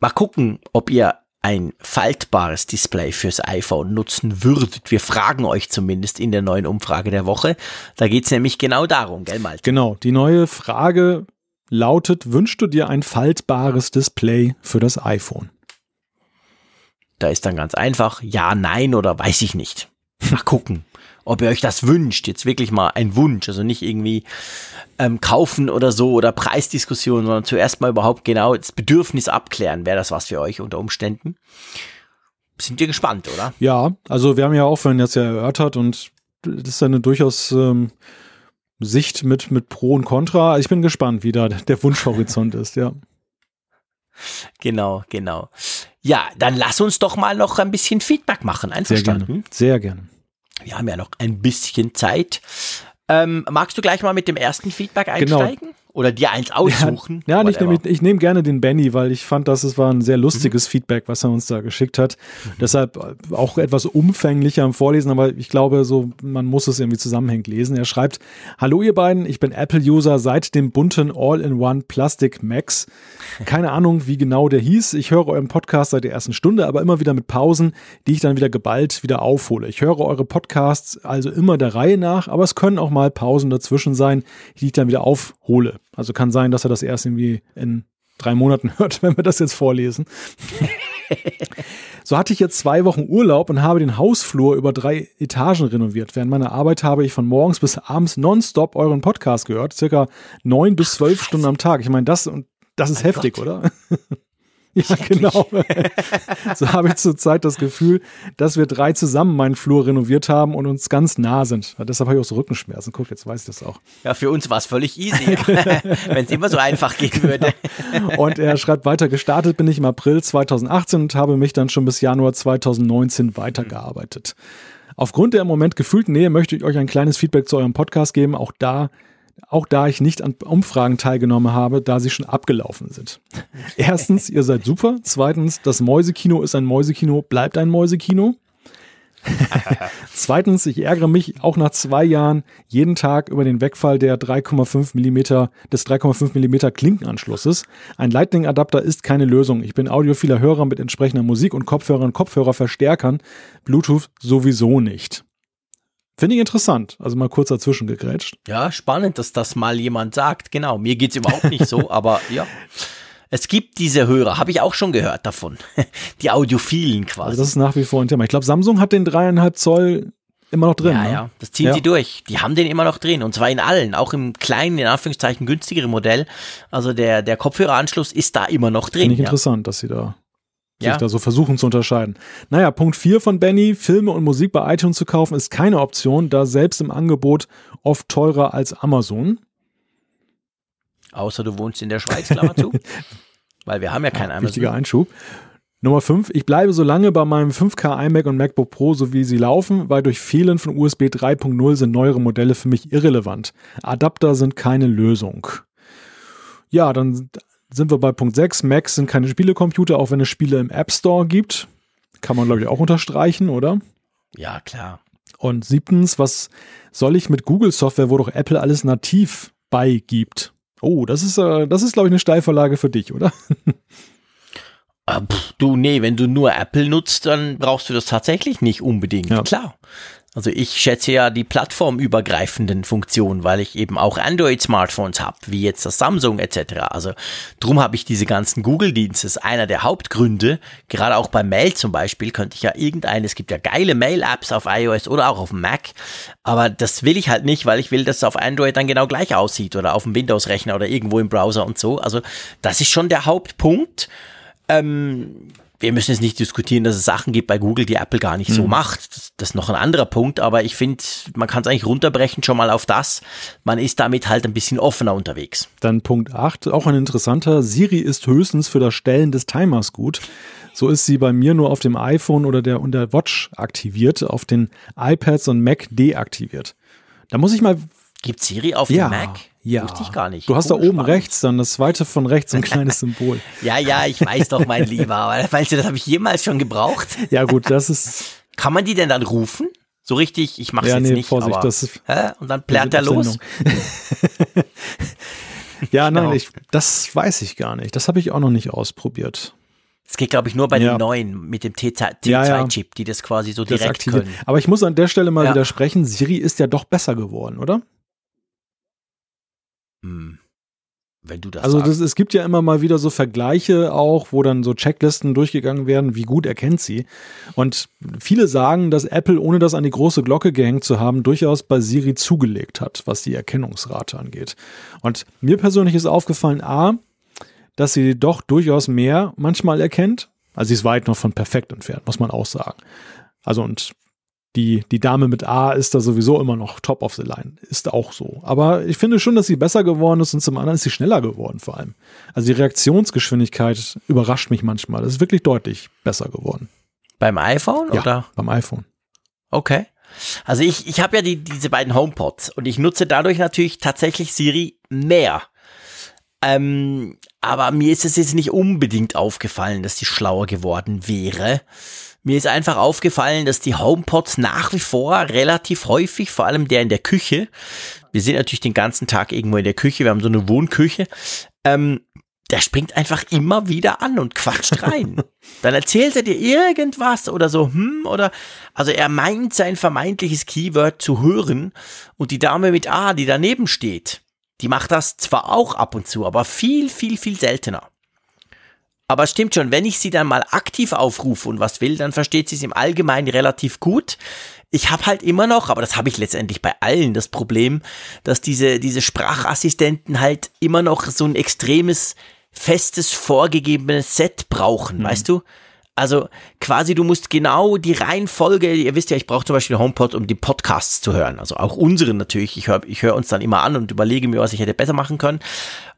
Mal gucken, ob ihr ein faltbares Display fürs iPhone nutzen würdet. Wir fragen euch zumindest in der neuen Umfrage der Woche. Da geht's nämlich genau darum, gell, Malte? Genau, die neue Frage lautet, wünschst du dir ein faltbares Display für das iPhone? Da ist dann ganz einfach, ja, nein oder weiß ich nicht. Mal gucken, ob ihr euch das wünscht. Jetzt wirklich mal ein Wunsch, also nicht irgendwie ähm, kaufen oder so oder Preisdiskussion, sondern zuerst mal überhaupt genau das Bedürfnis abklären. Wäre das was für euch unter Umständen? Sind wir gespannt, oder? Ja, also wir haben ja auch vorhin jetzt ja erörtert und das ist eine durchaus ähm, Sicht mit, mit Pro und Contra. Ich bin gespannt, wie da der Wunschhorizont ist, ja. Genau, genau. Ja, dann lass uns doch mal noch ein bisschen Feedback machen. Sehr Einverstanden? gerne. Sehr gerne. Wir haben ja noch ein bisschen Zeit. Ähm, magst du gleich mal mit dem ersten Feedback Genau. Oder dir eins aussuchen? Ja, ich nehme ich nehm gerne den Benny, weil ich fand, dass es war ein sehr lustiges Feedback, was er uns da geschickt hat. Deshalb äh, auch etwas umfänglicher am Vorlesen, aber ich glaube, so man muss es irgendwie zusammenhängend lesen. Er schreibt: Hallo ihr beiden, ich bin Apple-User seit dem bunten All-in-One Plastic Max. Keine Ahnung, wie genau der hieß. Ich höre euren Podcast seit der ersten Stunde, aber immer wieder mit Pausen, die ich dann wieder geballt wieder aufhole. Ich höre eure Podcasts also immer der Reihe nach, aber es können auch mal Pausen dazwischen sein, die ich dann wieder aufhole. Also kann sein, dass er das erst irgendwie in drei Monaten [LAUGHS] hört, wenn wir das jetzt vorlesen. [LAUGHS] So hatte ich jetzt zwei Wochen Urlaub und habe den Hausflur über drei Etagen renoviert. Während meiner Arbeit habe ich von morgens bis abends nonstop euren Podcast gehört, circa neun bis zwölf Stunden am Tag. Ich meine, das und das ist heftig, oder? [LAUGHS] ja, genau. [LAUGHS] so habe ich zurzeit das Gefühl, dass wir drei zusammen meinen Flur renoviert haben und uns ganz nah sind. Deshalb habe ich auch so Rückenschmerzen. Guck, jetzt weiß ich das auch. Ja, für uns war es völlig easy, [LAUGHS] [LAUGHS] wenn es immer so einfach gehen würde. Und er schreibt weiter, gestartet bin ich im April 2018 und habe mich dann schon bis Januar 2019 weitergearbeitet. Aufgrund der im Moment gefühlten Nähe möchte ich euch ein kleines Feedback zu eurem Podcast geben, auch da, auch da ich nicht an Umfragen teilgenommen habe, da sie schon abgelaufen sind. Erstens, ihr seid super. Zweitens, das Mäusekino ist ein Mäusekino, bleibt ein Mäusekino. [LAUGHS] Zweitens, ich ärgere mich auch nach zwei Jahren jeden Tag über den Wegfall der 3,5 Millimeter des 3,5 Millimeter Klinkenanschlusses. Ein Lightning-Adapter ist keine Lösung. Ich bin audiophiler Hörer mit entsprechender Musik und Kopfhörer und Kopfhörerverstärkern. Bluetooth sowieso nicht. Finde ich interessant. Also mal kurz dazwischen gegrätscht. Ja, spannend, dass das mal jemand sagt. Genau, mir geht's überhaupt nicht so, [LAUGHS] aber ja. Es gibt diese Hörer, habe ich auch schon gehört davon. [LAUGHS] Die Audiophilen quasi. Also das ist nach wie vor ein Thema. Ich glaube, Samsung hat den dreieinhalb Zoll immer noch drin. ja, ne? ja, das ziehen Ja. sie durch. Die haben den immer noch drin und zwar in allen, auch im kleinen, in Anführungszeichen günstigeren Modell. Also der, der Kopfhöreranschluss ist da immer noch drin. Finde ich ja. interessant, dass sie da Ja. sich da so versuchen zu unterscheiden. Naja, Punkt 4 von Benny, Filme und Musik bei iTunes zu kaufen, ist keine Option, da selbst im Angebot oft teurer als Amazon. Außer du wohnst in der Schweiz, Klammer zu. [LAUGHS] Weil wir haben ja kein Wichtiger Amazon. Einschub. Nummer 5. Ich bleibe so lange bei meinem 5K iMac und MacBook Pro, so wie sie laufen, weil durch Fehlen von USB 3.0 sind neuere Modelle für mich irrelevant. Adapter sind keine Lösung. Ja, dann sind wir bei Punkt 6. Macs sind keine Spielecomputer, auch wenn es Spiele im App Store gibt. Kann man, glaube ich, auch unterstreichen, oder? Ja, klar. Und siebtens, was soll ich mit Google-Software, wo doch Apple alles nativ beigibt? Oh, das ist, äh, das ist, glaube ich, eine Steilvorlage für dich, oder? Pff, du, nee, wenn du nur Apple nutzt, dann brauchst du das tatsächlich nicht unbedingt. Ja. Klar. Also ich schätze ja die plattformübergreifenden Funktionen, weil ich eben auch Android-Smartphones habe, wie jetzt das Samsung etc. Also drum habe ich diese ganzen Google-Dienste. Das ist einer der Hauptgründe. Gerade auch bei Mail zum Beispiel könnte ich ja irgendeine, es gibt ja geile Mail-Apps auf iOS oder auch auf Mac, aber das will ich halt nicht, weil ich will, dass es auf Android dann genau gleich aussieht oder auf dem Windows-Rechner oder irgendwo im Browser und so. Also das ist schon der Hauptpunkt. Ähm, wir müssen jetzt nicht diskutieren, dass es Sachen gibt bei Google, die Apple gar nicht mhm. so macht. Das, das, ist noch ein anderer Punkt, aber ich finde, man kann es eigentlich runterbrechen schon mal auf das. Man ist damit halt ein bisschen offener unterwegs. Dann Punkt 8, auch ein interessanter. Siri ist höchstens für das Stellen des Timers gut. So ist sie bei mir nur auf dem iPhone oder der, und der Watch aktiviert, auf den iPads und Mac deaktiviert. Da muss ich mal. Gibt Siri auf ja. dem Mac? Ja. Wusste ich gar nicht. Du hast oh, da oben spannend. rechts dann das zweite von rechts ein [LAUGHS] kleines Symbol. ja, ja, ich weiß doch, mein [LAUGHS] Lieber. Aber meinst du, das habe ich jemals schon gebraucht? ja, gut, das ist. Kann man die denn dann rufen? So richtig, ich mache es ja, jetzt nee, nicht. Vorsicht, aber, das ist, hä? Und dann plärt er los. [LAUGHS] ja, nein, genau. ich, das weiß ich gar nicht. Das habe ich auch noch nicht ausprobiert. Das geht, glaube ich, nur bei ja. den neuen mit dem T2-Chip, ja, ja. die das quasi so direkt aktiviert. können. Aber ich muss an der Stelle mal widersprechen, Siri ist ja doch besser geworden, oder? Hm. Wenn du das also das, es gibt ja immer mal wieder so Vergleiche auch, wo dann so Checklisten durchgegangen werden, wie gut erkennt sie. Und viele sagen, dass Apple, ohne das an die große Glocke gehängt zu haben, durchaus bei Siri zugelegt hat, was die Erkennungsrate angeht. Und mir persönlich ist aufgefallen, a, dass sie doch durchaus mehr manchmal erkennt. Also sie ist weit noch von perfekt entfernt, muss man auch sagen. Also und die, die Dame mit A ist da sowieso immer noch top of the line. Ist auch so. Aber ich finde schon, dass sie besser geworden ist und zum anderen ist sie schneller geworden vor allem. Also die Reaktionsgeschwindigkeit überrascht mich manchmal. Das ist wirklich deutlich besser geworden. Beim iPhone ja, oder? Beim iPhone. Okay. Also ich, ich habe ja die, diese beiden HomePods und ich nutze dadurch natürlich tatsächlich Siri mehr. Ähm, aber mir ist es jetzt nicht unbedingt aufgefallen, dass sie schlauer geworden wäre. Mir ist einfach aufgefallen, dass die HomePods nach wie vor relativ häufig, vor allem der in der Küche, wir sind natürlich den ganzen Tag irgendwo in der Küche, wir haben so eine Wohnküche, ähm, der springt einfach immer wieder an und quatscht rein. [LAUGHS] Dann erzählt er dir irgendwas oder so, hm, oder, also er meint sein vermeintliches Keyword zu hören und die Dame mit A, die daneben steht, die macht das zwar auch ab und zu, aber viel, viel, viel seltener. Aber es stimmt schon, wenn ich sie dann mal aktiv aufrufe und was will, dann versteht sie es im Allgemeinen relativ gut. Ich habe halt immer noch, aber das habe ich letztendlich bei allen, das Problem, dass diese, diese Sprachassistenten halt immer noch so ein extremes, festes, vorgegebenes Set brauchen, mhm. weißt du? Also quasi, du musst genau die Reihenfolge, ihr wisst ja, ich brauche zum Beispiel HomePod, um die Podcasts zu hören. Also auch unseren natürlich. Ich höre ich hör uns dann immer an und überlege mir, was ich hätte besser machen können.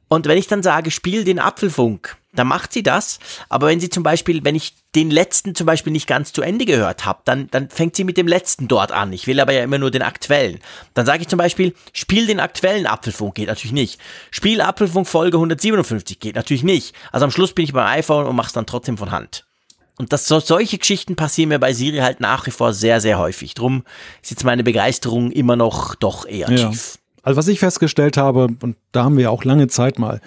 Und wenn ich dann sage, spiel den Apfelfunk, dann macht sie das. Aber wenn sie zum Beispiel, wenn ich den letzten zum Beispiel nicht ganz zu Ende gehört habe, dann, dann fängt sie mit dem letzten dort an. Ich will aber ja immer nur den aktuellen. Dann sage ich zum Beispiel, spiel den aktuellen Apfelfunk, geht natürlich nicht. Spiel Apfelfunk Folge 157, geht natürlich nicht. Also am Schluss bin ich beim iPhone und mach's dann trotzdem von Hand. Und das, so, solche Geschichten passieren mir bei Siri halt nach wie vor sehr, sehr häufig. Drum ist jetzt meine Begeisterung immer noch doch eher ja. tief. Also was ich festgestellt habe, und da haben wir ja auch lange Zeit mal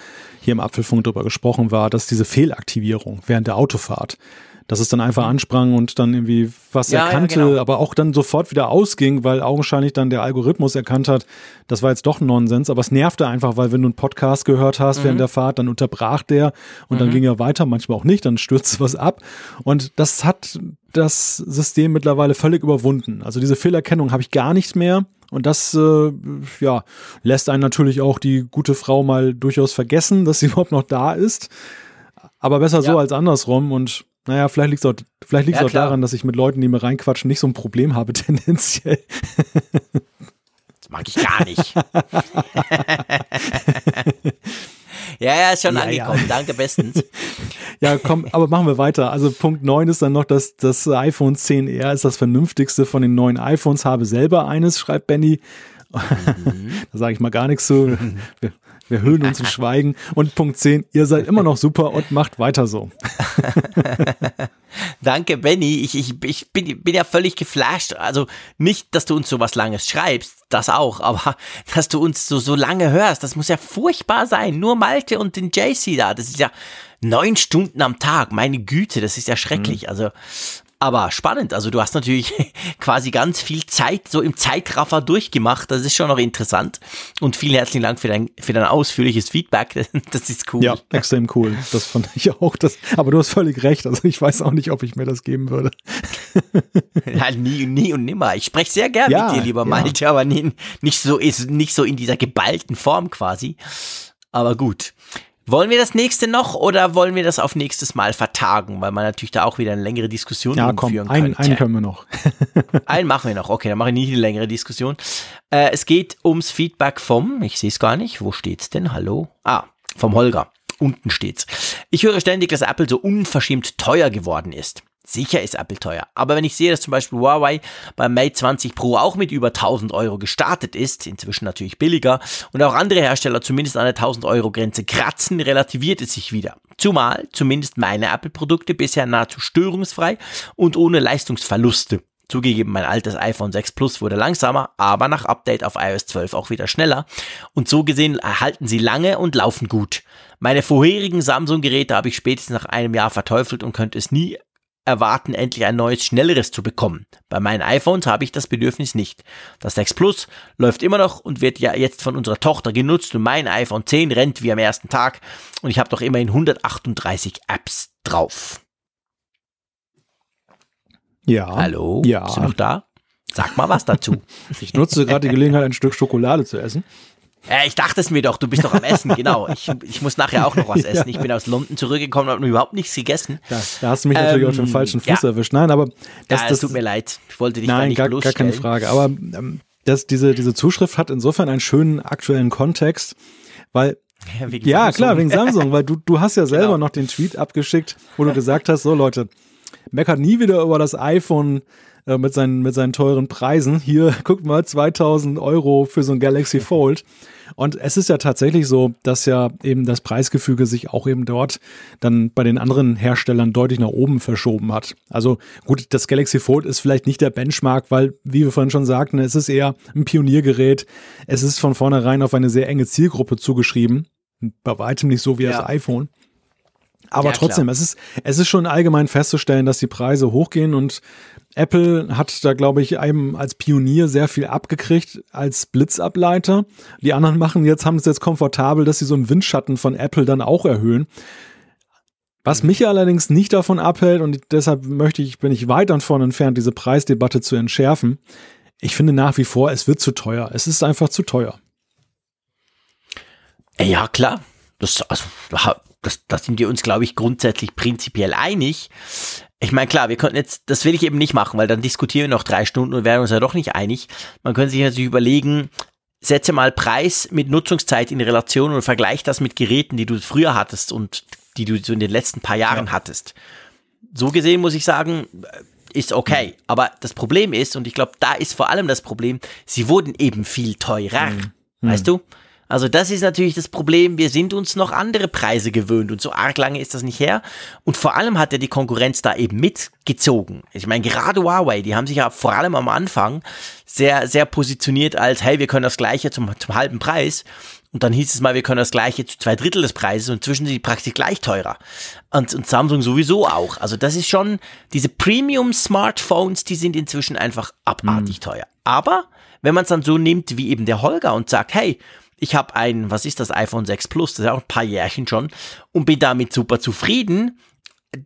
hier im Apfelfunk drüber gesprochen, war, dass diese Fehlaktivierung während der Autofahrt, dass es dann einfach mhm. ansprang und dann irgendwie was ja, erkannte, ja, genau. aber auch dann sofort wieder ausging, weil augenscheinlich dann der Algorithmus erkannt hat, das war jetzt doch Nonsens, aber es nervte einfach, weil wenn du einen Podcast gehört hast mhm. während der Fahrt, dann unterbrach der und mhm. dann ging er weiter, manchmal auch nicht, dann stürzte was ab und das hat das System mittlerweile völlig überwunden. Also diese Fehlerkennung habe ich gar nicht mehr. Und das äh, ja, lässt einen natürlich auch die gute Frau mal durchaus vergessen, dass sie [LAUGHS] überhaupt noch da ist. Aber besser ja. so als andersrum. Und naja, vielleicht liegt es auch, vielleicht liegt's ja, auch daran, dass ich mit Leuten, die mir reinquatschen, nicht so ein Problem habe, [LAUGHS] tendenziell. Das mag ich gar nicht. [LAUGHS] Ja, ja, ist schon ja, angekommen. Ja. Danke bestens. [LAUGHS] ja, komm, aber machen wir weiter. Also Punkt 9 ist dann noch, dass das iPhone 10R ist das vernünftigste von den neuen iPhones. Habe selber eines, schreibt Benny. Mhm. da sage ich mal gar nichts zu. Wir, hüllen uns in Schweigen. Und Punkt 10, ihr seid immer noch super und macht weiter so. [LAUGHS] Danke, Benny. Ich, ich, ich bin, bin ja völlig geflasht. Also nicht, dass du uns so was Langes schreibst, das auch, aber [LAUGHS] dass du uns so, so lange hörst, das muss ja furchtbar sein. Nur Malte und den JC da, das ist ja neun Stunden am Tag. Meine Güte, das ist ja schrecklich. Mhm. Also Aber spannend, also du hast natürlich [LAUGHS] quasi ganz viel Zeit so im Zeitraffer durchgemacht. Das ist schon noch interessant. Und vielen herzlichen Dank für dein, für dein ausführliches Feedback. [LAUGHS] Das ist cool. Ja, extrem cool. Das fand ich auch. Das, aber du hast völlig recht. Also ich weiß auch nicht, ob ich mir das geben würde. [LAUGHS] Ja, nie, nie und nimmer. Ich spreche sehr gern ja, mit dir, lieber ja. Malte, aber nie, nicht so nicht so in dieser geballten Form quasi. Aber gut. Wollen wir das nächste noch oder wollen wir das auf nächstes Mal vertagen, weil man natürlich da auch wieder eine längere Diskussion ja, komm, führen könnte. Einen, einen können wir noch. [LAUGHS] einen machen wir noch. Okay, dann mache ich nicht eine längere Diskussion. Äh, es geht ums Feedback vom, ich sehe es gar nicht, wo steht's denn? Hallo? Ah, vom Holger. Unten steht's. Ich höre ständig, dass Apple so unverschämt teuer geworden ist. Sicher ist Apple teuer, aber wenn ich sehe, dass zum Beispiel Huawei beim Mate 20 Pro auch mit über 1000 Euro gestartet ist, inzwischen natürlich billiger, und auch andere Hersteller zumindest an der 1000 Euro Grenze kratzen, relativiert es sich wieder. Zumal zumindest meine Apple-Produkte bisher nahezu störungsfrei und ohne Leistungsverluste. Zugegeben, mein altes iPhone 6 Plus wurde langsamer, aber nach Update auf iOS 12 auch wieder schneller. Und so gesehen erhalten sie lange und laufen gut. Meine vorherigen Samsung-Geräte habe ich spätestens nach einem Jahr verteufelt und könnte es nie erwarten, endlich ein neues, schnelleres zu bekommen. Bei meinen iPhones habe ich das Bedürfnis nicht. Das 6 Plus läuft immer noch und wird ja jetzt von unserer Tochter genutzt und mein iPhone 10 rennt wie am ersten Tag und ich habe doch immerhin 138 Apps drauf. Ja. Hallo? Ja. Bist du noch da? Sag mal was dazu. Ich nutze gerade die Gelegenheit, ein Stück Schokolade zu essen. Äh, ich dachte es mir doch, du bist doch am Essen, genau. Ich, ich muss nachher auch noch was [LAUGHS] essen. Ich bin aus London zurückgekommen, habe überhaupt nichts gegessen. Da, da hast du mich natürlich ähm, auf den falschen Fuß ja. erwischt. Nein, aber das, ja, das tut mir leid. Ich wollte dich nein, nicht gar, gar keine Frage. Aber ähm, das, diese, diese Zuschrift hat insofern einen schönen aktuellen Kontext, weil ja, ja klar, wegen Samsung, weil du, du hast ja [LAUGHS] selber genau. noch den Tweet abgeschickt, wo du gesagt hast, so Leute, meckert nie wieder über das iPhone äh, mit, seinen, mit seinen teuren Preisen. Hier, guckt mal, 2000 Euro für so ein Galaxy [LAUGHS] Fold. Und es ist ja tatsächlich so, dass ja eben das Preisgefüge sich auch eben dort dann bei den anderen Herstellern deutlich nach oben verschoben hat. Also gut, das Galaxy Fold ist vielleicht nicht der Benchmark, weil, wie wir vorhin schon sagten, es ist eher ein Pioniergerät. Es ist von vornherein auf eine sehr enge Zielgruppe zugeschrieben. Bei weitem nicht so wie ja. das iPhone. Aber ja, trotzdem, es ist, es ist schon allgemein festzustellen, dass die Preise hochgehen und Apple hat da, glaube ich, einem als Pionier sehr viel abgekriegt als Blitzableiter. Die anderen machen jetzt, haben es jetzt komfortabel, dass sie so einen Windschatten von Apple dann auch erhöhen. Was mich allerdings nicht davon abhält, und deshalb möchte ich, bin ich weit davon entfernt, diese Preisdebatte zu entschärfen. Ich finde nach wie vor, es wird zu teuer. Es ist einfach zu teuer. Ja, klar. Das, also, das, da sind wir uns, glaube ich, grundsätzlich prinzipiell einig. Ich meine, klar, wir könnten jetzt, das will ich eben nicht machen, weil dann diskutieren wir noch drei Stunden und werden uns ja doch nicht einig. Man könnte sich natürlich überlegen, setze mal Preis mit Nutzungszeit in Relation und vergleich das mit Geräten, die du früher hattest und die du so in den letzten paar Jahren ja. hattest. So gesehen muss ich sagen, ist okay. Aber das Problem ist, und ich glaube, da ist vor allem das Problem, sie wurden eben viel teurer. Mhm. Weißt du? Also das ist natürlich das Problem. Wir sind uns noch andere Preise gewöhnt und so arg lange ist das nicht her. Und vor allem hat ja die Konkurrenz da eben mitgezogen. Ich meine, gerade Huawei, die haben sich ja vor allem am Anfang sehr, sehr positioniert als, hey, wir können das Gleiche zum, zum halben Preis. Und dann hieß es mal, wir können das Gleiche zu zwei Drittel des Preises und zwischen sie praktisch gleich teurer. Und, und Samsung sowieso auch. Also das ist schon, diese Premium-Smartphones, die sind inzwischen einfach abartig mhm. teuer. Aber wenn man es dann so nimmt wie eben der Holger und sagt, hey, ich habe ein, was ist das, iPhone 6 Plus, das ist ja auch ein paar Jährchen schon, und bin damit super zufrieden,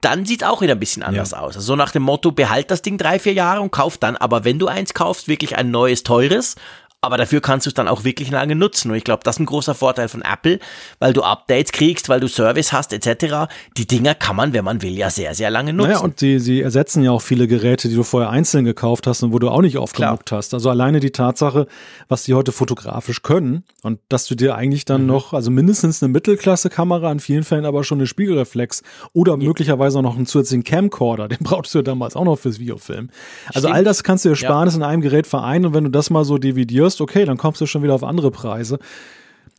dann sieht es auch wieder ein bisschen anders ja. aus. Also so nach dem Motto, behalt das Ding drei, vier Jahre und kauf dann, aber wenn du eins kaufst, wirklich ein neues, teures aber dafür kannst du es dann auch wirklich lange nutzen. Und ich glaube, das ist ein großer Vorteil von Apple, weil du Updates kriegst, weil du Service hast etc. Die Dinger kann man, wenn man will, ja sehr, sehr lange nutzen. Naja, und sie, sie ersetzen ja auch viele Geräte, die du vorher einzeln gekauft hast und wo du auch nicht aufgemuckt hast. Also alleine die Tatsache, was die heute fotografisch können und dass du dir eigentlich dann mhm. noch, also mindestens eine Mittelklasse-Kamera, in vielen Fällen aber schon eine Spiegelreflex oder ja. möglicherweise auch noch einen zusätzlichen Camcorder, [LAUGHS] den brauchst du ja damals auch noch fürs Videofilm. Also Stimmt. all das kannst du dir sparen, ja. in einem Gerät vereinen und wenn du das mal so dividierst, wirst, okay, dann kommst du schon wieder auf andere Preise.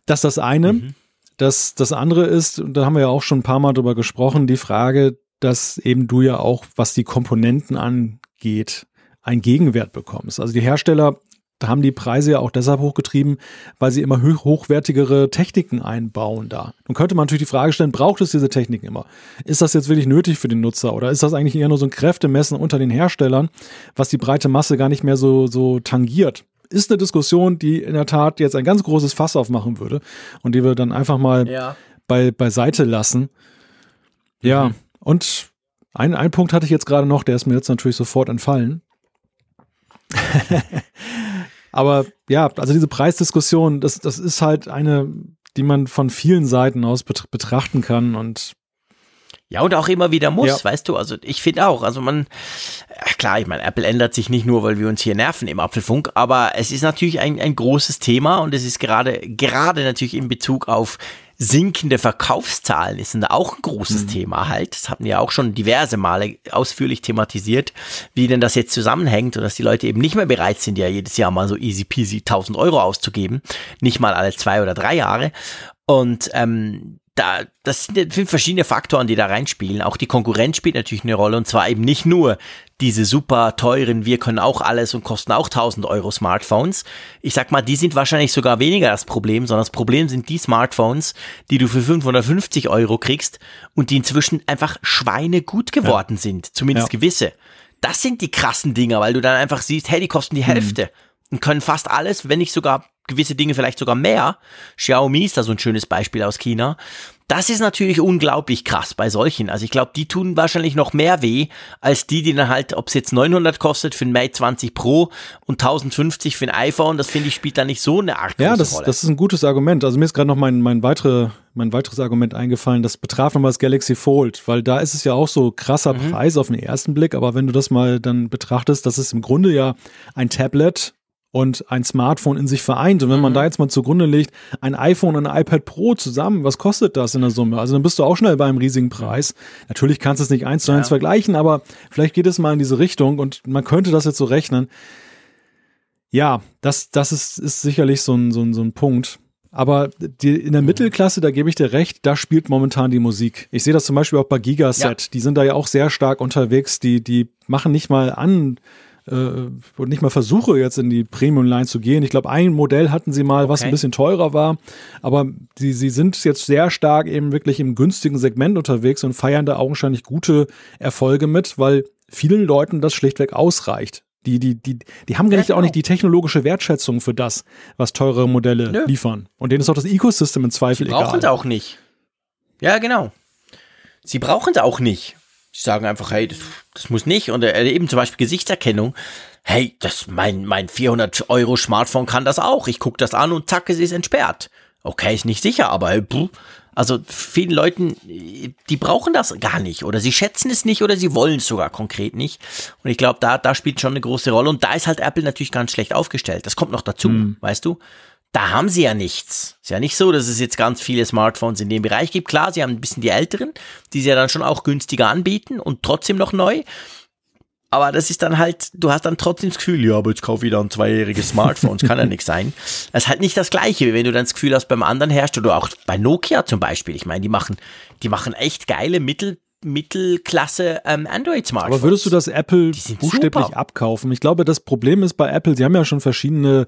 Das ist das eine. Mhm. Das, das andere ist, und da haben wir ja auch schon ein paar Mal drüber gesprochen, die Frage, dass eben du ja auch, was die Komponenten angeht, einen Gegenwert bekommst. Also die Hersteller haben die Preise ja auch deshalb hochgetrieben, weil sie immer hochwertigere Techniken einbauen da. Nun könnte man natürlich die Frage stellen, braucht es diese Techniken immer? Ist das jetzt wirklich nötig für den Nutzer oder ist das eigentlich eher nur so ein Kräftemessen unter den Herstellern, was die breite Masse gar nicht mehr so, so tangiert? Ist eine Diskussion, die in der Tat jetzt ein ganz großes Fass aufmachen würde und die wir dann einfach mal ja. bei, beiseite lassen. Ja, mhm. und ein, ein Punkt hatte ich jetzt gerade noch, der ist mir jetzt natürlich sofort entfallen. [LAUGHS] Aber ja, also diese Preisdiskussion, das, das ist halt eine, die man von vielen Seiten aus betrachten kann und ja, und auch immer wieder muss, ja. weißt du, also ich finde auch, also man, klar, ich meine, Apple ändert sich nicht nur, weil wir uns hier nerven im Apfelfunk, aber es ist natürlich ein, ein großes Thema und es ist gerade, gerade natürlich in Bezug auf sinkende Verkaufszahlen ist auch ein großes mhm. Thema halt. Das hatten wir auch schon diverse Male ausführlich thematisiert, wie denn das jetzt zusammenhängt und dass die Leute eben nicht mehr bereit sind, ja jedes Jahr mal so easy peasy 1000 Euro auszugeben, nicht mal alle zwei oder drei Jahre. Und ähm, da, das sind verschiedene Faktoren, die da reinspielen. Auch die Konkurrenz spielt natürlich eine Rolle und zwar eben nicht nur diese super teuren, wir können auch alles und kosten auch 1000 Euro Smartphones. Ich sag mal, die sind wahrscheinlich sogar weniger das Problem, sondern das Problem sind die Smartphones, die du für 550 Euro kriegst und die inzwischen einfach schweinegut geworden ja. sind, zumindest ja. gewisse. Das sind die krassen Dinger, weil du dann einfach siehst, hey, die kosten die Hälfte. Mhm und können fast alles, wenn nicht sogar gewisse Dinge vielleicht sogar mehr. Xiaomi ist da so ein schönes Beispiel aus China. Das ist natürlich unglaublich krass bei solchen. Also ich glaube, die tun wahrscheinlich noch mehr weh, als die, die dann halt, ob es jetzt 900 kostet für ein Mate 20 Pro und 1050 für ein iPhone, das finde ich spielt da nicht so eine Art Ja, das, Rolle. das ist ein gutes Argument. Also mir ist gerade noch mein, mein, weitere, mein weiteres Argument eingefallen, das betraf nochmal das Galaxy Fold, weil da ist es ja auch so krasser mhm. Preis auf den ersten Blick, aber wenn du das mal dann betrachtest, das ist im Grunde ja ein Tablet und ein Smartphone in sich vereint. Und wenn man mhm. da jetzt mal zugrunde legt, ein iPhone und ein iPad Pro zusammen, was kostet das in der Summe? Also dann bist du auch schnell bei einem riesigen Preis. Natürlich kannst du es nicht eins zu eins ja. vergleichen, aber vielleicht geht es mal in diese Richtung und man könnte das jetzt so rechnen. Ja, das, das ist, ist sicherlich so ein, so ein, so ein Punkt. Aber die, in der mhm. Mittelklasse, da gebe ich dir recht, da spielt momentan die Musik. Ich sehe das zum Beispiel auch bei Gigaset. Ja. Die sind da ja auch sehr stark unterwegs. Die, die machen nicht mal an, und nicht mal versuche, jetzt in die Premium-Line zu gehen. Ich glaube, ein Modell hatten sie mal, was ein bisschen teurer war, aber sie, sie sind jetzt sehr stark eben wirklich im günstigen Segment unterwegs und feiern da augenscheinlich gute Erfolge mit, weil vielen Leuten das schlichtweg ausreicht. Die, die, die, die haben gar nicht, ja, genau. auch nicht die technologische Wertschätzung für das, was teure Modelle Nö. liefern. Und denen ist auch das Ecosystem in Zweifel egal. Sie brauchen es auch nicht. Ja, genau. Sie brauchen es auch nicht. Sie sagen einfach, hey, das, das muss nicht. Und äh, eben zum Beispiel Gesichtserkennung. Hey, das, mein, mein 400 Euro Smartphone kann das auch. Ich gucke das an und zack, es ist entsperrt. Okay, ist nicht sicher, aber hey, also vielen Leuten, die brauchen das gar nicht oder sie schätzen es nicht oder sie wollen es sogar konkret nicht. Und ich glaube, da, da spielt schon eine große Rolle. Und da ist halt Apple natürlich ganz schlecht aufgestellt. Das kommt noch dazu, mhm. weißt du? Da haben sie ja nichts. Ist ja nicht so, dass es jetzt ganz viele Smartphones in dem Bereich gibt. Klar, sie haben ein bisschen die älteren, die sie ja dann schon auch günstiger anbieten und trotzdem noch neu. Aber das ist dann halt, du hast dann trotzdem das Gefühl, ja, aber jetzt kauf wieder ein zweijähriges Smartphone, das kann ja nichts sein. Das ist halt nicht das Gleiche, wie wenn du dann das Gefühl hast beim anderen Hersteller oder auch bei Nokia zum Beispiel. Ich meine, die machen, die machen echt geile Mittel, Mittelklasse ähm, Android-Smartphones. Aber würdest du das Apple buchstäblich super. abkaufen? Ich glaube, das Problem ist bei Apple, sie haben ja schon verschiedene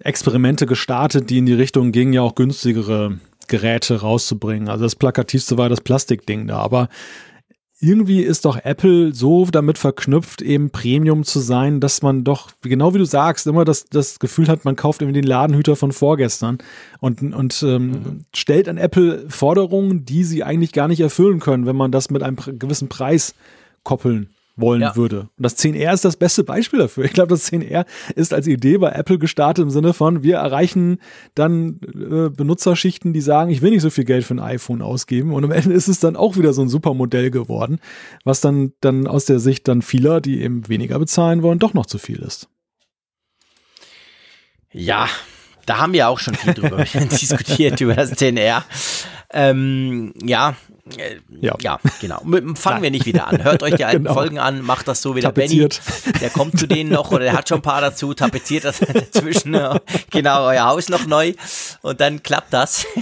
Experimente gestartet, die in die Richtung gingen, ja auch günstigere Geräte rauszubringen. Also das plakativste war das Plastikding da. Aber irgendwie ist doch Apple so damit verknüpft, eben Premium zu sein, dass man doch, genau wie du sagst, immer das, das Gefühl hat, man kauft irgendwie den Ladenhüter von vorgestern und, und ähm, mhm. stellt an Apple Forderungen, die sie eigentlich gar nicht erfüllen können, wenn man das mit einem gewissen Preis koppeln wollen ja. würde. Und das 10R ist das beste Beispiel dafür. Ich glaube, das 10R ist als Idee bei Apple gestartet im Sinne von, wir erreichen dann äh, Benutzerschichten, die sagen, ich will nicht so viel Geld für ein iPhone ausgeben. Und am Ende ist es dann auch wieder so ein super Modell geworden, was dann, dann aus der Sicht dann vieler, die eben weniger bezahlen wollen, doch noch zu viel ist. Ja, da haben wir auch schon viel drüber [LAUGHS] [LAUGHS] diskutiert, über das 10R. Ähm, ja, ja. ja. genau. Fangen wir nicht wieder an. Hört euch die [LAUGHS] alten genau. Folgen an, macht das so wie der Benny. Der kommt zu denen noch oder der hat schon ein paar dazu, tapeziert das [LAUGHS] dazwischen. genau, euer Haus noch neu und dann klappt das. [LAUGHS]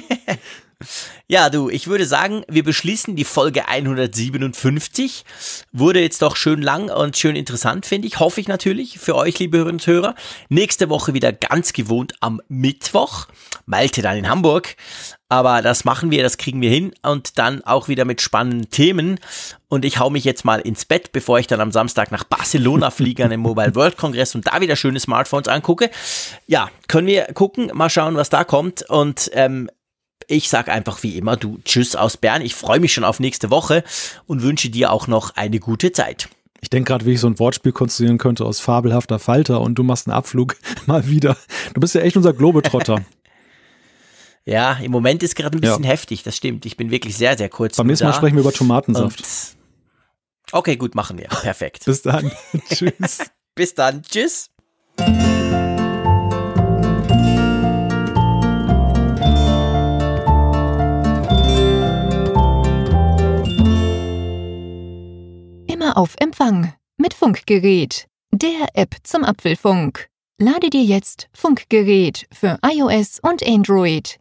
Ja, du, ich würde sagen, wir beschließen die Folge 157. Wurde jetzt doch schön lang und schön interessant, finde ich. Hoffe ich natürlich für euch, liebe Hörerinnen und Hörer. Nächste Woche wieder ganz gewohnt am Mittwoch. Malte dann in Hamburg. Aber das machen wir, das kriegen wir hin und dann auch wieder mit spannenden Themen. Und ich hau mich jetzt mal ins Bett, bevor ich dann am Samstag nach Barcelona fliege an den Mobile World Congress und da wieder schöne Smartphones angucke. Ja, können wir gucken, mal schauen, was da kommt. Und ähm, ich sage einfach wie immer, du Tschüss aus Bern. Ich freue mich schon auf nächste Woche und wünsche dir auch noch eine gute Zeit. Ich denke gerade, wie ich so ein Wortspiel konstruieren könnte aus fabelhafter Falter und du machst einen Abflug [LAUGHS] mal wieder. Du bist ja echt unser Globetrotter. [LAUGHS] Ja, im Moment ist gerade ein bisschen ja. heftig, das stimmt. Ich bin wirklich sehr, sehr kurz. Beim nächsten Mal sprechen wir über Tomatensaft. Und okay, gut, machen wir. Perfekt. Bis dann. [LAUGHS] Tschüss. Bis dann. Tschüss. Immer auf Empfang mit Funkgerät, der App zum Apfelfunk. Lade dir jetzt Funkgerät für iOS und Android